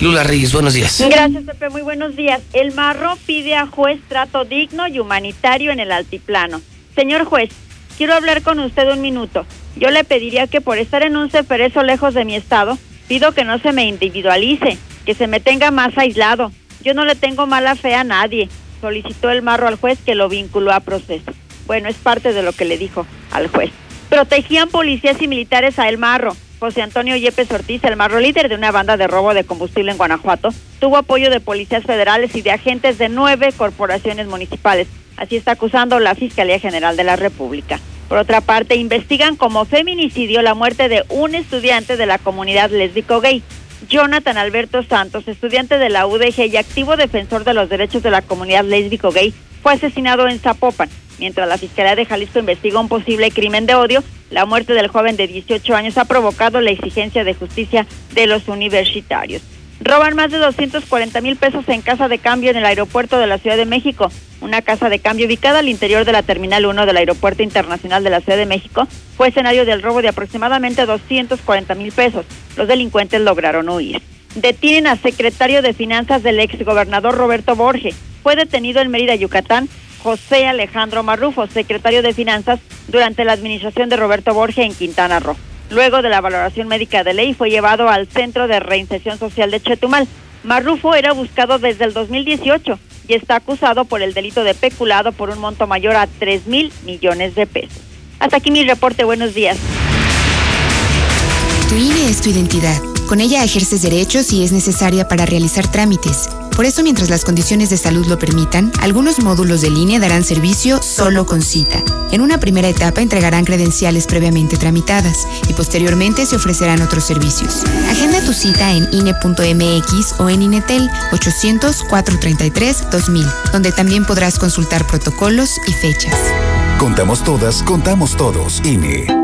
Lula Reyes, buenos días. Gracias, Pepe. Muy buenos días. El Marro pide a juez trato digno y humanitario en el altiplano. Señor juez, quiero hablar con usted un minuto. Yo le pediría que por estar en un ceferezo lejos de mi estado, pido que no se me individualice, que se me tenga más aislado. Yo no le tengo mala fe a nadie. Solicitó el Marro al juez que lo vinculó a proceso. Bueno, es parte de lo que le dijo al juez. Protegían policías y militares a El Marro. José Antonio Yepes Ortiz, el Marro líder de una banda de robo de combustible en Guanajuato, tuvo apoyo de policías federales y de agentes de nueve corporaciones municipales. Así está acusando la Fiscalía General de la República. Por otra parte, investigan como feminicidio la muerte de un estudiante de la comunidad lésbico gay. Jonathan Alberto Santos, estudiante de la UDG y activo defensor de los derechos de la comunidad lésbico gay, fue asesinado en Zapopan. Mientras la Fiscalía de Jalisco investiga un posible crimen de odio, la muerte del joven de 18 años ha provocado la exigencia de justicia de los universitarios. Roban más de 240 mil pesos en casa de cambio en el aeropuerto de la Ciudad de México. Una casa de cambio ubicada al interior de la Terminal 1 del Aeropuerto Internacional de la Ciudad de México fue escenario del robo de aproximadamente 240 mil pesos. Los delincuentes lograron huir. Detienen a secretario de Finanzas del exgobernador Roberto Borge. Fue detenido en Mérida, Yucatán, José Alejandro Marrufo, secretario de Finanzas durante la administración de Roberto Borge en Quintana Roo. Luego de la valoración médica de ley fue llevado al Centro de Reinserción Social de Chetumal. Marrufo era buscado desde el 2018 y está acusado por el delito de peculado por un monto mayor a 3 mil millones de pesos. Hasta aquí mi reporte. Buenos días. Tu INE es tu identidad. Con ella ejerces derechos y es necesaria para realizar trámites. Por eso, mientras las condiciones de salud lo permitan, algunos módulos del INE darán servicio solo con cita. En una primera etapa entregarán credenciales previamente tramitadas y posteriormente se ofrecerán otros servicios. Agenda tu cita en INE.mx o en INETEL 800-433-2000, donde también podrás consultar protocolos y fechas. Contamos todas, contamos todos. INE.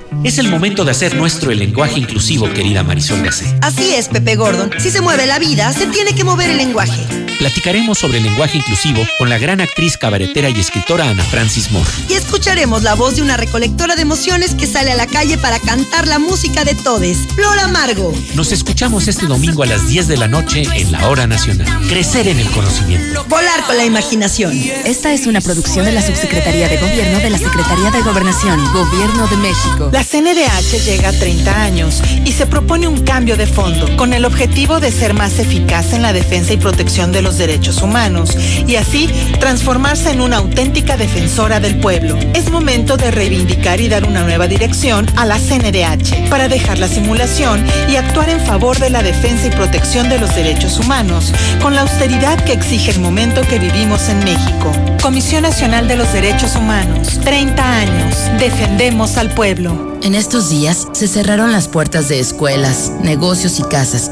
Es el momento de hacer nuestro el lenguaje inclusivo, querida Marisol Gacé. Así es, Pepe Gordon. Si se mueve la vida, se tiene que mover el lenguaje. Platicaremos sobre el lenguaje inclusivo con la gran actriz, cabaretera y escritora Ana Francis Moore. Y escucharemos la voz de una recolectora de emociones que sale a la calle para cantar la música de todes, Flora Amargo. Nos escuchamos este domingo a las 10 de la noche en la Hora Nacional. Crecer en el conocimiento. Volar con la imaginación. Esta es una producción de la Subsecretaría de Gobierno de la Secretaría de Gobernación, Gobierno de México. La CNDH llega a 30 años y se propone un cambio de fondo con el objetivo de ser más eficaz en la defensa y protección de los los derechos humanos y así transformarse en una auténtica defensora del pueblo. Es momento de reivindicar y dar una nueva dirección a la CNDH para dejar la simulación y actuar en favor de la defensa y protección de los derechos humanos con la austeridad que exige el momento que vivimos en México. Comisión Nacional de los Derechos Humanos, 30 años, defendemos al pueblo. En estos días se cerraron las puertas de escuelas, negocios y casas,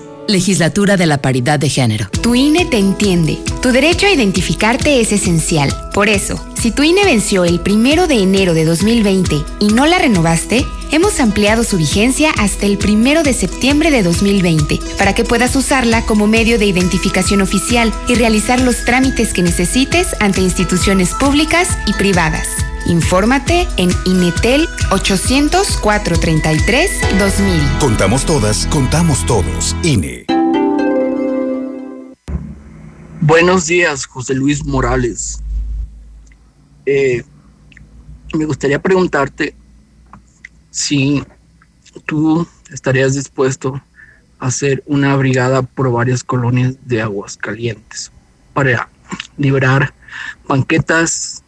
Legislatura de la Paridad de Género. Tu INE te entiende. Tu derecho a identificarte es esencial. Por eso, si tu INE venció el primero de enero de 2020 y no la renovaste, hemos ampliado su vigencia hasta el primero de septiembre de 2020 para que puedas usarla como medio de identificación oficial y realizar los trámites que necesites ante instituciones públicas y privadas. Infórmate en Inetel 800 433 2000. Contamos todas, contamos todos. INE. Buenos días, José Luis Morales. Eh, me gustaría preguntarte si tú estarías dispuesto a hacer una brigada por varias colonias de aguas calientes para liberar banquetas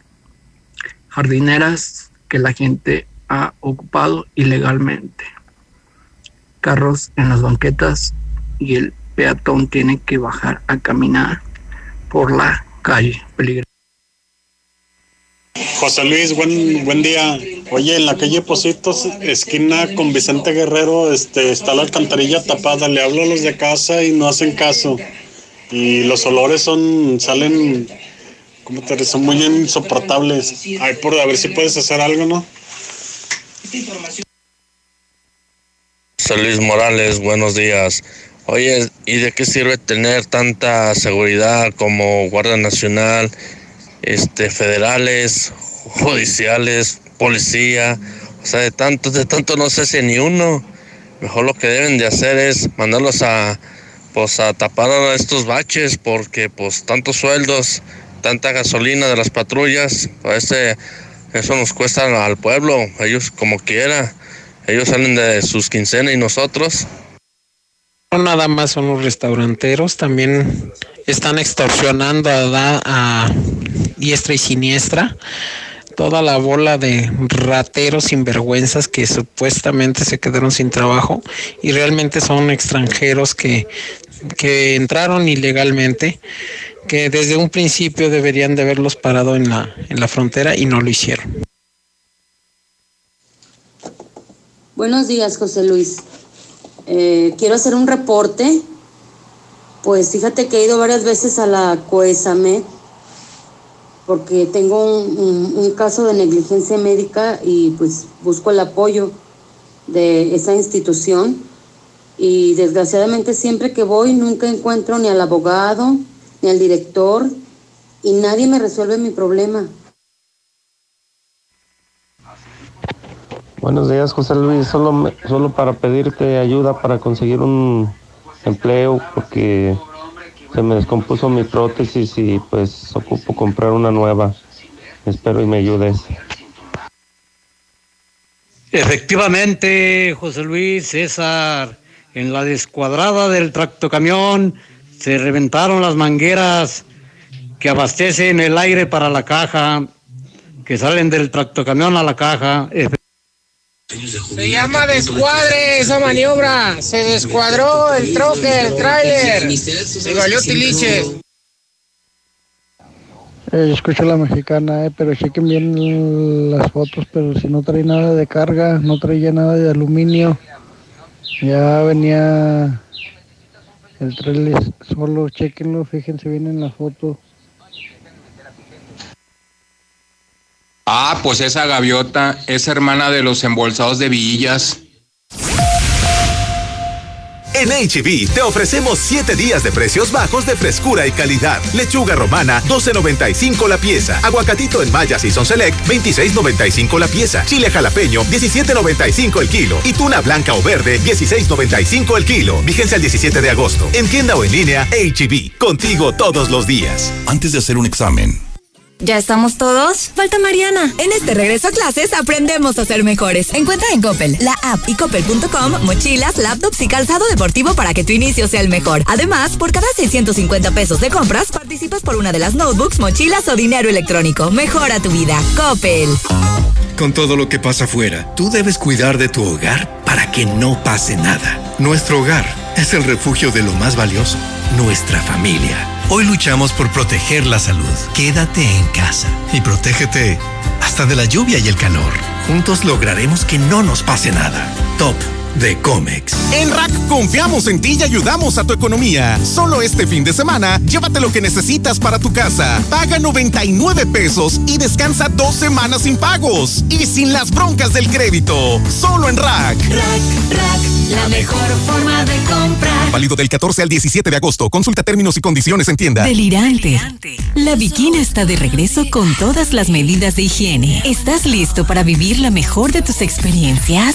jardineras que la gente ha ocupado ilegalmente. Carros en las banquetas y el peatón tiene que bajar a caminar por la calle. Peligroso. José Luis, buen, buen día. Oye, en la calle Positos, esquina con Vicente Guerrero, este, está la alcantarilla tapada. Le hablo a los de casa y no hacen caso. Y los olores son, salen, como te son muy insoportables. Ay, por a ver si puedes hacer algo, ¿no? Luis Morales, buenos días. Oye, ¿y de qué sirve tener tanta seguridad como Guardia Nacional, este, federales, judiciales, policía? O sea, de tanto, de tanto no sé si ni uno. Mejor lo que deben de hacer es mandarlos a, pues, a tapar a estos baches porque, pues, tantos sueldos, tanta gasolina de las patrullas, pues, ese, eso nos cuesta al pueblo, ellos como quiera. Ellos salen de sus quincenas y nosotros. No nada más son los restauranteros, también están extorsionando a, a diestra y siniestra toda la bola de rateros sinvergüenzas que supuestamente se quedaron sin trabajo y realmente son extranjeros que, que entraron ilegalmente, que desde un principio deberían de haberlos parado en la, en la frontera y no lo hicieron. Buenos días, José Luis. Eh, quiero hacer un reporte. Pues fíjate que he ido varias veces a la COESAMED porque tengo un, un- un caso de negligencia médica y pues busco el apoyo de esa institución. Y desgraciadamente siempre que voy nunca encuentro ni al abogado ni al director y nadie me resuelve mi problema. Buenos días, José Luis. Solo, me- solo para pedirte ayuda para conseguir un empleo porque se me descompuso mi prótesis y pues ocupo comprar una nueva. Espero y me ayudes. Efectivamente, José Luis César, en la descuadrada del tractocamión se reventaron las mangueras que abastecen el aire para la caja, que salen del tractocamión a la caja. Se llama descuadre esa maniobra. Se descuadró el troque, el tráiler. Y valió tiliches. Eh, yo escucho la mexicana, eh, pero chequen bien las fotos, pero si no trae nada de carga, no traía nada de aluminio, ya venía el trailer solo, chequenlo, fíjense bien en la foto. Ah, pues esa gaviota es hermana de los embolsados de Villas. En HB te ofrecemos 7 días de precios bajos de frescura y calidad. Lechuga romana, 12.95 la pieza. Aguacatito en Maya Season Select, 26.95 la pieza. Chile jalapeño, 17.95 el kilo. Y tuna blanca o verde, 16.95 el kilo. Vigencia el 17 de agosto. En tienda o en línea, HB. Contigo todos los días. Antes de hacer un examen, ¿Ya estamos todos? Falta Mariana. En este regreso a clases aprendemos a ser mejores. Encuentra en Coppel, la app y coppel.com mochilas, laptops y calzado deportivo para que tu inicio sea el mejor. Además, por cada 650 pesos de compras, participas por una de las notebooks, mochilas o dinero electrónico. Mejora tu vida. Coppel. Con todo lo que pasa afuera, tú debes cuidar de tu hogar para que no pase nada. Nuestro hogar es el refugio de lo más valioso, nuestra familia. Hoy luchamos por proteger la salud. Quédate en casa y protégete hasta de la lluvia y el calor. Juntos lograremos que no nos pase nada. Top de Comex. En Rack confiamos en ti y ayudamos a tu economía. Solo este fin de semana, llévate lo que necesitas para tu casa. Paga 99 pesos y descansa dos semanas sin pagos y sin las broncas del crédito. Solo en Rack. Rack, Rack, la mejor forma de comprar. Válido del 14 al 17 de agosto. Consulta términos y condiciones en tienda. Delirante. La Bikina está de regreso con todas las medidas de higiene. ¿Estás listo para vivir la mejor de tus experiencias?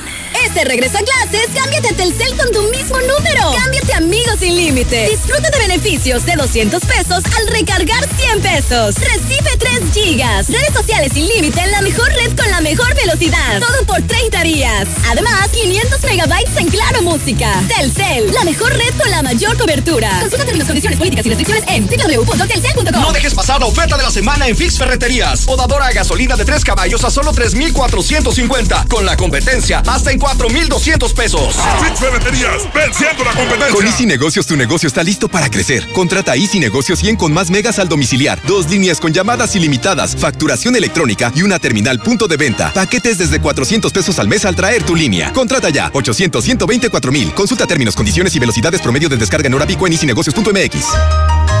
Este regreso a clases, cámbiate a Telcel con tu mismo número. Cámbiate Amigos sin límite. Disfruta de beneficios de 200 pesos al recargar 100 pesos. Recibe 3 gigas. Redes sociales sin límite en la mejor red con la mejor velocidad. Todo por 30 días. Además, 500 megabytes en Claro Música. Telcel, la mejor red con la mayor cobertura. Consulta términos, condiciones políticas y restricciones en www.telcel.com. No dejes pasar la oferta de la semana en Fix Ferreterías. Podadora a gasolina de 3 caballos a solo 3,450. Con la competencia hasta en 4,200 pesos. Fix Ferreterías, venciendo la competencia. Con Easy Negocios tu negocio está listo para crecer. Contrata Easy Negocios 100 con más megas al domiciliar. Dos líneas con llamadas ilimitadas, facturación electrónica y una terminal punto de venta. Paquetes desde 400 pesos al mes al traer tu línea. Contrata ya 800 124 mil. Consulta términos, condiciones y velocidades promedio de descarga en hora pico en easynegocios.mx.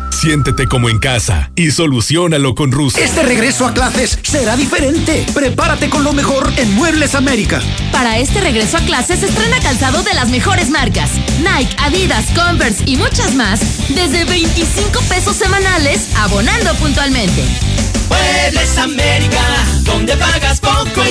Siéntete como en casa y solucionalo con Russell. Este regreso a clases será diferente. Prepárate con lo mejor en Muebles América. Para este regreso a clases estrena calzado de las mejores marcas. Nike, Adidas, Converse y muchas más desde 25 pesos semanales abonando puntualmente. Muebles América, donde pagas poco y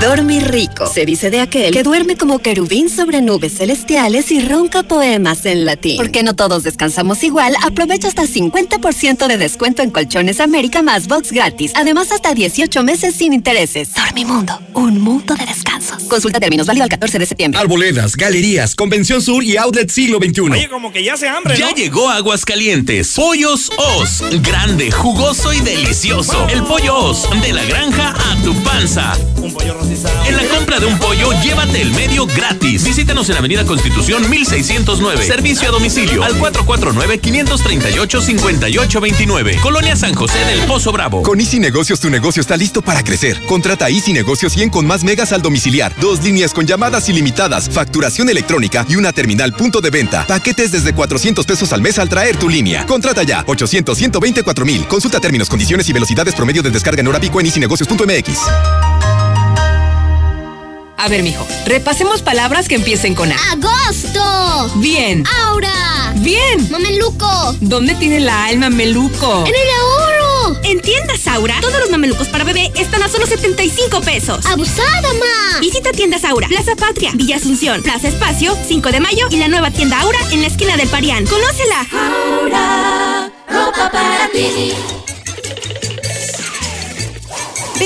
Dormir rico. Se dice de aquel que duerme como querubín sobre nubes celestiales y ronca poemas en latín. Porque no todos descansamos igual, aprovecha hasta 50% de descuento en Colchones América más box gratis. Además, hasta 18 meses sin intereses. Dormimundo, un mundo de descansos. Consulta términos válido al 14 de septiembre. Arboledas, galerías, Convención Sur y Outlet Siglo XXI. Oye, como que ya se hambre, Ya ¿no? llegó Aguascalientes. Pollos Os. Grande, jugoso y delicioso. El pollo Os. De la granja a tu panza. Un pollo rostizado. En la compra de un pollo, llévate el medio gratis. Visítanos en Avenida Constitución 1609. Servicio a domicilio al 449-538-5829. Colonia San José del Pozo Bravo. Con Easy Negocios tu negocio está listo para crecer. Contrata Easy Negocios 100 con más megas al domiciliar. Dos líneas con llamadas ilimitadas, facturación electrónica y una terminal punto de venta. Paquetes desde 400 pesos al mes al traer tu línea. Contrata ya 800 124 mil. Consulta términos, condiciones y velocidades promedio de descarga en hora pico en easynegocios.mx. A ver, mijo, repasemos palabras que empiecen con A. ¡Agosto! Bien. ¡Aura! Bien. ¡Mameluco! ¿Dónde tiene la el mameluco? ¡En el ahorro! En tiendas Aura, todos los mamelucos para bebé están a solo 75 pesos. ¡Abusada, ma! Visita tiendas Aura, Plaza Patria, Villa Asunción, Plaza Espacio, 5 de mayo y la nueva tienda Aura en la esquina del Parián. ¡Conócela! Aura, ropa para ti.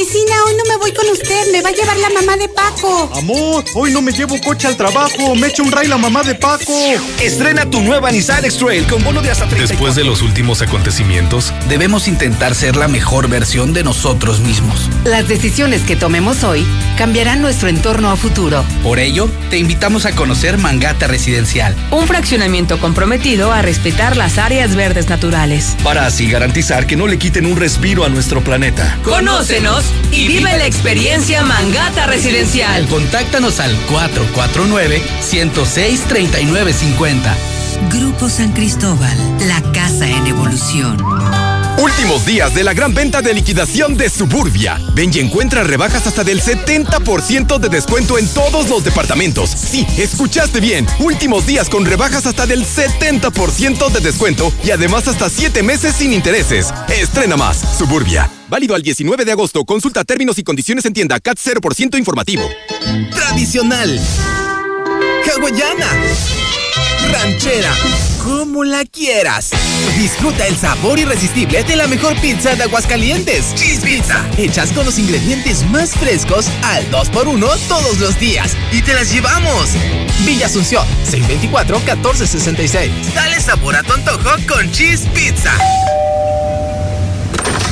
Vecina, hoy no me voy con usted, me va a llevar la mamá de Paco. Amor, hoy no me llevo coche al trabajo, me echa un ray la mamá de Paco. Estrena tu nueva Nissan X-Trail con bono de hasta 30. Después de los últimos acontecimientos, debemos intentar ser la mejor versión de nosotros mismos. Las decisiones que tomemos hoy cambiarán nuestro entorno a futuro. Por ello, te invitamos a conocer Mangata Residencial. Un fraccionamiento comprometido a respetar las áreas verdes naturales. Para así garantizar que no le quiten un respiro a nuestro planeta. Conócenos y vive la experiencia Mangata Residencial. Contáctanos al 449-106-3950. Grupo San Cristóbal, la casa en evolución. Últimos días de la gran venta de liquidación de Suburbia. Ven y encuentra rebajas hasta del 70% de descuento en todos los departamentos. Sí, escuchaste bien. Últimos días con rebajas hasta del 70% de descuento y además hasta 7 meses sin intereses. Estrena más. Suburbia. Válido al 19 de agosto. Consulta términos y condiciones en tienda CAT 0% informativo. Tradicional. Hawaiana. Ranchera. Como la quieras. Disfruta el sabor irresistible de la mejor pizza de Aguascalientes. Cheese Pizza. Hechas con los ingredientes más frescos al 2x1 todos los días. Y te las llevamos. Villa Asunción, 624-1466. Dale sabor a tu antojo con Cheese Pizza.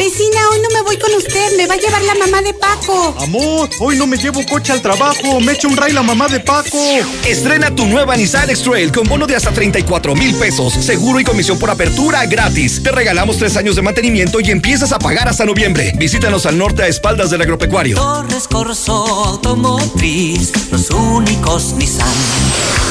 Vecina, hoy no me voy con usted, me va a llevar la mamá de Paco. Amor, hoy no me llevo coche al trabajo, me echa un ray la mamá de Paco. Estrena tu nueva Nissan X-Trail con bono de hasta 34 mil pesos, seguro y comisión por apertura gratis. Te regalamos tres años de mantenimiento y empiezas a pagar hasta noviembre. Visítanos al norte a espaldas del agropecuario. Torres Corso Automotriz, los únicos Nissan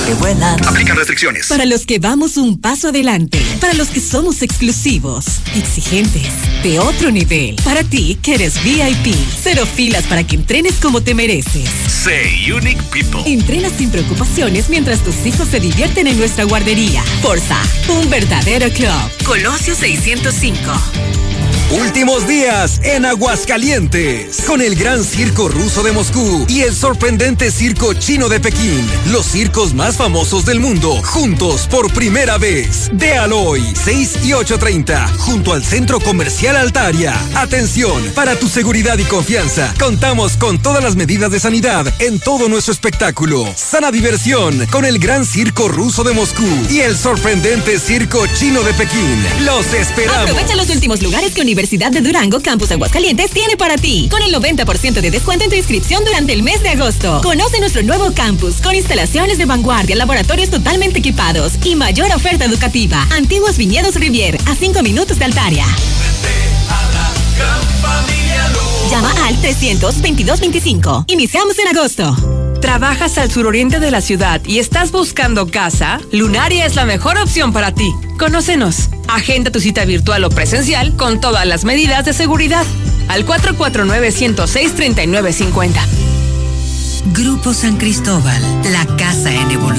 que vuelan. Aplican restricciones. Para los que vamos un paso adelante, para los que somos exclusivos, exigentes, de otro nivel. Para ti, que eres VIP. Cero filas para que entrenes como te mereces. Say Unique People. Entrena sin preocupaciones mientras tus hijos se divierten en nuestra guardería. Forza, un verdadero club. Colosio 605. Últimos días en Aguascalientes, con el gran circo ruso de Moscú y el sorprendente circo chino de Pekín, los circos más famosos del mundo, juntos por primera vez. De Aloy, 6 y 8.30, junto al Centro Comercial Altaria. Atención, para tu seguridad y confianza, contamos con todas las medidas de sanidad en todo nuestro espectáculo. Sana diversión con el gran circo ruso de Moscú y el sorprendente circo chino de Pekín. Los esperamos. Aprovecha los últimos lugares que Universidad de Durango Campus Aguascalientes tiene para ti, con el 90% de descuento en tu inscripción durante el mes de agosto. Conoce nuestro nuevo campus con instalaciones de vanguardia, laboratorios totalmente equipados y mayor oferta educativa. Antiguos Viñedos Rivier, a 5 minutos de Altaria. Llama al 322-25. Iniciamos en agosto. ¿Trabajas al suroriente de la ciudad y estás buscando casa? Lunaria es la mejor opción para ti. Conócenos. Agenda tu cita virtual o presencial con todas las medidas de seguridad. Al 449-106-3950. Grupo San Cristóbal, la casa en evolución.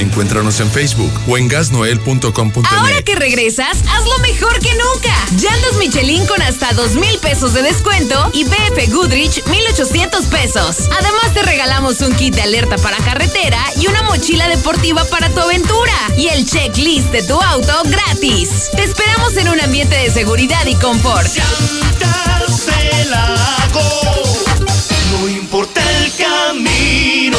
Encuéntranos en Facebook o en gasnoel.com.mx. Ahora que regresas, hazlo mejor que nunca. Llantas Michelin con hasta dos mil pesos de descuento y BF Goodrich 1800 pesos. Además te regalamos un kit de alerta para carretera y una mochila deportiva para tu aventura y el checklist de tu auto gratis. Te esperamos en un ambiente de seguridad y confort. No importa el camino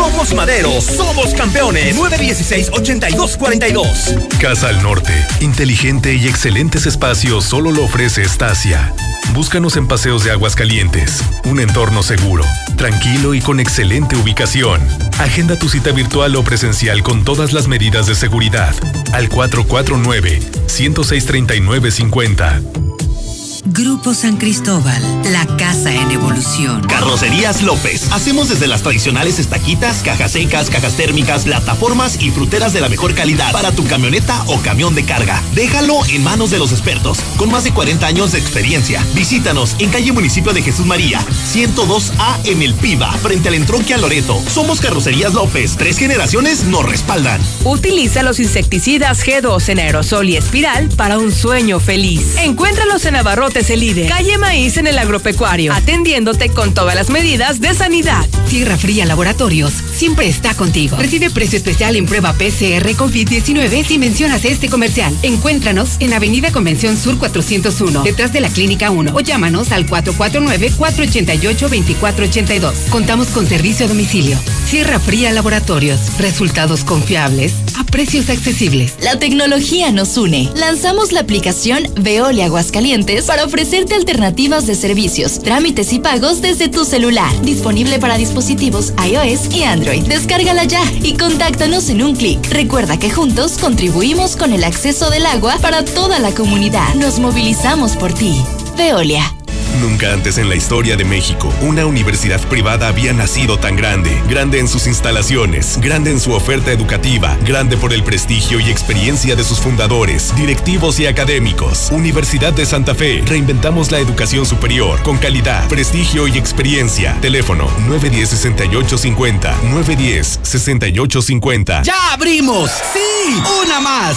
Somos Madero, somos campeones. 916-8242. Casa al Norte, inteligente y excelentes espacios solo lo ofrece Estacia. Búscanos en Paseos de Aguas Calientes, un entorno seguro, tranquilo y con excelente ubicación. Agenda tu cita virtual o presencial con todas las medidas de seguridad al 449 106 3950. Grupo San Cristóbal, la casa en evolución. Carrocerías López. Hacemos desde las tradicionales estaquitas, cajas secas, cajas térmicas, plataformas y fruteras de la mejor calidad para tu camioneta o camión de carga. Déjalo en manos de los expertos, con más de 40 años de experiencia. Visítanos en calle Municipio de Jesús María, 102A en El Piba, frente al entronque a Loreto. Somos Carrocerías López. Tres generaciones nos respaldan. Utiliza los insecticidas G2 en aerosol y espiral para un sueño feliz. Encuéntralos en Abarrotes el líder. Calle Maíz en el agropecuario, atendiéndote con todas las medidas de sanidad. Tierra Fría Laboratorios siempre está contigo. Recibe precio especial en prueba PCR COVID-19 si mencionas este comercial. Encuéntranos en Avenida Convención Sur 401, detrás de la Clínica 1 o llámanos al 449-488-2482. Contamos con servicio a domicilio. Tierra Fría Laboratorios. Resultados confiables a precios accesibles. La tecnología nos une. Lanzamos la aplicación Veolia Aguascalientes para ofrecerte alternativas de servicios, trámites y pagos desde tu celular. Disponible para dispositivos iOS y Android. Descárgala ya y contáctanos en un clic. Recuerda que juntos contribuimos con el acceso del agua para toda la comunidad. Nos movilizamos por ti. Veolia. Nunca antes en la historia de México una universidad privada había nacido tan grande. Grande en sus instalaciones, grande en su oferta educativa, grande por el prestigio y experiencia de sus fundadores, directivos y académicos. Universidad de Santa Fe. Reinventamos la educación superior con calidad, prestigio y experiencia. Teléfono 910-6850. 910-6850. ¡Ya abrimos! ¡Sí! ¡Una más!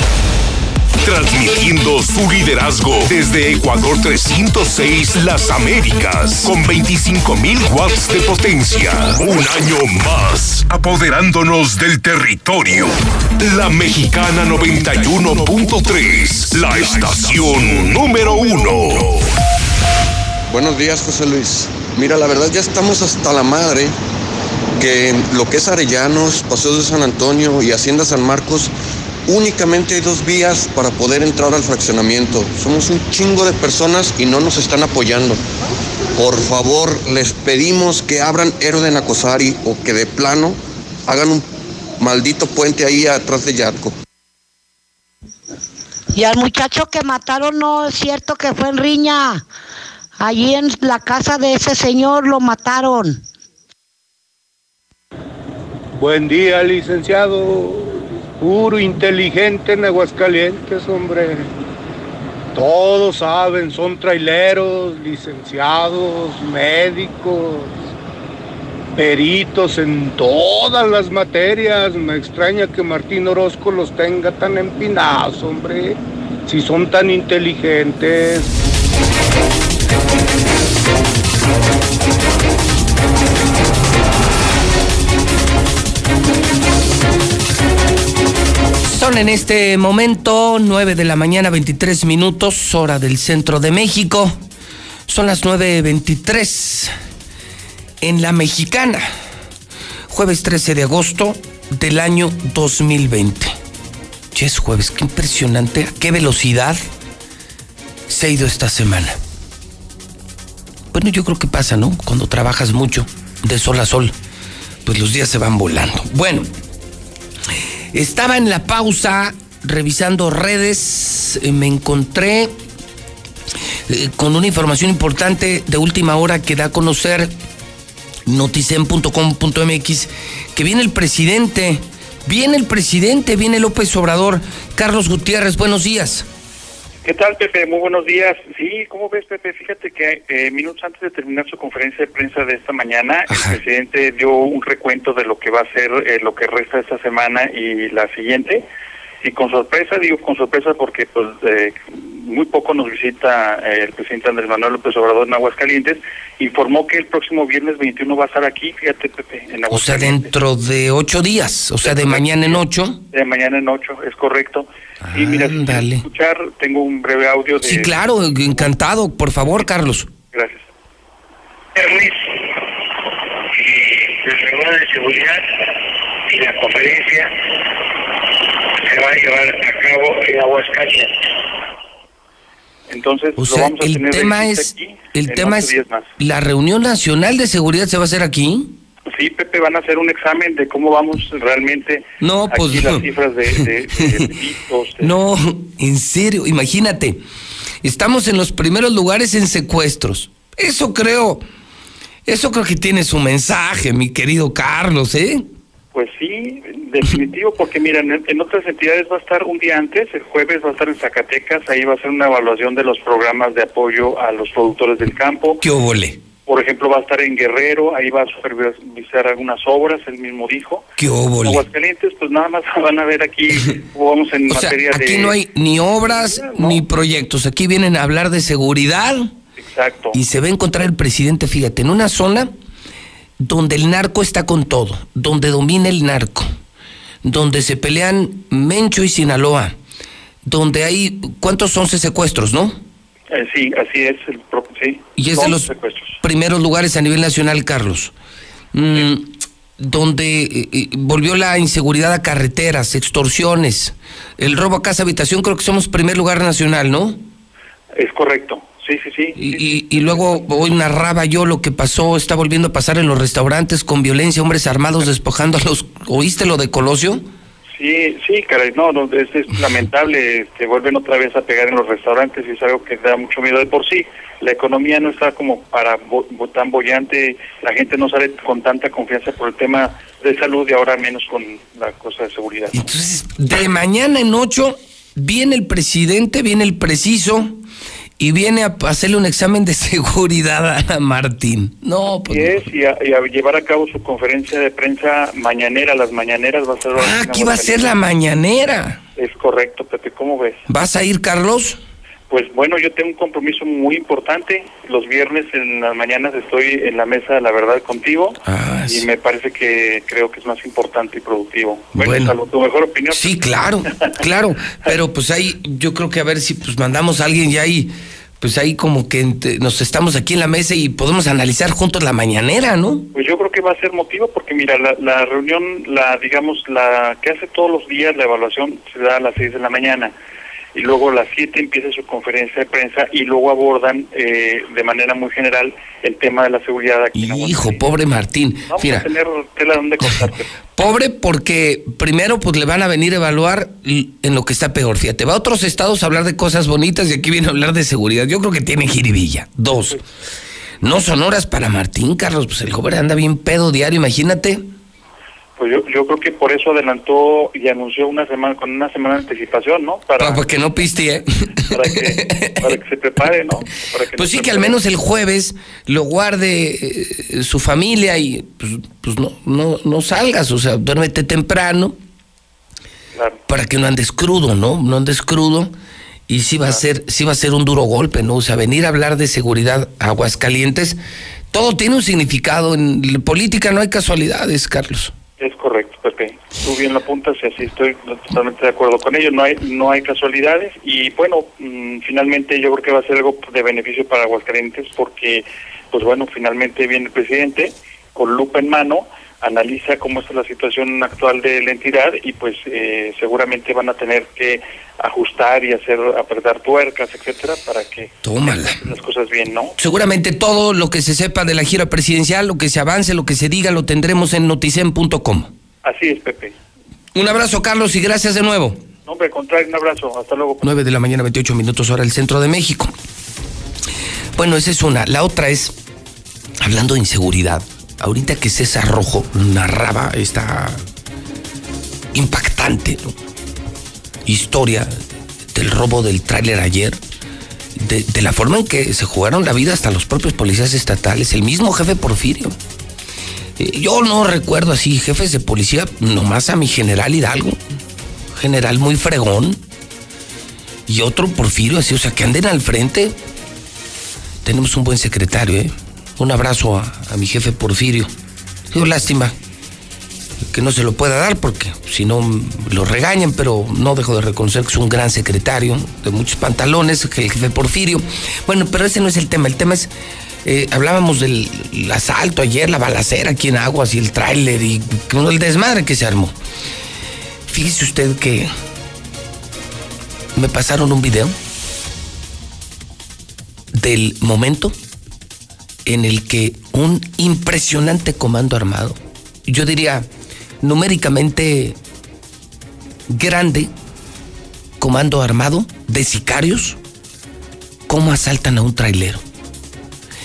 Transmitiendo su liderazgo desde Ecuador 306 Las Américas con 25.000 watts de potencia. Un año más, apoderándonos del territorio. La Mexicana 91.3, la estación número uno. Buenos días, José Luis. Mira, la verdad ya estamos hasta la madre que lo que es Arellanos, Paseos de San Antonio y Hacienda San Marcos únicamente hay dos vías para poder entrar al fraccionamiento. Somos un chingo de personas y no nos están apoyando. Por favor, les pedimos que abran Héroe de Nacosari o que de plano hagan un maldito puente ahí atrás de Yatco. Y al muchacho que mataron no es cierto que fue en Riña. Allí en la casa de ese señor lo mataron. Buen día, licenciado. Puro inteligente en Aguascalientes, hombre. Todos saben, son traileros, licenciados, médicos, peritos en todas las materias. Me extraña que Martín Orozco los tenga tan empinados, hombre. Si son tan inteligentes. En este momento 9 de la mañana 23 minutos, hora del centro de México. Son las 9.23 en la mexicana, jueves 13 de agosto del año 2020. Ya es jueves, qué impresionante, qué velocidad se ha ido esta semana. Bueno, yo creo que pasa, ¿no? Cuando trabajas mucho, de sol a sol, pues los días se van volando. Bueno, Estaba en la pausa revisando redes, eh, me encontré eh, con una información importante de última hora que da a conocer noticen.com.mx que viene el presidente, viene el presidente, viene López Obrador. Carlos Gutiérrez, buenos días. ¿Qué tal, Pepe? Muy buenos días. Sí, ¿cómo ves, Pepe? Fíjate que eh, minutos antes de terminar su conferencia de prensa de esta mañana, el presidente dio un recuento de lo que va a ser eh, lo que resta esta semana y la siguiente. Y con sorpresa, digo con sorpresa porque pues eh, muy poco nos visita eh, el presidente Andrés Manuel López Obrador en Aguascalientes, informó que el próximo viernes 21 va a estar aquí, fíjate Pepe, en O sea, dentro de ocho días, o sea, de mañana en ocho. De mañana en ocho, es correcto. y mira, si escuchar, tengo un breve audio de... Sí, claro, encantado, por favor, Carlos. Gracias. la de seguridad y la conferencia se va a llevar a cabo en Aguascalientes. Entonces, O sea, el tema es, el tema es, la reunión nacional de seguridad se va a hacer aquí. Sí, Pepe, van a hacer un examen de cómo vamos realmente No, aquí pues, las cifras de, de- de delitos. de- No, en serio, imagínate, estamos en los primeros lugares en secuestros. Eso creo, eso creo que tiene su mensaje, mi querido Carlos, ¿eh? Pues sí, definitivo, porque mira, en, en otras entidades va a estar un día antes, el jueves va a estar en Zacatecas, ahí va a ser una evaluación de los programas de apoyo a los productores del campo. ¿Qué óvole? Por ejemplo, va a estar en Guerrero, ahí va a supervisar algunas obras, él mismo dijo. ¿Qué óvole? Aguascalientes, pues nada más van a ver aquí vamos en O sea, materia aquí de... no hay ni obras ni proyectos, aquí vienen a hablar de seguridad. Exacto. Y se va a encontrar el presidente, fíjate, en una zona donde el narco está con todo, donde domina el narco, donde se pelean Mencho y Sinaloa, donde hay, ¿cuántos? 11 secuestros, ¿no? Eh, sí, así es, el pro- sí. Y es de los secuestros. primeros lugares a nivel nacional, Carlos. Mm, donde eh, eh, volvió la inseguridad a carreteras, extorsiones, el robo a casa habitación, creo que somos primer lugar nacional, ¿no? Es correcto, sí, sí, sí. Y, y- y luego hoy narraba yo lo que pasó, está volviendo a pasar en los restaurantes con violencia, hombres armados despojando a los... ¿Oíste lo de Colosio? Sí, sí, caray, no, no, es, es lamentable, este, vuelven otra vez a pegar en los restaurantes y es algo que da mucho miedo de por sí. La economía no está como para bo- bo- tan bollante, la gente no sale con tanta confianza por el tema de salud y ahora menos con la cosa de seguridad. Entonces, de mañana en ocho viene el presidente, viene el preciso y viene a hacerle un examen de seguridad a Ana Martín. No, pues... A, y a llevar a cabo su conferencia de prensa mañanera, las mañaneras va a ser... Ah, aquí va a ser la mañanera. Es correcto, Pepe, ¿cómo ves? ¿Vas a ir, Carlos? Pues bueno, yo tengo un compromiso muy importante. Los viernes en las mañanas estoy en la mesa de la verdad contigo Ah, y me parece que creo que es más importante y productivo. Bueno, tu mejor opinión. Sí, claro, claro. Pero pues ahí yo creo que a ver si pues mandamos a alguien ya ahí, pues ahí como que nos estamos aquí en la mesa y podemos analizar juntos la mañanera, ¿no? Pues yo creo que va a ser motivo porque mira, la, la reunión, la digamos, la que hace todos los días, la evaluación se da a las 6 de la mañana y luego a las 7 empieza su conferencia de prensa y luego abordan eh, de manera muy general el tema de la seguridad aquí Hijo, pobre Martín. Vamos Mira, a tener tela donde cortarte. pobre porque primero pues le van a venir a evaluar en lo que está peor. Fíjate, va a otros estados a hablar de cosas bonitas y aquí viene a hablar de seguridad. Yo creo que tiene jiribilla. Dos. No son horas para Martín, Carlos. Pues el joven anda bien pedo diario, imagínate. Pues yo, yo creo que por eso adelantó y anunció una semana con una semana de anticipación, ¿no? Para, Para que no piste, ¿eh? para, que, para que se prepare, ¿no? Para que Pues sí, que al menos el jueves lo guarde eh, su familia y pues, pues no, no, no salgas, o sea, duérmete temprano para que no andes crudo, ¿no? No andes crudo y sí va a ser, sí va a ser un duro golpe, ¿no? O sea, venir a hablar de seguridad a Aguascalientes, todo tiene un significado. En política no hay casualidades, Carlos. Es correcto, Pepe. Tú bien lo apuntas y así estoy totalmente de acuerdo con ello. No hay no hay casualidades y bueno, mm, finalmente yo creo que va a ser algo de beneficio para Aguascalientes porque, pues bueno, finalmente viene el presidente con lupa en mano, analiza cómo está la situación actual de la entidad y pues eh, seguramente van a tener que ajustar y hacer apretar tuercas, etcétera, para que Tómala. las cosas bien, ¿no? Seguramente todo lo que se sepa de la gira presidencial, lo que se avance, lo que se diga, lo tendremos en noticen.com. Así es, Pepe. Un abrazo, Carlos, y gracias de nuevo. No, hombre, contrario, un abrazo. Hasta luego. 9 de la mañana, 28 minutos, hora del centro de México. Bueno, esa es una. La otra es, hablando de inseguridad, ahorita que César Rojo narraba esta impactante historia del robo del tráiler ayer, de, la forma en que se jugaron la vida hasta los propios policías estatales, el mismo jefe Porfirio. Eh, yo no recuerdo así jefes de policía, nomás a mi general Hidalgo, general muy fregón, y otro Porfirio así, o sea, que anden al frente. Tenemos un buen secretario, ¿eh? Un abrazo a, mi jefe Porfirio. Digo, lástima que no se lo pueda dar porque si no lo regañan, pero no dejo de reconocer que es un gran secretario de muchos pantalones, el jefe Porfirio. Bueno, pero ese no es el tema, el tema es, eh, hablábamos del asalto ayer, la balacera aquí en Aguas y el tráiler y el desmadre que se armó. Fíjese usted que me pasaron un video del momento en el que un impresionante comando armado, yo diría numéricamente grande, comando armado de sicarios, cómo asaltan a un trailero.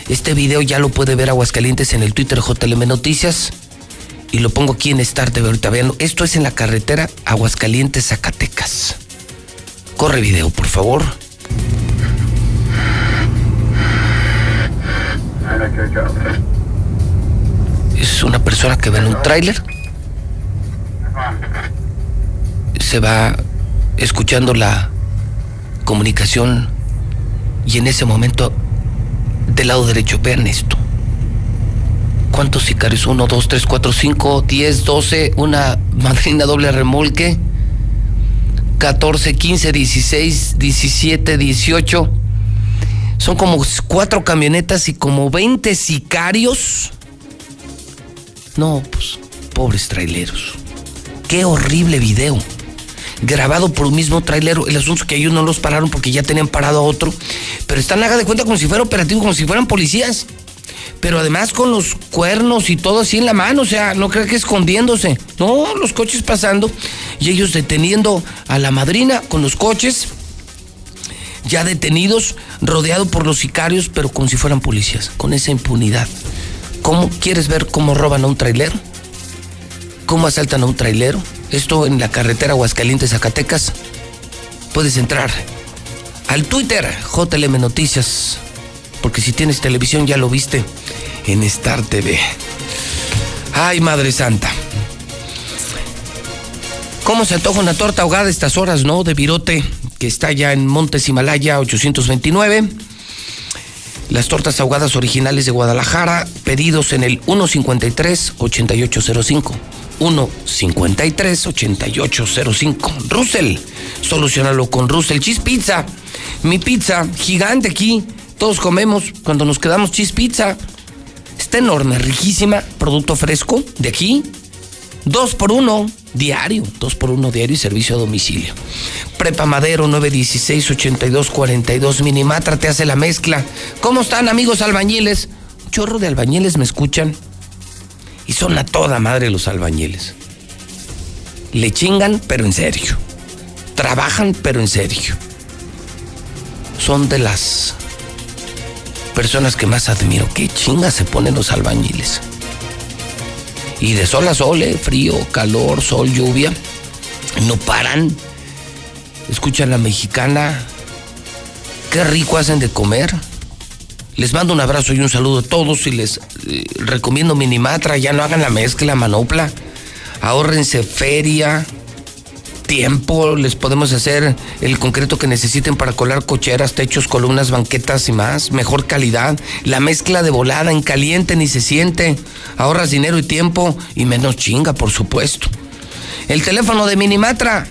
Este video ya lo puede ver Aguascalientes en el Twitter JLM Noticias y lo pongo aquí en Star TV ahorita. Vean, esto es en la carretera Aguascalientes Zacatecas. Corre video, por favor. Es una persona que ve en un tráiler. Se va escuchando la comunicación y en ese momento del lado derecho, vean esto. ¿Cuántos sicarios? Uno, dos, tres, cuatro, cinco, diez, doce, una madrina doble remolque, 14, 15, 16, 17, 18. Son como cuatro camionetas y como 20 sicarios. No, pues, pobres traileros. Qué horrible video. Grabado por un mismo trailero. El asunto es que ellos no los pararon porque ya tenían parado a otro. Pero están haga de cuenta como si fuera operativo, como si fueran policías. Pero además con los cuernos y todo así en la mano. O sea, no creo que escondiéndose. No, los coches pasando. Y ellos deteniendo a la madrina con los coches. Ya detenidos, rodeados por los sicarios, pero como si fueran policías. Con esa impunidad. ¿Cómo quieres ver cómo roban a un trailero? ¿Cómo asaltan a un trailero? Esto en la carretera Aguascalientes, Zacatecas. Puedes entrar al Twitter JLM Noticias. Porque si tienes televisión ya lo viste en Star TV. Ay, Madre Santa. ¿Cómo se antoja una torta ahogada a estas horas, no? De virote, que está ya en Montes Himalaya 829. Las tortas ahogadas originales de Guadalajara, pedidos en el 153-8805. 153-8805. Russell, solucionalo con Russell. Cheese Pizza, mi pizza gigante aquí. Todos comemos cuando nos quedamos cheese pizza. Está enorme, riquísima, producto fresco de aquí. Dos por uno diario, dos por uno diario y servicio a domicilio. Prepa Madero 916-8242 Minimatra te hace la mezcla. ¿Cómo están amigos albañiles? Chorro de albañiles me escuchan. Y son a toda madre los albañiles. Le chingan, pero en serio. Trabajan, pero en serio. Son de las personas que más admiro. Qué chingas se ponen los albañiles. Y de sol a sol, ¿eh? frío, calor, sol, lluvia. No paran. Escuchan la mexicana. Qué rico hacen de comer. Les mando un abrazo y un saludo a todos y les eh, recomiendo Minimatra, ya no hagan la mezcla, manopla. Ahórrense feria, tiempo, les podemos hacer el concreto que necesiten para colar cocheras, techos, columnas, banquetas y más. Mejor calidad. La mezcla de volada en caliente ni se siente. Ahorras dinero y tiempo y menos chinga, por supuesto. El teléfono de Minimatra,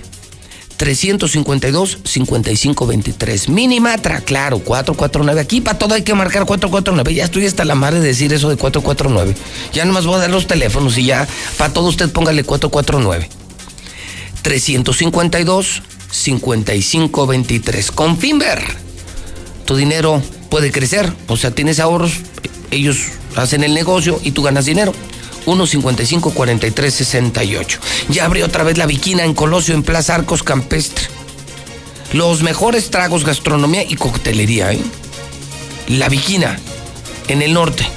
352-5523. Minimatra, claro, 449. Aquí para todo hay que marcar 449. Ya estoy hasta la madre de decir eso de 449. Ya nomás voy a dar los teléfonos y ya para todo usted póngale 449. 352-5523. Con Finver, tu dinero puede crecer. O sea, tienes ahorros, ellos hacen el negocio y tú ganas dinero. 155-4368. Ya abrió otra vez la Viquina en Colosio, en Plaza Arcos Campestre. Los mejores tragos, gastronomía y coctelería, ¿eh? La Viquina, en el norte.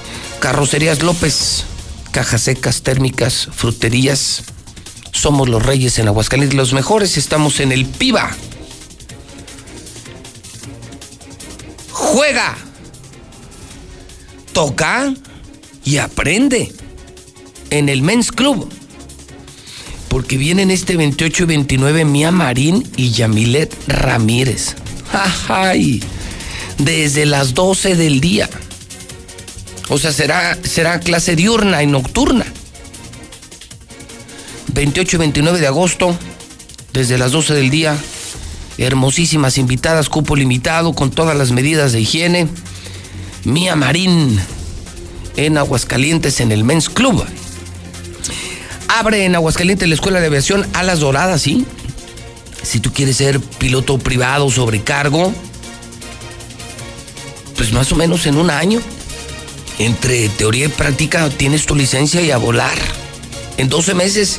Carrocerías López, cajas secas, térmicas, fruterías. Somos los reyes en Aguascalientes, los mejores. Estamos en el PIBA. Juega, toca y aprende en el Men's Club. Porque vienen este 28 y 29 Mía Marín y Yamilet Ramírez. ¡Ay! Desde las 12 del día. O sea, será, será clase diurna y nocturna. 28 y 29 de agosto, desde las 12 del día. Hermosísimas invitadas, cupo limitado, con todas las medidas de higiene. Mía Marín en Aguascalientes en el Men's Club. Abre en Aguascalientes la Escuela de Aviación Alas Doradas, ¿sí? Si tú quieres ser piloto privado sobrecargo, pues más o menos en un año, entre teoría y práctica, tienes tu licencia y a volar. En 12 meses.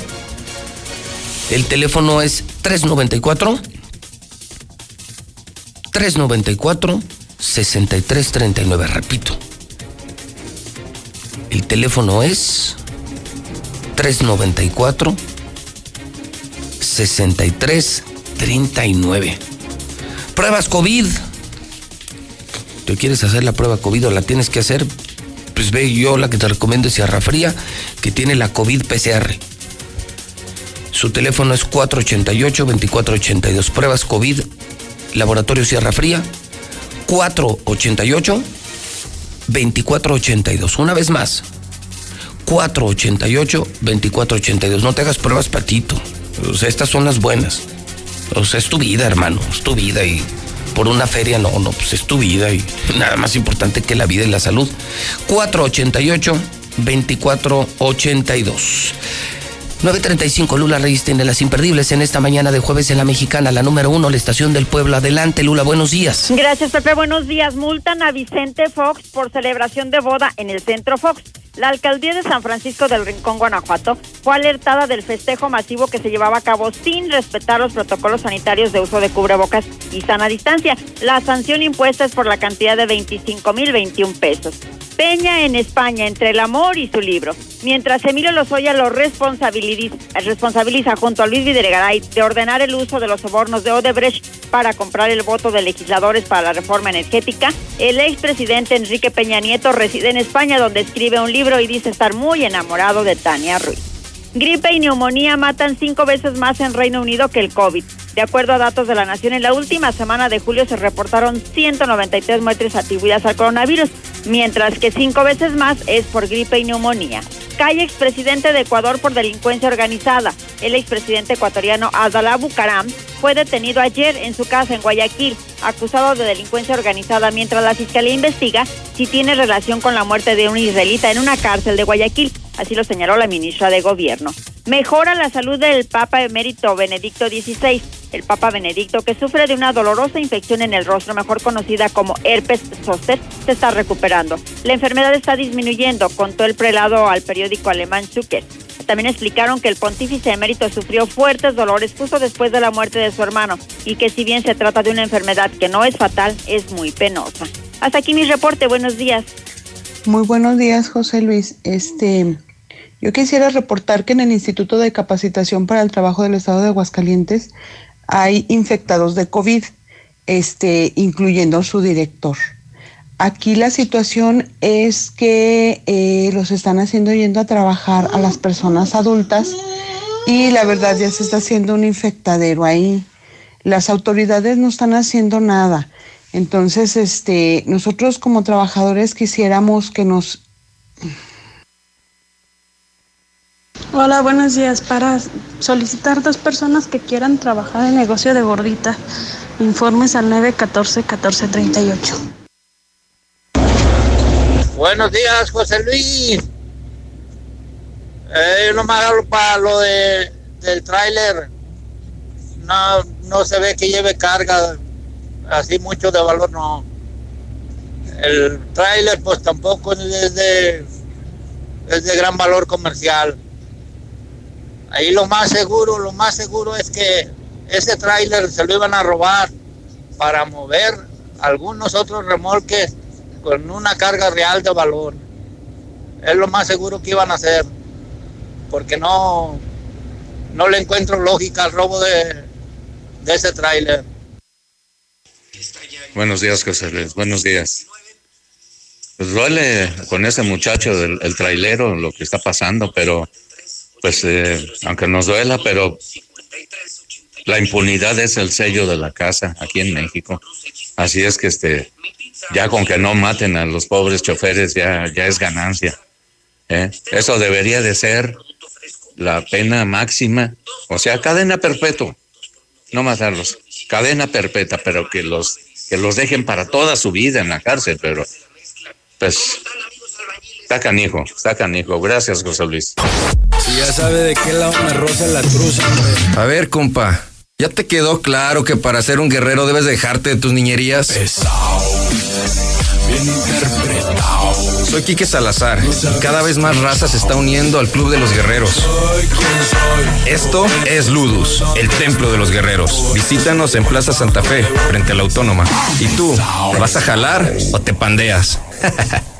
El teléfono es 394 394 6339, repito. El teléfono es 394 6339. Pruebas COVID. ¿Te quieres hacer la prueba COVID o la tienes que hacer? Pues ve yo la que te recomiendo es Sierra Fría, que tiene la COVID PCR. Su teléfono es 488-2482. Pruebas COVID, Laboratorio Sierra Fría, 488-2482. Una vez más, 488-2482. No te hagas pruebas, patito. Estas son las buenas. O sea, es tu vida, hermano. Es tu vida y por una feria no, no, pues es tu vida y nada más importante que la vida y la salud. 488-2482. 9.35 Lula Reyes tiene las imperdibles en esta mañana de jueves en la mexicana, la número uno, la estación del pueblo. Adelante, Lula, buenos días. Gracias, Pepe, buenos días. Multan a Vicente Fox por celebración de boda en el Centro Fox. La alcaldía de San Francisco del Rincón, Guanajuato, fue alertada del festejo masivo que se llevaba a cabo sin respetar los protocolos sanitarios de uso de cubrebocas y sana distancia. La sanción impuesta es por la cantidad de 25 mil 21 pesos. Peña en España entre el amor y su libro. Mientras Emilio Lozoya lo responsabiliza, responsabiliza junto a Luis Videregaray de ordenar el uso de los sobornos de Odebrecht para comprar el voto de legisladores para la reforma energética, el expresidente Enrique Peña Nieto reside en España donde escribe un libro y dice estar muy enamorado de Tania Ruiz. Gripe y neumonía matan cinco veces más en Reino Unido que el COVID. De acuerdo a datos de la Nación, en la última semana de julio se reportaron 193 muertes atribuidas al coronavirus, mientras que cinco veces más es por gripe y neumonía. Calle expresidente de Ecuador por delincuencia organizada. El expresidente ecuatoriano Abdalá Bucaram fue detenido ayer en su casa en Guayaquil, acusado de delincuencia organizada, mientras la fiscalía investiga si tiene relación con la muerte de un israelita en una cárcel de Guayaquil. Así lo señaló la ministra de Gobierno. Mejora la salud del Papa emérito Benedicto XVI. El Papa Benedicto, que sufre de una dolorosa infección en el rostro, mejor conocida como herpes zoster, se está recuperando. La enfermedad está disminuyendo, contó el prelado al periódico alemán Zucker. También explicaron que el pontífice emérito sufrió fuertes dolores justo después de la muerte de su hermano y que si bien se trata de una enfermedad que no es fatal, es muy penosa. Hasta aquí mi reporte. Buenos días. Muy buenos días, José Luis. Este, yo quisiera reportar que en el Instituto de Capacitación para el Trabajo del Estado de Aguascalientes hay infectados de COVID, este, incluyendo su director. Aquí la situación es que eh, los están haciendo yendo a trabajar a las personas adultas y la verdad ya se está haciendo un infectadero ahí. Las autoridades no están haciendo nada. Entonces, este, nosotros como trabajadores quisiéramos que nos Hola, buenos días. Para solicitar dos personas que quieran trabajar en negocio de gordita, informes al 914-1438. Buenos días, José Luis. Eh, yo me hablo para lo de, del tráiler. No, no se ve que lleve carga, así mucho de valor no. El tráiler pues tampoco es de, es de gran valor comercial. Ahí lo más seguro, lo más seguro es que ese tráiler se lo iban a robar para mover algunos otros remolques con una carga real de valor. Es lo más seguro que iban a hacer, porque no, no le encuentro lógica al robo de, ese tráiler. Buenos días, José Luis. Buenos días. Pues duele con ese muchacho del el trailero lo que está pasando, pero pues eh, aunque nos duela, pero la impunidad es el sello de la casa aquí en México. Así es que este, ya con que no maten a los pobres choferes ya, ya es ganancia. ¿eh? Eso debería de ser la pena máxima, o sea, cadena perpetua, no matarlos, cadena perpetua, pero que los que los dejen para toda su vida en la cárcel, pero pues está canijo, está canijo. Gracias, José Luis. Si ya sabe de qué lado me roza la cruz, hombre. A ver, compa, ¿ya te quedó claro que para ser un guerrero debes dejarte de tus niñerías? Bien interpretado. Soy Quique Salazar y cada vez más raza se está uniendo al Club de los Guerreros. Soy quien soy. Esto es Ludus, el templo de los guerreros. Visítanos en Plaza Santa Fe, frente a la Autónoma. ¿Y tú, vas a jalar o te pandeas?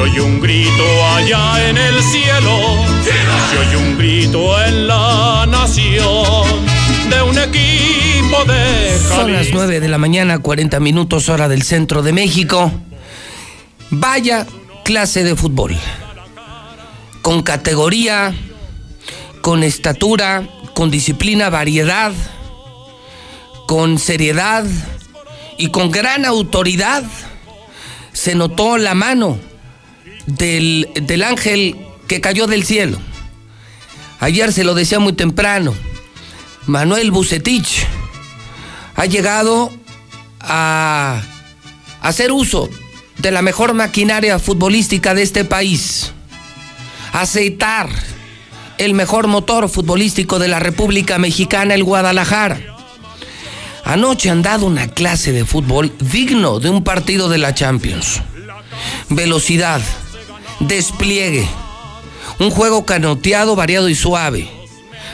Un grito allá en el cielo. Se oye un grito en la nación de un equipo de Son las Jalisco. 9 de la mañana, 40 minutos hora del centro de México. Vaya clase de fútbol. Con categoría, con estatura, con disciplina, variedad, con seriedad y con gran autoridad. Se notó la mano del, del ángel que cayó del cielo. Ayer se lo decía muy temprano. Manuel Bucetich ha llegado a hacer uso de la mejor maquinaria futbolística de este país, aceitar el mejor motor futbolístico de la República Mexicana, el Guadalajara. Anoche han dado una clase de fútbol digno de un partido de la Champions. Velocidad, despliegue, un juego canoteado, variado y suave.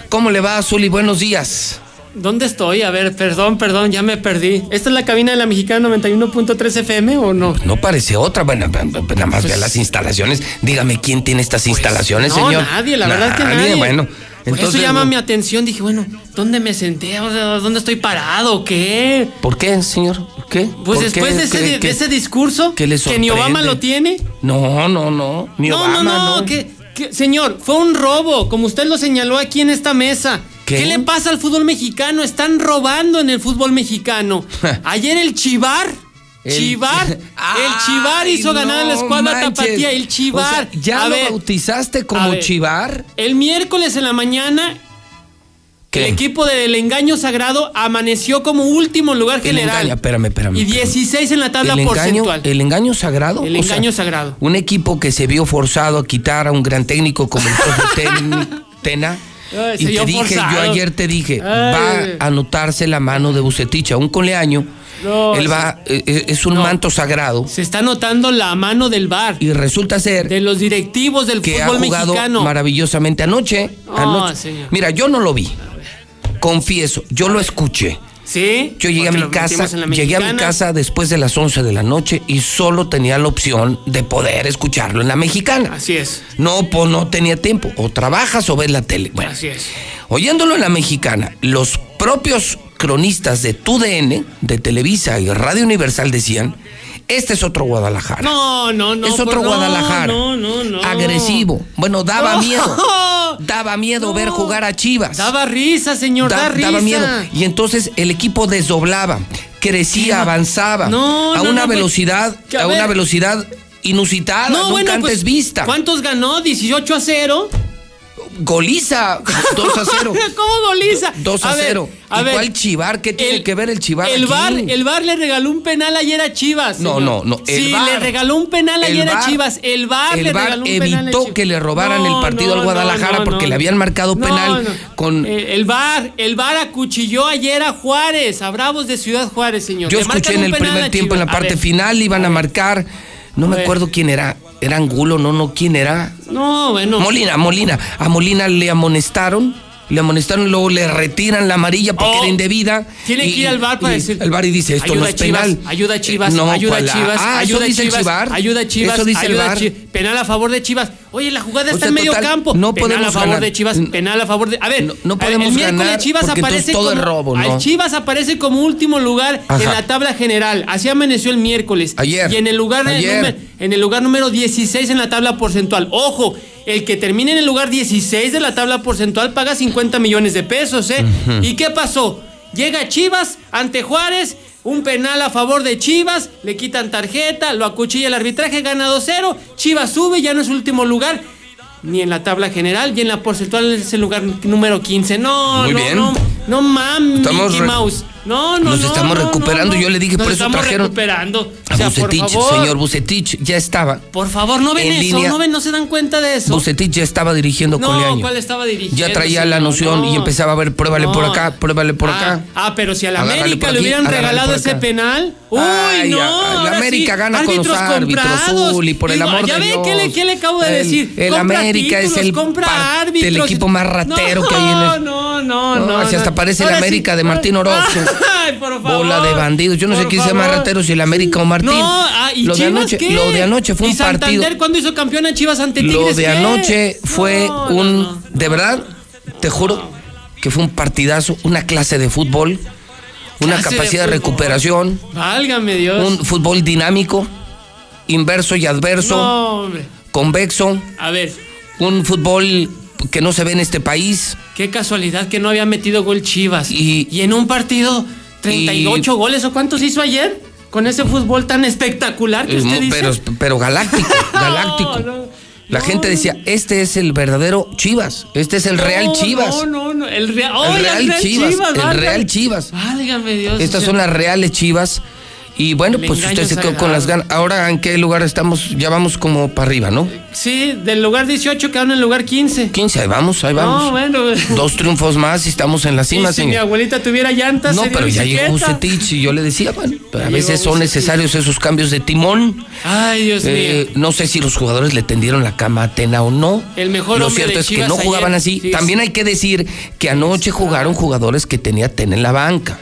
¿Cómo le va, Zuli? Buenos días. ¿Dónde estoy? A ver, perdón, perdón, ya me perdí. ¿Esta es la cabina de la Mexicana 91.3 FM o no? No parece otra. Bueno, nada más vea las instalaciones. Dígame quién tiene estas instalaciones, Pues, no, señor. nadie, la verdad es que nadie. Bueno, entonces. eso llama mi atención. Dije, bueno, ¿dónde me senté? O sea, ¿Dónde estoy parado? ¿Qué? ¿Por qué, señor? ¿Qué? Pues ¿Por después qué de ese, de discurso, que le que ni Obama lo tiene. No, no, no. Ni no, Obama, no, no, que- señor, fue un robo, como usted lo señaló aquí en esta mesa. ¿Qué? ¿Qué, le pasa al fútbol mexicano? Están robando en el fútbol mexicano. Ayer el Chivar, El- Chivar, el Chivar hizo ganar a la escuadra manches. tapatía, el Chivar. O sea, ¿Ya A lo ver, bautizaste a como ver, Chivar? El miércoles en la mañana, el equipo del Engaño Sagrado amaneció como último lugar El general. engaño, espérame, espérame. y 16 en la tabla el engaño, porcentual. el engaño sagrado. El O sea, engaño sagrado. Un equipo que se vio forzado a quitar a un gran técnico como el profe Ten- Tena. Ay, y te dije, forzado. yo ayer te dije, Ay. va a notarse la mano de Bucetich, aún con Leaño. No, él va, eh, eh, es un manto sagrado. Se está notando la mano del bar. Y resulta ser de los directivos del que ha jugado mexicano. maravillosamente anoche. No, anoche. señor. Mira, yo no lo vi. Confieso, yo lo escuché. ¿Sí? Yo llegué a mi casa, llegué a mi casa después de las 11 de la noche y solo tenía la opción de poder escucharlo en la mexicana. Así es. No, pues no tenía tiempo. O trabajas o ves la tele. Bueno, Así es. oyéndolo en la mexicana, los propios cronistas de TUDN, de Televisa y Radio Universal decían, este es otro Guadalajara. No, no, no. Es otro pues Guadalajara. No, no, no. Agresivo. Bueno, daba no. miedo. Daba miedo ver jugar a Chivas. Daba risa, señor. Da, risa. Daba miedo. Y entonces el equipo desdoblaba, crecía, avanzaba. Pues, a una velocidad, a, una velocidad inusitada, nunca antes pues, vista. ¿Cuántos ganó? ¿18 a 0? Goliza 2 a 0. ¿Cómo goliza? 2 a, 0. ¿Y ¿Cuál Chivar? ¿Qué tiene que ver el Chivar? El bar, el bar le regaló un penal ayer a Chivas. No, no, no. El bar, le regaló un penal ayer a Chivas. El bar, evitó que le robaran el partido al Guadalajara porque le habían marcado penal con. El, el, bar, el bar acuchilló ayer a Juárez, a Bravos de Ciudad Juárez, señor. Yo escuché en el primer tiempo, en la parte final, iban a, marcar. No me acuerdo quién era. ¿Era Angulo? No, no, ¿quién era? No, bueno. Molina, Molina. A Molina le amonestaron le amonestaron, luego le retiran la amarilla porque oh, era indebida. Tiene que ir al bar para decir. Al bar y dice, esto no es Chivas, penal. Ayuda Chivas, ayuda, la, eh, Chivas ayuda, ah, eso dice Chivas ayuda Chivas, eso dice Chivas, penal a favor de Chivas. Oye, la jugada está en medio total, campo. No podemos. penal a favor de Chivas, penal a favor de. A ver, no, podemos el ganar Chivas aparece todo como, robo, ¿no? Chivas aparece como último lugar en la tabla general. Así amaneció el miércoles. Ayer. Y en el lugar, en el lugar número 16 en la tabla porcentual. Ojo, el que termine en el lugar 16 de la tabla porcentual paga 50 millones de pesos, ¿eh? ¿Y qué pasó? Llega Chivas ante Juárez, un penal a favor de Chivas, le quitan tarjeta, lo acuchilla el arbitraje, gana 2-0, Chivas sube, ya no es último lugar, ni en la tabla general, y en la porcentual es el lugar número 15. No, Muy no, bien. no. No mames, Mickey Mouse. No, no, Nos no, estamos recuperando. Yo le dije, por eso trajeron. recuperando. A Bucetich, señor Bucetich, ya estaba. Por favor, no ven eso, no ven, no se dan cuenta de eso. Bucetich ya estaba dirigiendo no, Coleaño. ¿cuál estaba? Ya traía la noción y empezaba a ver, pruébale por acá, pruébale por acá. Ah, ah pero si a la América le hubieran regalado ese penal. Uy, no. A, la América gana con los árbitros, Y por el amor de Dios. Ya ¿qué le acabo de decir? El América es el equipo más ratero que hay en el. No, no, no. No, parece Ahora la América de Martín ah. Orozco. Ay, por favor. Bola de bandidos. Yo no sé quién se llama ratero, si el América o Martín. No, ah, ¿y lo, de anoche, qué? de anoche fue un partido. cuándo hizo campeón a Chivas ante Tigres? Lo de anoche fue un. De verdad, te juro que fue un partidazo, una clase de fútbol, una capacidad de, de, recuperación. Válgame Dios. Un fútbol dinámico, inverso y adverso. Convexo. A ver. Un fútbol que no se ve en este país. Qué casualidad que no había metido gol Chivas. Y, en un partido, 38 y, goles o cuántos hizo ayer con ese fútbol tan espectacular que usted pero, galáctico, galáctico. La gente decía, este es el verdadero Chivas, este es el Real Chivas. No, no, no, el, el Real, Chivas, El Real Chivas. Válgame Dios. Estas son las reales Chivas y bueno, pues usted se quedó con las ganas. Ahora, ¿en qué lugar estamos? Ya vamos como para arriba, ¿no? Sí, del lugar 18 quedaron en el lugar 15. 15, ahí vamos, ahí vamos. No, bueno. Dos triunfos más y estamos en la cima, y Si mi abuelita tuviera llantas, No, pero ya bicicleta. llegó Bucetich y yo le decía, bueno, a veces son necesarios esos cambios de timón. Ay, Dios eh, mío. No sé si los jugadores le tendieron la cama a Atena o no. El mejor Lo cierto es que no jugaban así. También hay que decir que anoche jugaron jugadores que tenía Atena en la banca.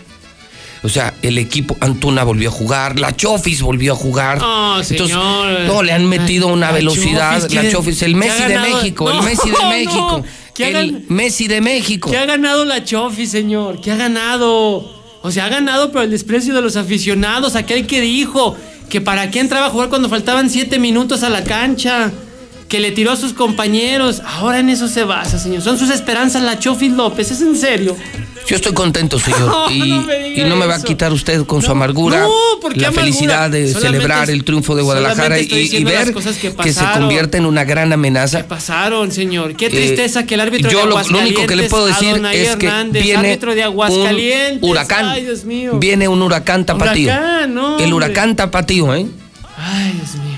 O sea, el equipo Antuna volvió a jugar, la Chofis volvió a jugar. Oh, Entonces, no, le han metido una velocidad. La Chofis, el Messi de México, el Messi de México. El. Messi de México. ¿Qué ha ganado la Chofis, señor? ¿Qué ha ganado? O sea, ha ganado por el desprecio de los aficionados, aquel que dijo que para qué entraba a jugar cuando faltaban siete minutos a la cancha que le tiró a sus compañeros. Ahora en eso se basa, señor. Son sus esperanzas la Chofis López, ¿es en serio? Yo estoy contento, señor. Y, no me va a quitar usted con su amargura la felicidad de celebrar el triunfo de Guadalajara y, ver cosas que, que, se convierte en una gran amenaza. ¿Qué pasaron, señor? Qué eh, tristeza que el árbitro yo de Aguascalientes, lo, lo, único que le puedo decir es que viene de un huracán. Ay, Viene un huracán tapatío. El huracán tapatío, ¿eh? Ay, Dios mío.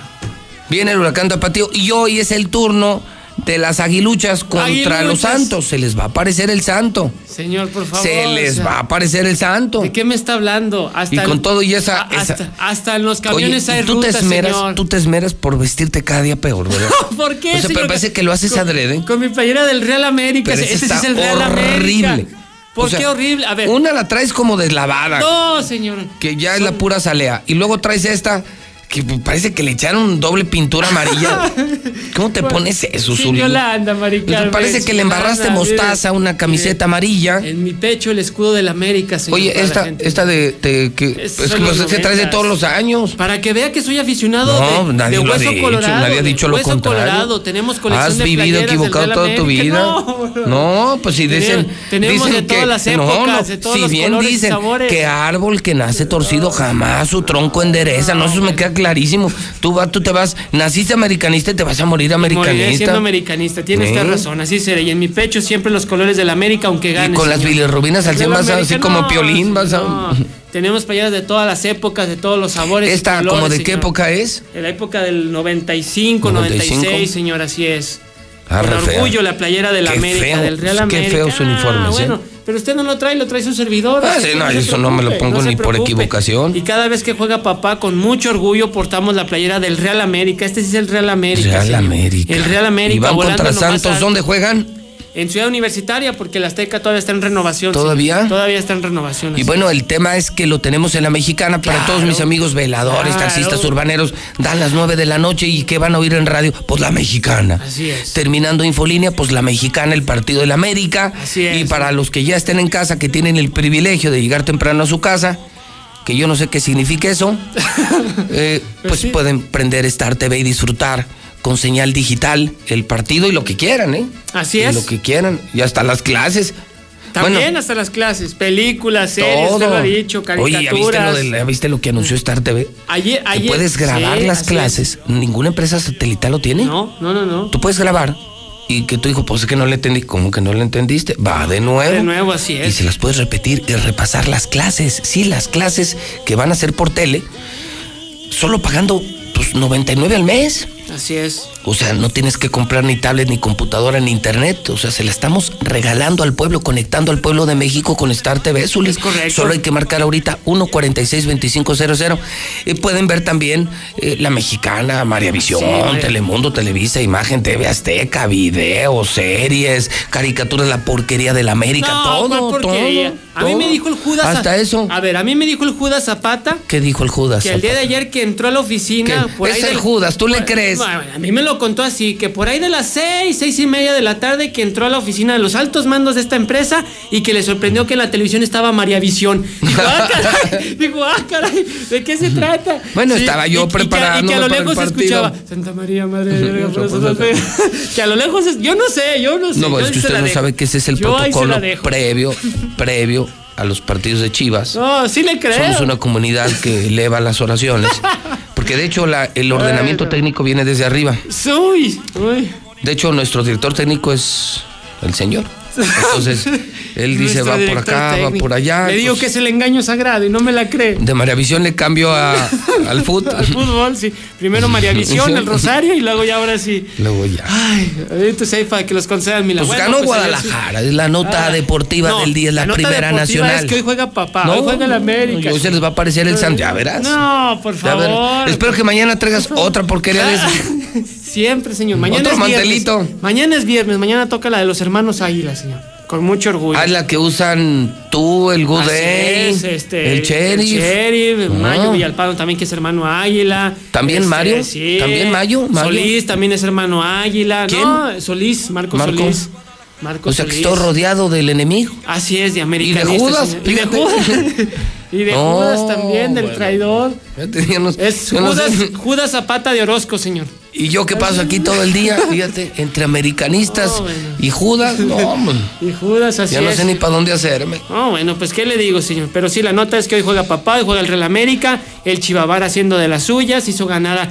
Viene el huracán Tapatío y hoy es el turno de las aguiluchas contra los santos. Se les va a aparecer el santo. Señor, por favor. Se les va a aparecer el santo. ¿De qué me está hablando? Y con todo y esa. Hasta, hasta, en los camiones Oye, hay tú te esmeras. Tú te esmeras por vestirte cada día peor, ¿verdad? ¿Por qué? O sea, pero parece que lo haces con, adrede. Con mi playera del Real América. Pero ese, está es el Real horrible. América. ¿Por o sea, qué horrible? A ver. Una la traes como deslavada. No, señor. Que ya es la pura salea. Y luego traes esta que parece que le echaron doble pintura amarilla. ¿Cómo te pones eso, Zuli? Yolanda, Maricarmen. Pues, parece que le embarraste mostaza a una camiseta amarilla. En mi pecho el escudo de la América, señor. Oye, esta, esta de, que, es, que traes de todos los años. Para que vea que soy aficionado no, de, nadie de hueso lo ha dicho. Nadie ha dicho lo contrario. Colorado. Tenemos colección Has de vivido equivocado toda tu vida. No, no, pues si dicen. Tenemos dicen de todas que, las épocas, no, de todos si bien dicen que árbol que nace torcido jamás su tronco endereza. No, eso me queda clarísimo. Tú, va, tú te vas, naciste americanista y te vas a morir Moriré siendo americanista. americanista, tiene Sí. usted razón, así será. Y en mi pecho siempre los colores de la América, aunque gane. Y con las bilirrubinas al De 100 la vas a, así como piolín, vas a... no. Tenemos playeras de todas las épocas, de todos los sabores. Esta, colores, ¿como de qué época es? De la época del 95, 95. 96, señor, así es. Ah, Con fea. orgullo la playera de la Qué América, feo, del Real qué América. feos uniformes, Ah, ¿eh? bueno, pero usted no lo trae, lo trae su servidor. Ah, sí, no, eso no me lo pongo ni por equivocación. Y cada vez que juega papá, con mucho orgullo portamos la playera del Real América. Este sí es el Real América. Real señor. América. El Real América. Y van contra Santos. ¿Dónde juegan? En Ciudad Universitaria, porque la Azteca todavía está en renovación. ¿Todavía? Todavía está en renovación. Y así bueno, el tema es que lo tenemos en la mexicana para Claro. todos mis amigos veladores, Claro. taxistas urbaneros. Dan las 9 de la noche y ¿qué van a oír en radio? Pues la mexicana. Así es. Terminando Infolínea, pues la mexicana, el partido de la América. Así es. Y para los que ya estén en casa, que tienen el privilegio de llegar temprano a su casa, que yo no sé qué significa eso, eh, pues sí. pueden prender Star TV y disfrutar con señal digital el partido y lo que quieran, ¿eh? Así Y es. lo que quieran. Y hasta las clases. También Bueno, hasta las clases, películas, series, usted lo ha dicho, Oye, ¿ya viste, lo caricaturas. ya viste lo que anunció Star TV? Ayer, Tú ayer, puedes grabar sí, las clases. Ninguna empresa satelital lo tiene. No, no, no, no. Tú puedes grabar y que tu hijo, pues es que no le entendí. ¿Cómo que no le entendiste? Va de nuevo. De nuevo, así Y es. se las puedes repetir y repasar las clases. Sí, las clases que van a ser por tele, solo pagando pues 99 al mes. Así es. O sea, no tienes que comprar ni tablet, ni computadora, ni internet. O sea, se la estamos regalando al pueblo, conectando al pueblo de México con Star TV, Zuli. Es correcto. Solo hay que marcar ahorita 146-2500. Y pueden ver también eh, La Mexicana, María Visión, Sí. Telemundo, Televisa, Imagen, TV Azteca, videos, series, caricaturas, la porquería de la América, No, todo, todo. A mí todo. me dijo el Judas. Hasta eso. A ver, a mí me dijo el Judas Zapata ¿Qué dijo el Judas? que el día de ayer que entró a la oficina. ¿Qué? Es el del- Judas, ¿tú le por- crees? Bueno, a mí me lo contó así: que por ahí de las seis, seis y media de la tarde que entró a la oficina de los altos mandos de esta empresa y que le sorprendió que en la televisión estaba María Visión. Dijo, ah, caray, dijo, ah, caray, ¿de qué se trata? Bueno, estaba yo y- y que- a lo lejos se escuchaba Santa María, Madre de Dios, ve". Que a lo lejos, yo no sé, yo no sé. No, es que usted no sabe que ese es el Yo protocolo previo, previo a los partidos de Chivas. No, sí le creo. Somos una comunidad que eleva las oraciones. Porque de hecho la- el ordenamiento Bueno. técnico viene desde arriba. Uy. De hecho, nuestro director técnico es el señor. Entonces, él dice, va por acá, va por allá. Le digo pues, que es el engaño sagrado y no me la cree. De María Visión le cambio a- al fútbol. Al fútbol, sí. Primero María Visión, el Rosario y luego ya ahora sí. Luego ya. Ay, entonces ahí para que los concedan mil Pues ganó Guadalajara, es la nota deportiva del día, es la, primera nacional. Es que hoy juega papá, No, hoy juega el América. Hoy se les va a aparecer el San, ya verás. No, por favor. Espero que mañana traigas otra porquería de esa. Siempre, señor. Mañana Otro es mantelito. viernes. Mañana es viernes, mañana toca la de los hermanos Águila, señor. Con mucho orgullo. Ah, es la que usan tú, el Good Así Day, es, este, el Sheriff. El Sheriff, Ah. Mayo Villalpano también que es hermano Águila. ¿También Este, Mario? Sí. ¿También Mayo? ¿Mayo? Solís también es hermano Águila. ¿Quién? No, Solís, Marco, Marco. Solís. Marco O sea que estoy rodeado del enemigo. Así es, de Y americanista. de Judas, señor. Y de. Judas. y de No, Judas también, del bueno. traidor. Es no Judas, sé. Judas Zapata de Orozco, señor. Y yo que paso aquí todo el día, fíjate, entre americanistas bueno. y Judas, no, hombre, Y Judas, así ya no es. sé ni para dónde hacerme. No, bueno, pues qué le digo, señor. Pero sí, la nota es que hoy juega papá, hoy juega el Real América, el Chivabar haciendo de las suyas, hizo ganar a-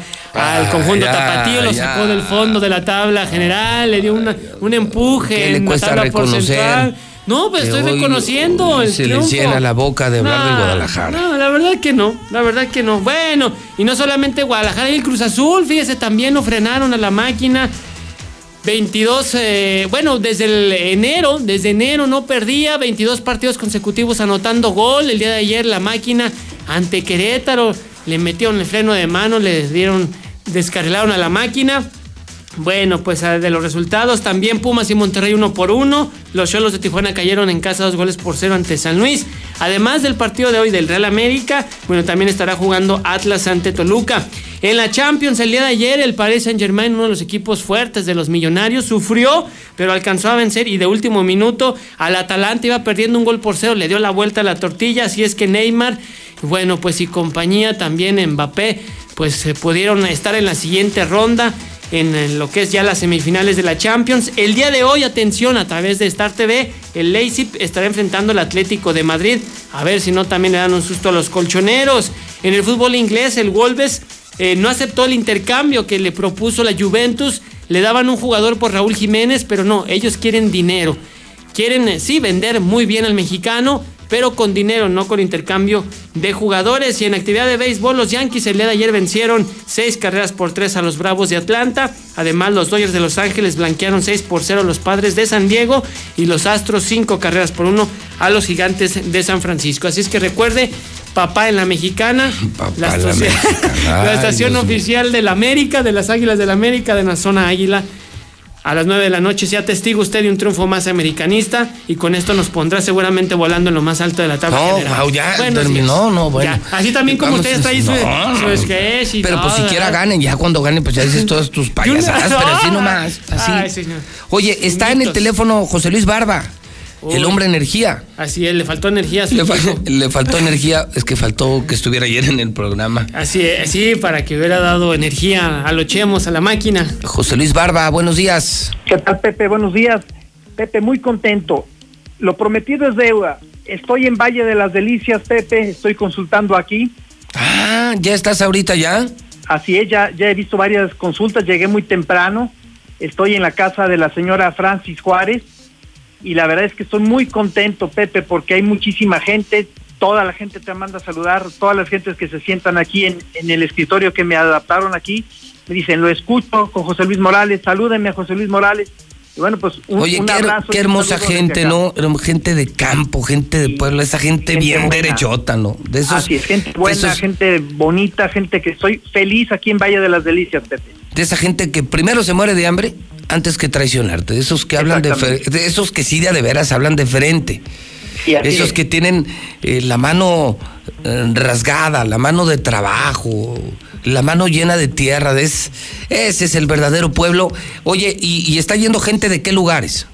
al Ah, conjunto ya, tapatío, lo ya. sacó del fondo de la tabla general, le dio una, un empuje ¿Qué le en la cuesta tabla reconocer porcentual. No, pues estoy hoy reconociendo el se llena la boca de hablar del No, Guadalajara. No, la verdad que no, la verdad que no. Bueno, y no solamente Guadalajara y el Cruz Azul, fíjese, también lo frenaron a la máquina. 22, eh, bueno, desde el enero, desde enero no perdía, 22 partidos consecutivos anotando gol. El día de ayer la máquina ante Querétaro le metieron el freno de mano, le dieron, descarrilaron a la máquina. Bueno, pues ah, de los resultados también Pumas y Monterrey uno por uno. Los Cholos de Tijuana cayeron en casa dos goles por cero ante San Luis. Además del partido de hoy del Real América, bueno, también estará jugando Atlas ante Toluca. En la Champions el día de ayer el Paris Saint Germain, uno de los equipos fuertes de los millonarios, sufrió, pero alcanzó a vencer y de último minuto al Atalanta iba perdiendo un gol por cero, le dio la vuelta a la tortilla, así es que Neymar, bueno, pues y compañía también Mbappé, pues se pudieron estar en la siguiente ronda en, lo que es ya las semifinales de la Champions. El día de hoy, atención, a través de Star TV, el Leipzig estará enfrentando al Atlético de Madrid. A ver si no también le dan un susto a los colchoneros. En el fútbol inglés, el Wolves eh, no aceptó el intercambio que le propuso la Juventus. Le daban un jugador por Raúl Jiménez, pero no, ellos quieren dinero. Quieren, eh, sí, vender muy bien al mexicano, pero con dinero, no con intercambio de jugadores. Y en actividad de béisbol, los Yankees el día de ayer vencieron seis carreras por tres a los Bravos de Atlanta. Además, los Dodgers de Los Ángeles blanquearon 6 por 0 a los Padres de San Diego y los Astros cinco carreras por uno a los Gigantes de San Francisco. Así es que recuerde, papá en la mexicana, la, la estación- mexicana. la estación oficial de la América, de las Águilas de la América, de la zona Águila. A las 9 de la noche sea testigo usted de un triunfo más americanista y con esto nos pondrá seguramente volando en lo más alto de la tabla No, general. Ya Buenos terminó, no, bueno. Ya. Así también como ustedes traen no, su sketch y Pero pues siquiera ¿verdad? ganen, ya cuando ganen, pues ya dices todas tus payasadas, pero así nomás. Así. Ay, señor. Oye, está en el teléfono José Luis Barba, el hombre energía. Así es, le faltó energía a su Le, fal- le faltó energía, es que faltó que estuviera ayer en el programa. Así es, sí, para que hubiera dado energía a los chemos, a la máquina. José Luis Barba, buenos días. ¿Qué tal, Pepe? Buenos días. Pepe, muy contento. Lo prometido es deuda. Estoy en Valle de las Delicias, Pepe. Estoy consultando aquí. Ah, ¿ya estás ahorita ya? Así es, ya, ya he visto varias consultas. Llegué muy temprano. Estoy en la casa de la señora Francis Juárez. Y la verdad es que estoy muy contento, Pepe, porque hay muchísima gente. Toda la gente te manda a saludar. Todas las gentes que se sientan aquí en, en el escritorio que me adaptaron aquí. Me dicen, lo escucho con José Luis Morales. Salúdenme a José Luis Morales. Y bueno, pues un, Oye, un qué, abrazo. qué hermosa gente. ¿no? Gente de campo, gente de pueblo, esa gente, Gente bien buena. derechota, ¿no? De esos, Así es, gente buena, esos- gente bonita, gente que estoy feliz aquí en Valle de las Delicias, Pepe. de esa gente que primero se muere de hambre antes que traicionarte, de esos que hablan de, de esos que sí de, veras hablan de frente. Esos es. que tienen eh, la mano eh, rasgada, la mano de trabajo, la mano llena de tierra. de es- ese es el verdadero pueblo. Oye, y, y está yendo gente de qué lugares?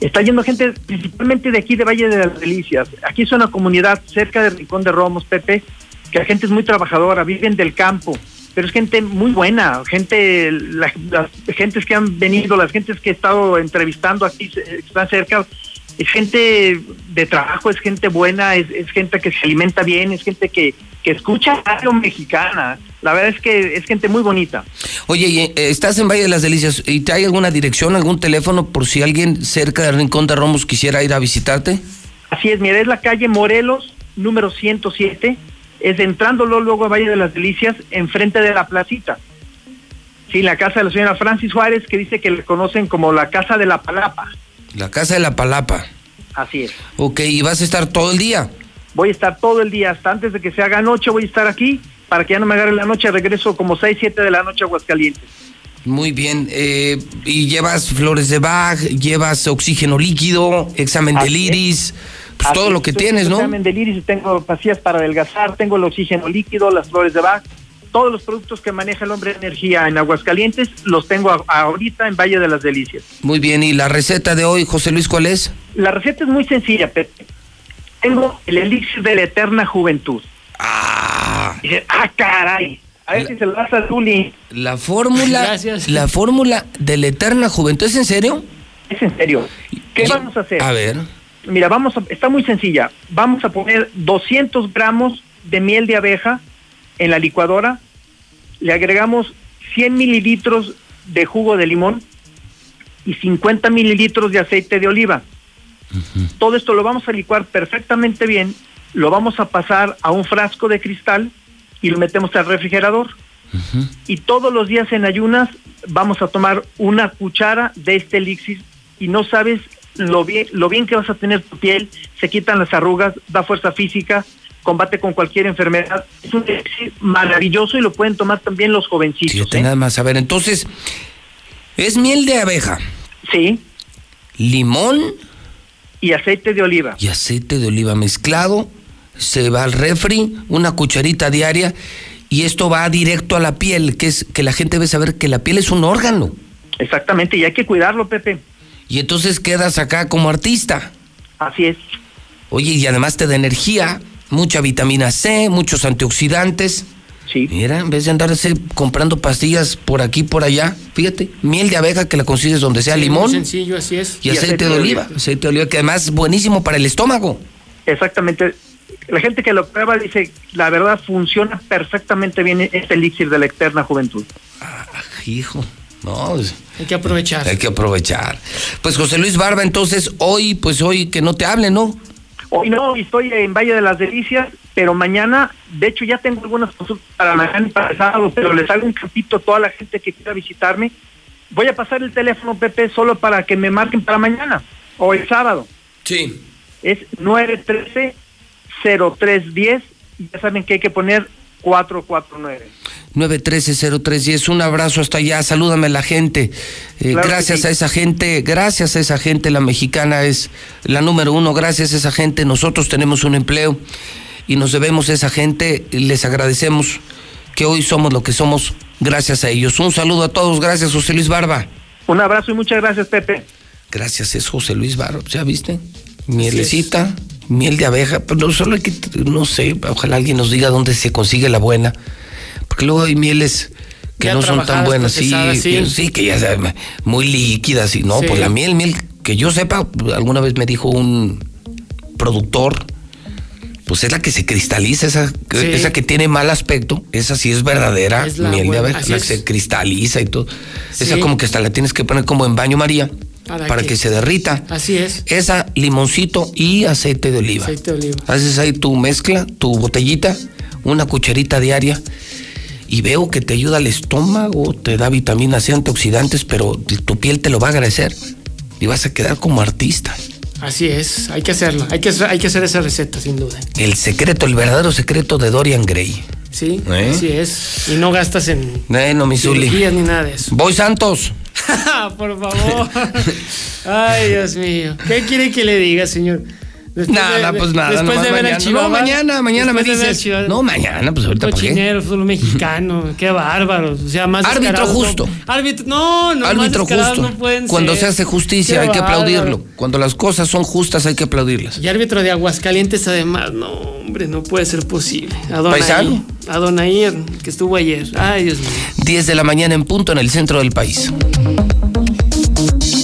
Está yendo gente principalmente de aquí de Valle de las Delicias. Aquí es una comunidad cerca de Rincón de Romos, Pepe, que la gente es muy trabajadora, viven del campo, pero es gente muy buena, gente, la- las gentes que han venido, las gentes que he estado entrevistando aquí, están cerca, es gente de trabajo, es gente buena, es, es gente que se alimenta bien, es gente que, que escucha radio mexicana. La verdad es que es gente muy bonita. Oye, y, eh, estás en Valle de las Delicias y te hay alguna dirección, algún teléfono por si alguien cerca del Rincón de Romos quisiera ir a visitarte? Así es, mira, es la calle Morelos, número 107, es entrándolo luego a Valle de las Delicias, enfrente de la placita. Sí, la casa de la señora Francis Juárez, que dice que le conocen como la casa de la palapa. La Casa de la Palapa. Así es. Ok, y vas a estar todo el día. Voy a estar todo el día, hasta antes de que se haga noche, voy a estar aquí, para que ya no me agarre la noche, regreso como 6, 7 de la noche a Aguascalientes. Muy bien. eh, y llevas flores de Bach, llevas oxígeno líquido, examen del es. Pues todo lo que tienes, en ¿no? examen del iris, tengo pastillas para adelgazar, tengo el oxígeno líquido, las flores de Bach, todos los productos que maneja el hombre de energía en Aguascalientes los tengo a- ahorita en Valle de las Delicias. Muy bien. ¿Y la receta de hoy, José Luis, cuál es? La receta es muy sencilla, Pepe. Tengo el elixir de la eterna juventud. Ah. ah, caray. A ver si se lo das a Zuli. La fórmula, Gracias. la fórmula de la eterna juventud, ¿es en serio? Es en serio. ¿Qué vamos a hacer? A ver. Mira, vamos a, está muy sencilla. Vamos a poner 200 gramos de miel de abeja en la licuadora. Le agregamos 100 mililitros de jugo de limón y 50 mililitros de aceite de oliva. Todo esto lo vamos a licuar perfectamente bien. Lo vamos a pasar a un frasco de cristal y lo metemos al refrigerador. Y todos los días en ayunas vamos a tomar una cuchara de este elixir y no sabes lo bien, lo bien que vas a tener tu piel, se quitan las arrugas, da fuerza física, combate con cualquier enfermedad. Es un elixir maravilloso y lo pueden tomar también los jovencitos. ¿eh? nada más. A ver, entonces, es miel de abeja. Sí. Limón. Y aceite de oliva. Y aceite de oliva mezclado. Se va al refri, una cucharita diaria. Y esto va directo a la piel, que es que la gente debe saber que la piel es un órgano. Exactamente, y hay que cuidarlo, Pepe. Y entonces quedas acá como artista. Así es. Oye, y además te da energía, mucha vitamina C, muchos antioxidantes. Sí. Mira, en vez de andarse comprando pastillas por aquí por allá, fíjate, miel de abeja que la consigues donde sea, Sí, limón Muy sencillo, así es. y, aceite, de oliva. Aceite de oliva que además es buenísimo para el estómago. Exactamente. La gente que lo prueba dice, la verdad funciona perfectamente bien este elixir de la eterna juventud. Hijo, no, pues, Hay que aprovechar. hay que aprovechar. Pues José Luis Barba, entonces hoy, pues hoy que no te hable, ¿no? Hoy no, estoy en Valle de las Delicias, pero mañana, de hecho ya tengo algunas consultas para mañana y para el sábado, pero les hago un capito a toda la gente que quiera visitarme. Voy a pasar el teléfono, Pepe, solo para que me marquen para mañana o el sábado. Sí. Es 913-0310 y ya saben que hay que poner 449. 913-0310. Un abrazo hasta allá. Salúdame a la gente. Eh, Claro gracias sí. a esa gente, gracias a esa gente, la mexicana es la número uno. Gracias a esa gente, nosotros tenemos un empleo y nos debemos a esa gente. Les agradecemos que hoy somos lo que somos gracias a ellos. Un saludo a todos. Gracias, José Luis Barba. Un abrazo y muchas gracias, Pepe. Gracias, es José Luis Barba. ¿Ya viste? Mielecita, miel de abeja. Pero solo hay que, no sé, ojalá alguien nos diga dónde se consigue la buena. Porque luego hay mieles que Ya no son tan buenas. Sí, sí. que- sí, que ya muy líquidas. Y no, Sí. pues la miel, miel, que yo sepa, alguna vez me dijo un productor. Pues es la que se cristaliza, esa, Sí. esa que tiene mal aspecto, esa sí es verdadera Es la miel de abeja, la es. que se cristaliza y todo. Esa como que hasta la tienes que poner como en baño María Para para que- que se derrita. Así es. Esa, limoncito y aceite de oliva. Aceite de oliva. Haces ahí tu mezcla, tu botellita, una cucharita diaria. Y veo que te ayuda al estómago, te da vitaminas y antioxidantes, pero tu piel te lo va a agradecer. Y vas a quedar como artista. Así es. Hay que hacerlo. Hay que, hay que hacer esa receta, sin duda. El secreto, el verdadero secreto de Dorian Gray. Sí, ¿Eh? así es. Y no gastas en Bueno, mi Zuli. cirugías ni nada de eso. Voy Santos. Por favor. Ay, Dios mío. ¿Qué quiere que le diga, señor? Nada, de- pues nada. Después de ver mañana. Chihuahua. No, mañana, mañana me dices. No, mañana, pues ahorita. Cochinero, fútbol mexicano, qué bárbaros. O sea, más Árbitro descarados no- justo. árbitro, no, no, Árbitro justo. no pueden Cuando ser. se hace justicia Qué hay que aplaudirlo. Cuando las cosas son justas hay que aplaudirlas. Y árbitro de Aguascalientes, además, no, hombre, no puede ser posible. Adonai, ¿Paisano? Adonai, que estuvo ayer. Ay, Dios mío. 10 de la mañana en punto en el centro del país.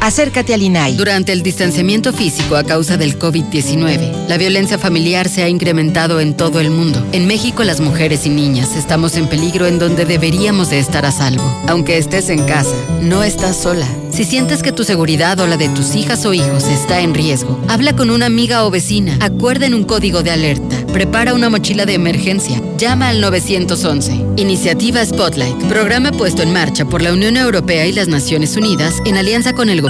Acércate al INAI. Durante el distanciamiento físico a causa del COVID-19, la violencia familiar se ha incrementado en todo el mundo. En México, las mujeres y niñas estamos en peligro en donde deberíamos de estar a salvo. Aunque estés en casa, no estás sola. Si sientes que tu seguridad o la de tus hijas o hijos está en riesgo, habla con una amiga o vecina. Acuerden un código de alerta. Prepara una mochila de emergencia. Llama al 911. Iniciativa Spotlight. Programa puesto en marcha por la Unión Europea y las Naciones Unidas en alianza con el Gobierno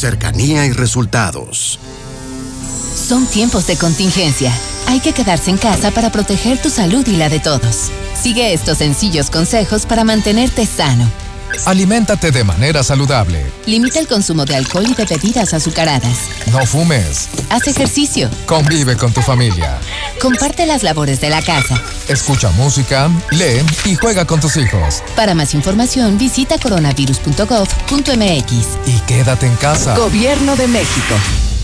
Cercanía y resultados. Son tiempos de contingencia. Hay que quedarse en casa para proteger tu salud y la de todos. Sigue estos sencillos consejos para mantenerte sano. Aliméntate de manera saludable. Limita el consumo de alcohol y de bebidas azucaradas. No fumes. Haz ejercicio. Convive con tu familia. Comparte las labores de la casa. Escucha música, lee y juega con tus hijos. Para más información, visita coronavirus.gov.mx. Y quédate en casa. Gobierno de México.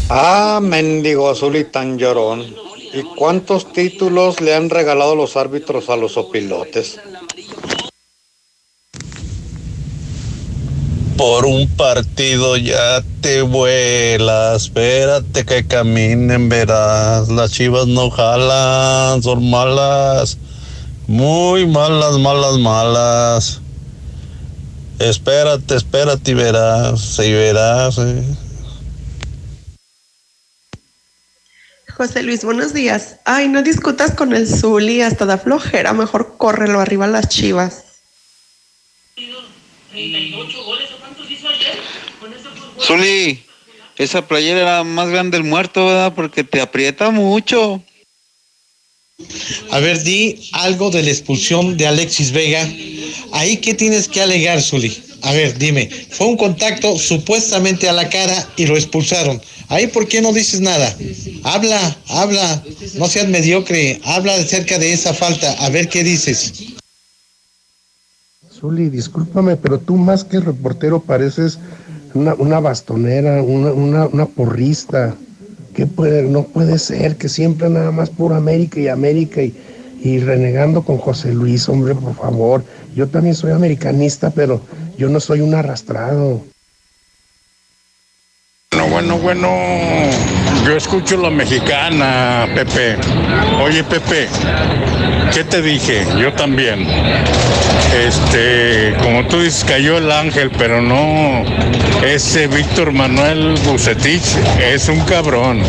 Ah, mendigo azul y tan llorón. ¿Y cuántos títulos le han regalado los árbitros a los opilotes? Por un partido ya te vuelas, espérate que caminen, verás. Las chivas no jalan, son malas, muy malas, malas, malas. Espérate, espérate y verás, y verás. eh. José Luis, buenos días. Ay, no discutas con el Zuli, hasta da flojera, mejor córrelo arriba a las chivas. Zuli, esa playera era más grande el muerto, ¿verdad? Porque te aprieta mucho. A ver, di algo de la expulsión de Alexis Vega. Ahí, ¿qué tienes que alegar, Zuli? A ver, dime, fue un contacto supuestamente a la cara y lo expulsaron. Ahí, ¿por qué no dices nada? Habla, habla, no seas mediocre, habla acerca de esa falta, a ver qué dices. Zuli, discúlpame, pero tú más que reportero pareces una, una bastonera, una, una, una porrista. ¿Qué puede, no puede ser que siempre nada más por América y América y, y renegando con José Luis, hombre, por favor. Yo también soy americanista, pero yo no soy un arrastrado. Bueno, bueno, bueno. Yo escucho la mexicana, Pepe. Oye, Pepe, ¿qué te dije? Yo también. Este, como tú dices, cayó el ángel, pero no. Ese Víctor Manuel Bucetich es un cabrón.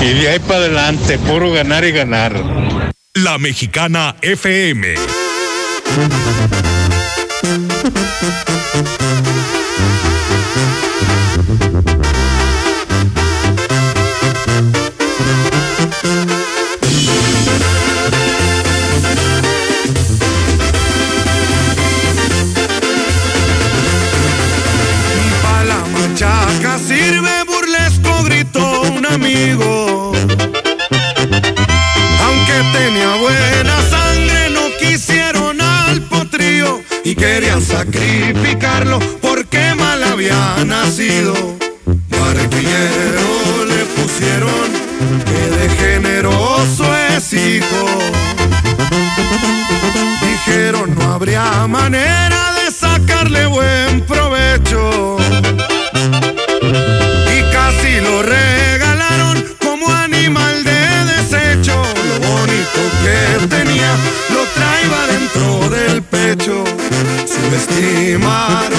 Y de ahí para adelante, puro ganar y ganar. La Mexicana FM. Y querían sacrificarlo porque mal había nacido. Barquillero le pusieron que de generoso es hijo. Dijeron no habría manera de sacarle buen provecho. Y casi lo regalaron como animal de desecho. Lo bonito que tenía zimar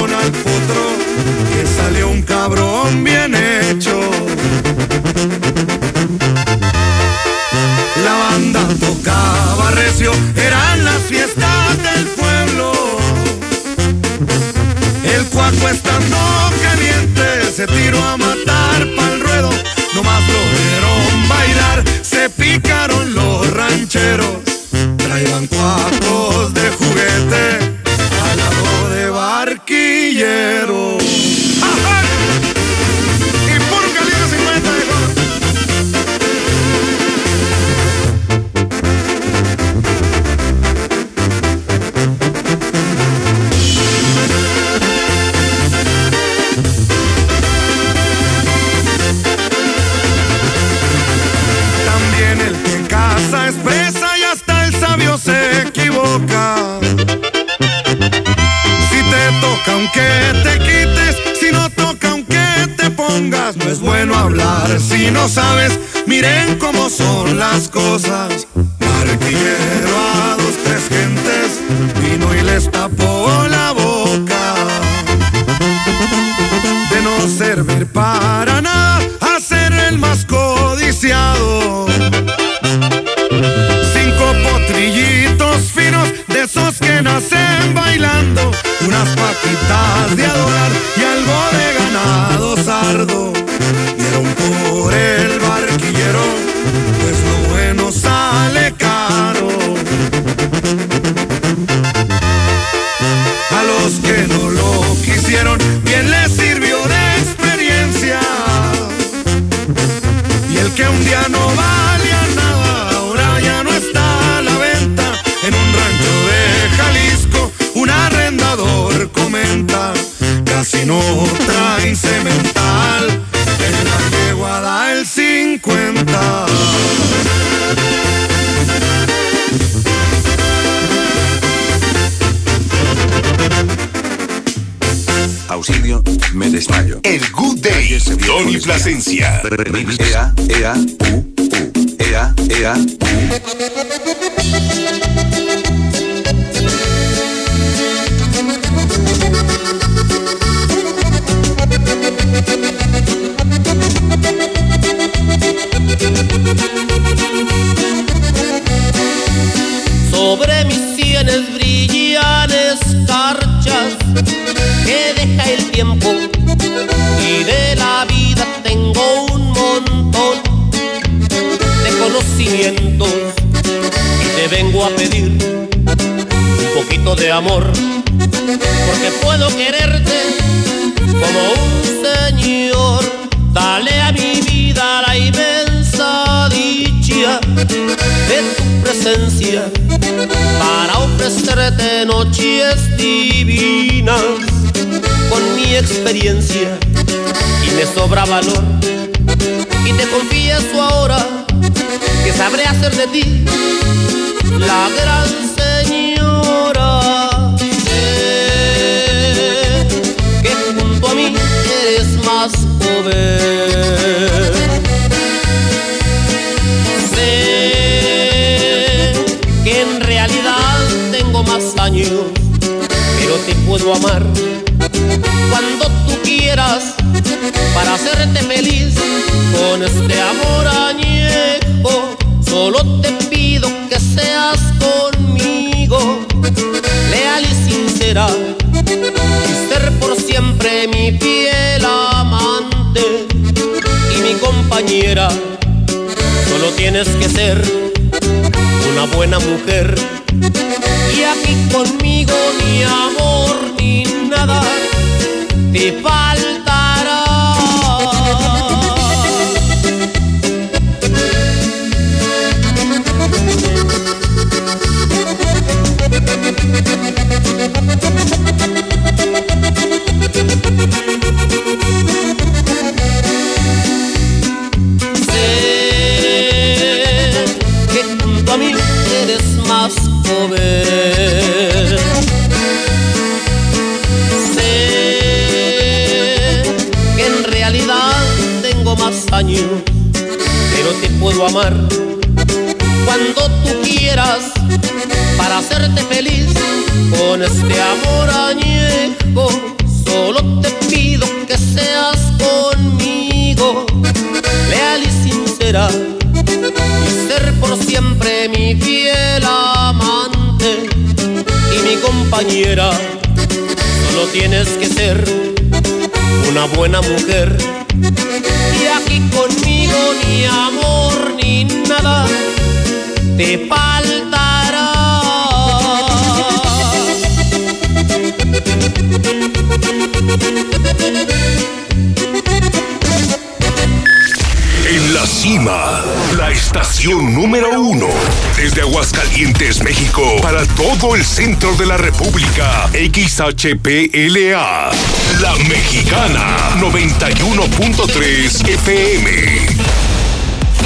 XHPLA, La Mexicana, 91.3 FM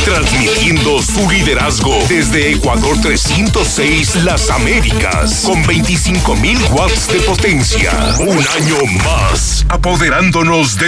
transmitiendo su liderazgo desde Ecuador 306 Las Américas con 25.000 watts de potencia. Un año más, apoderándonos de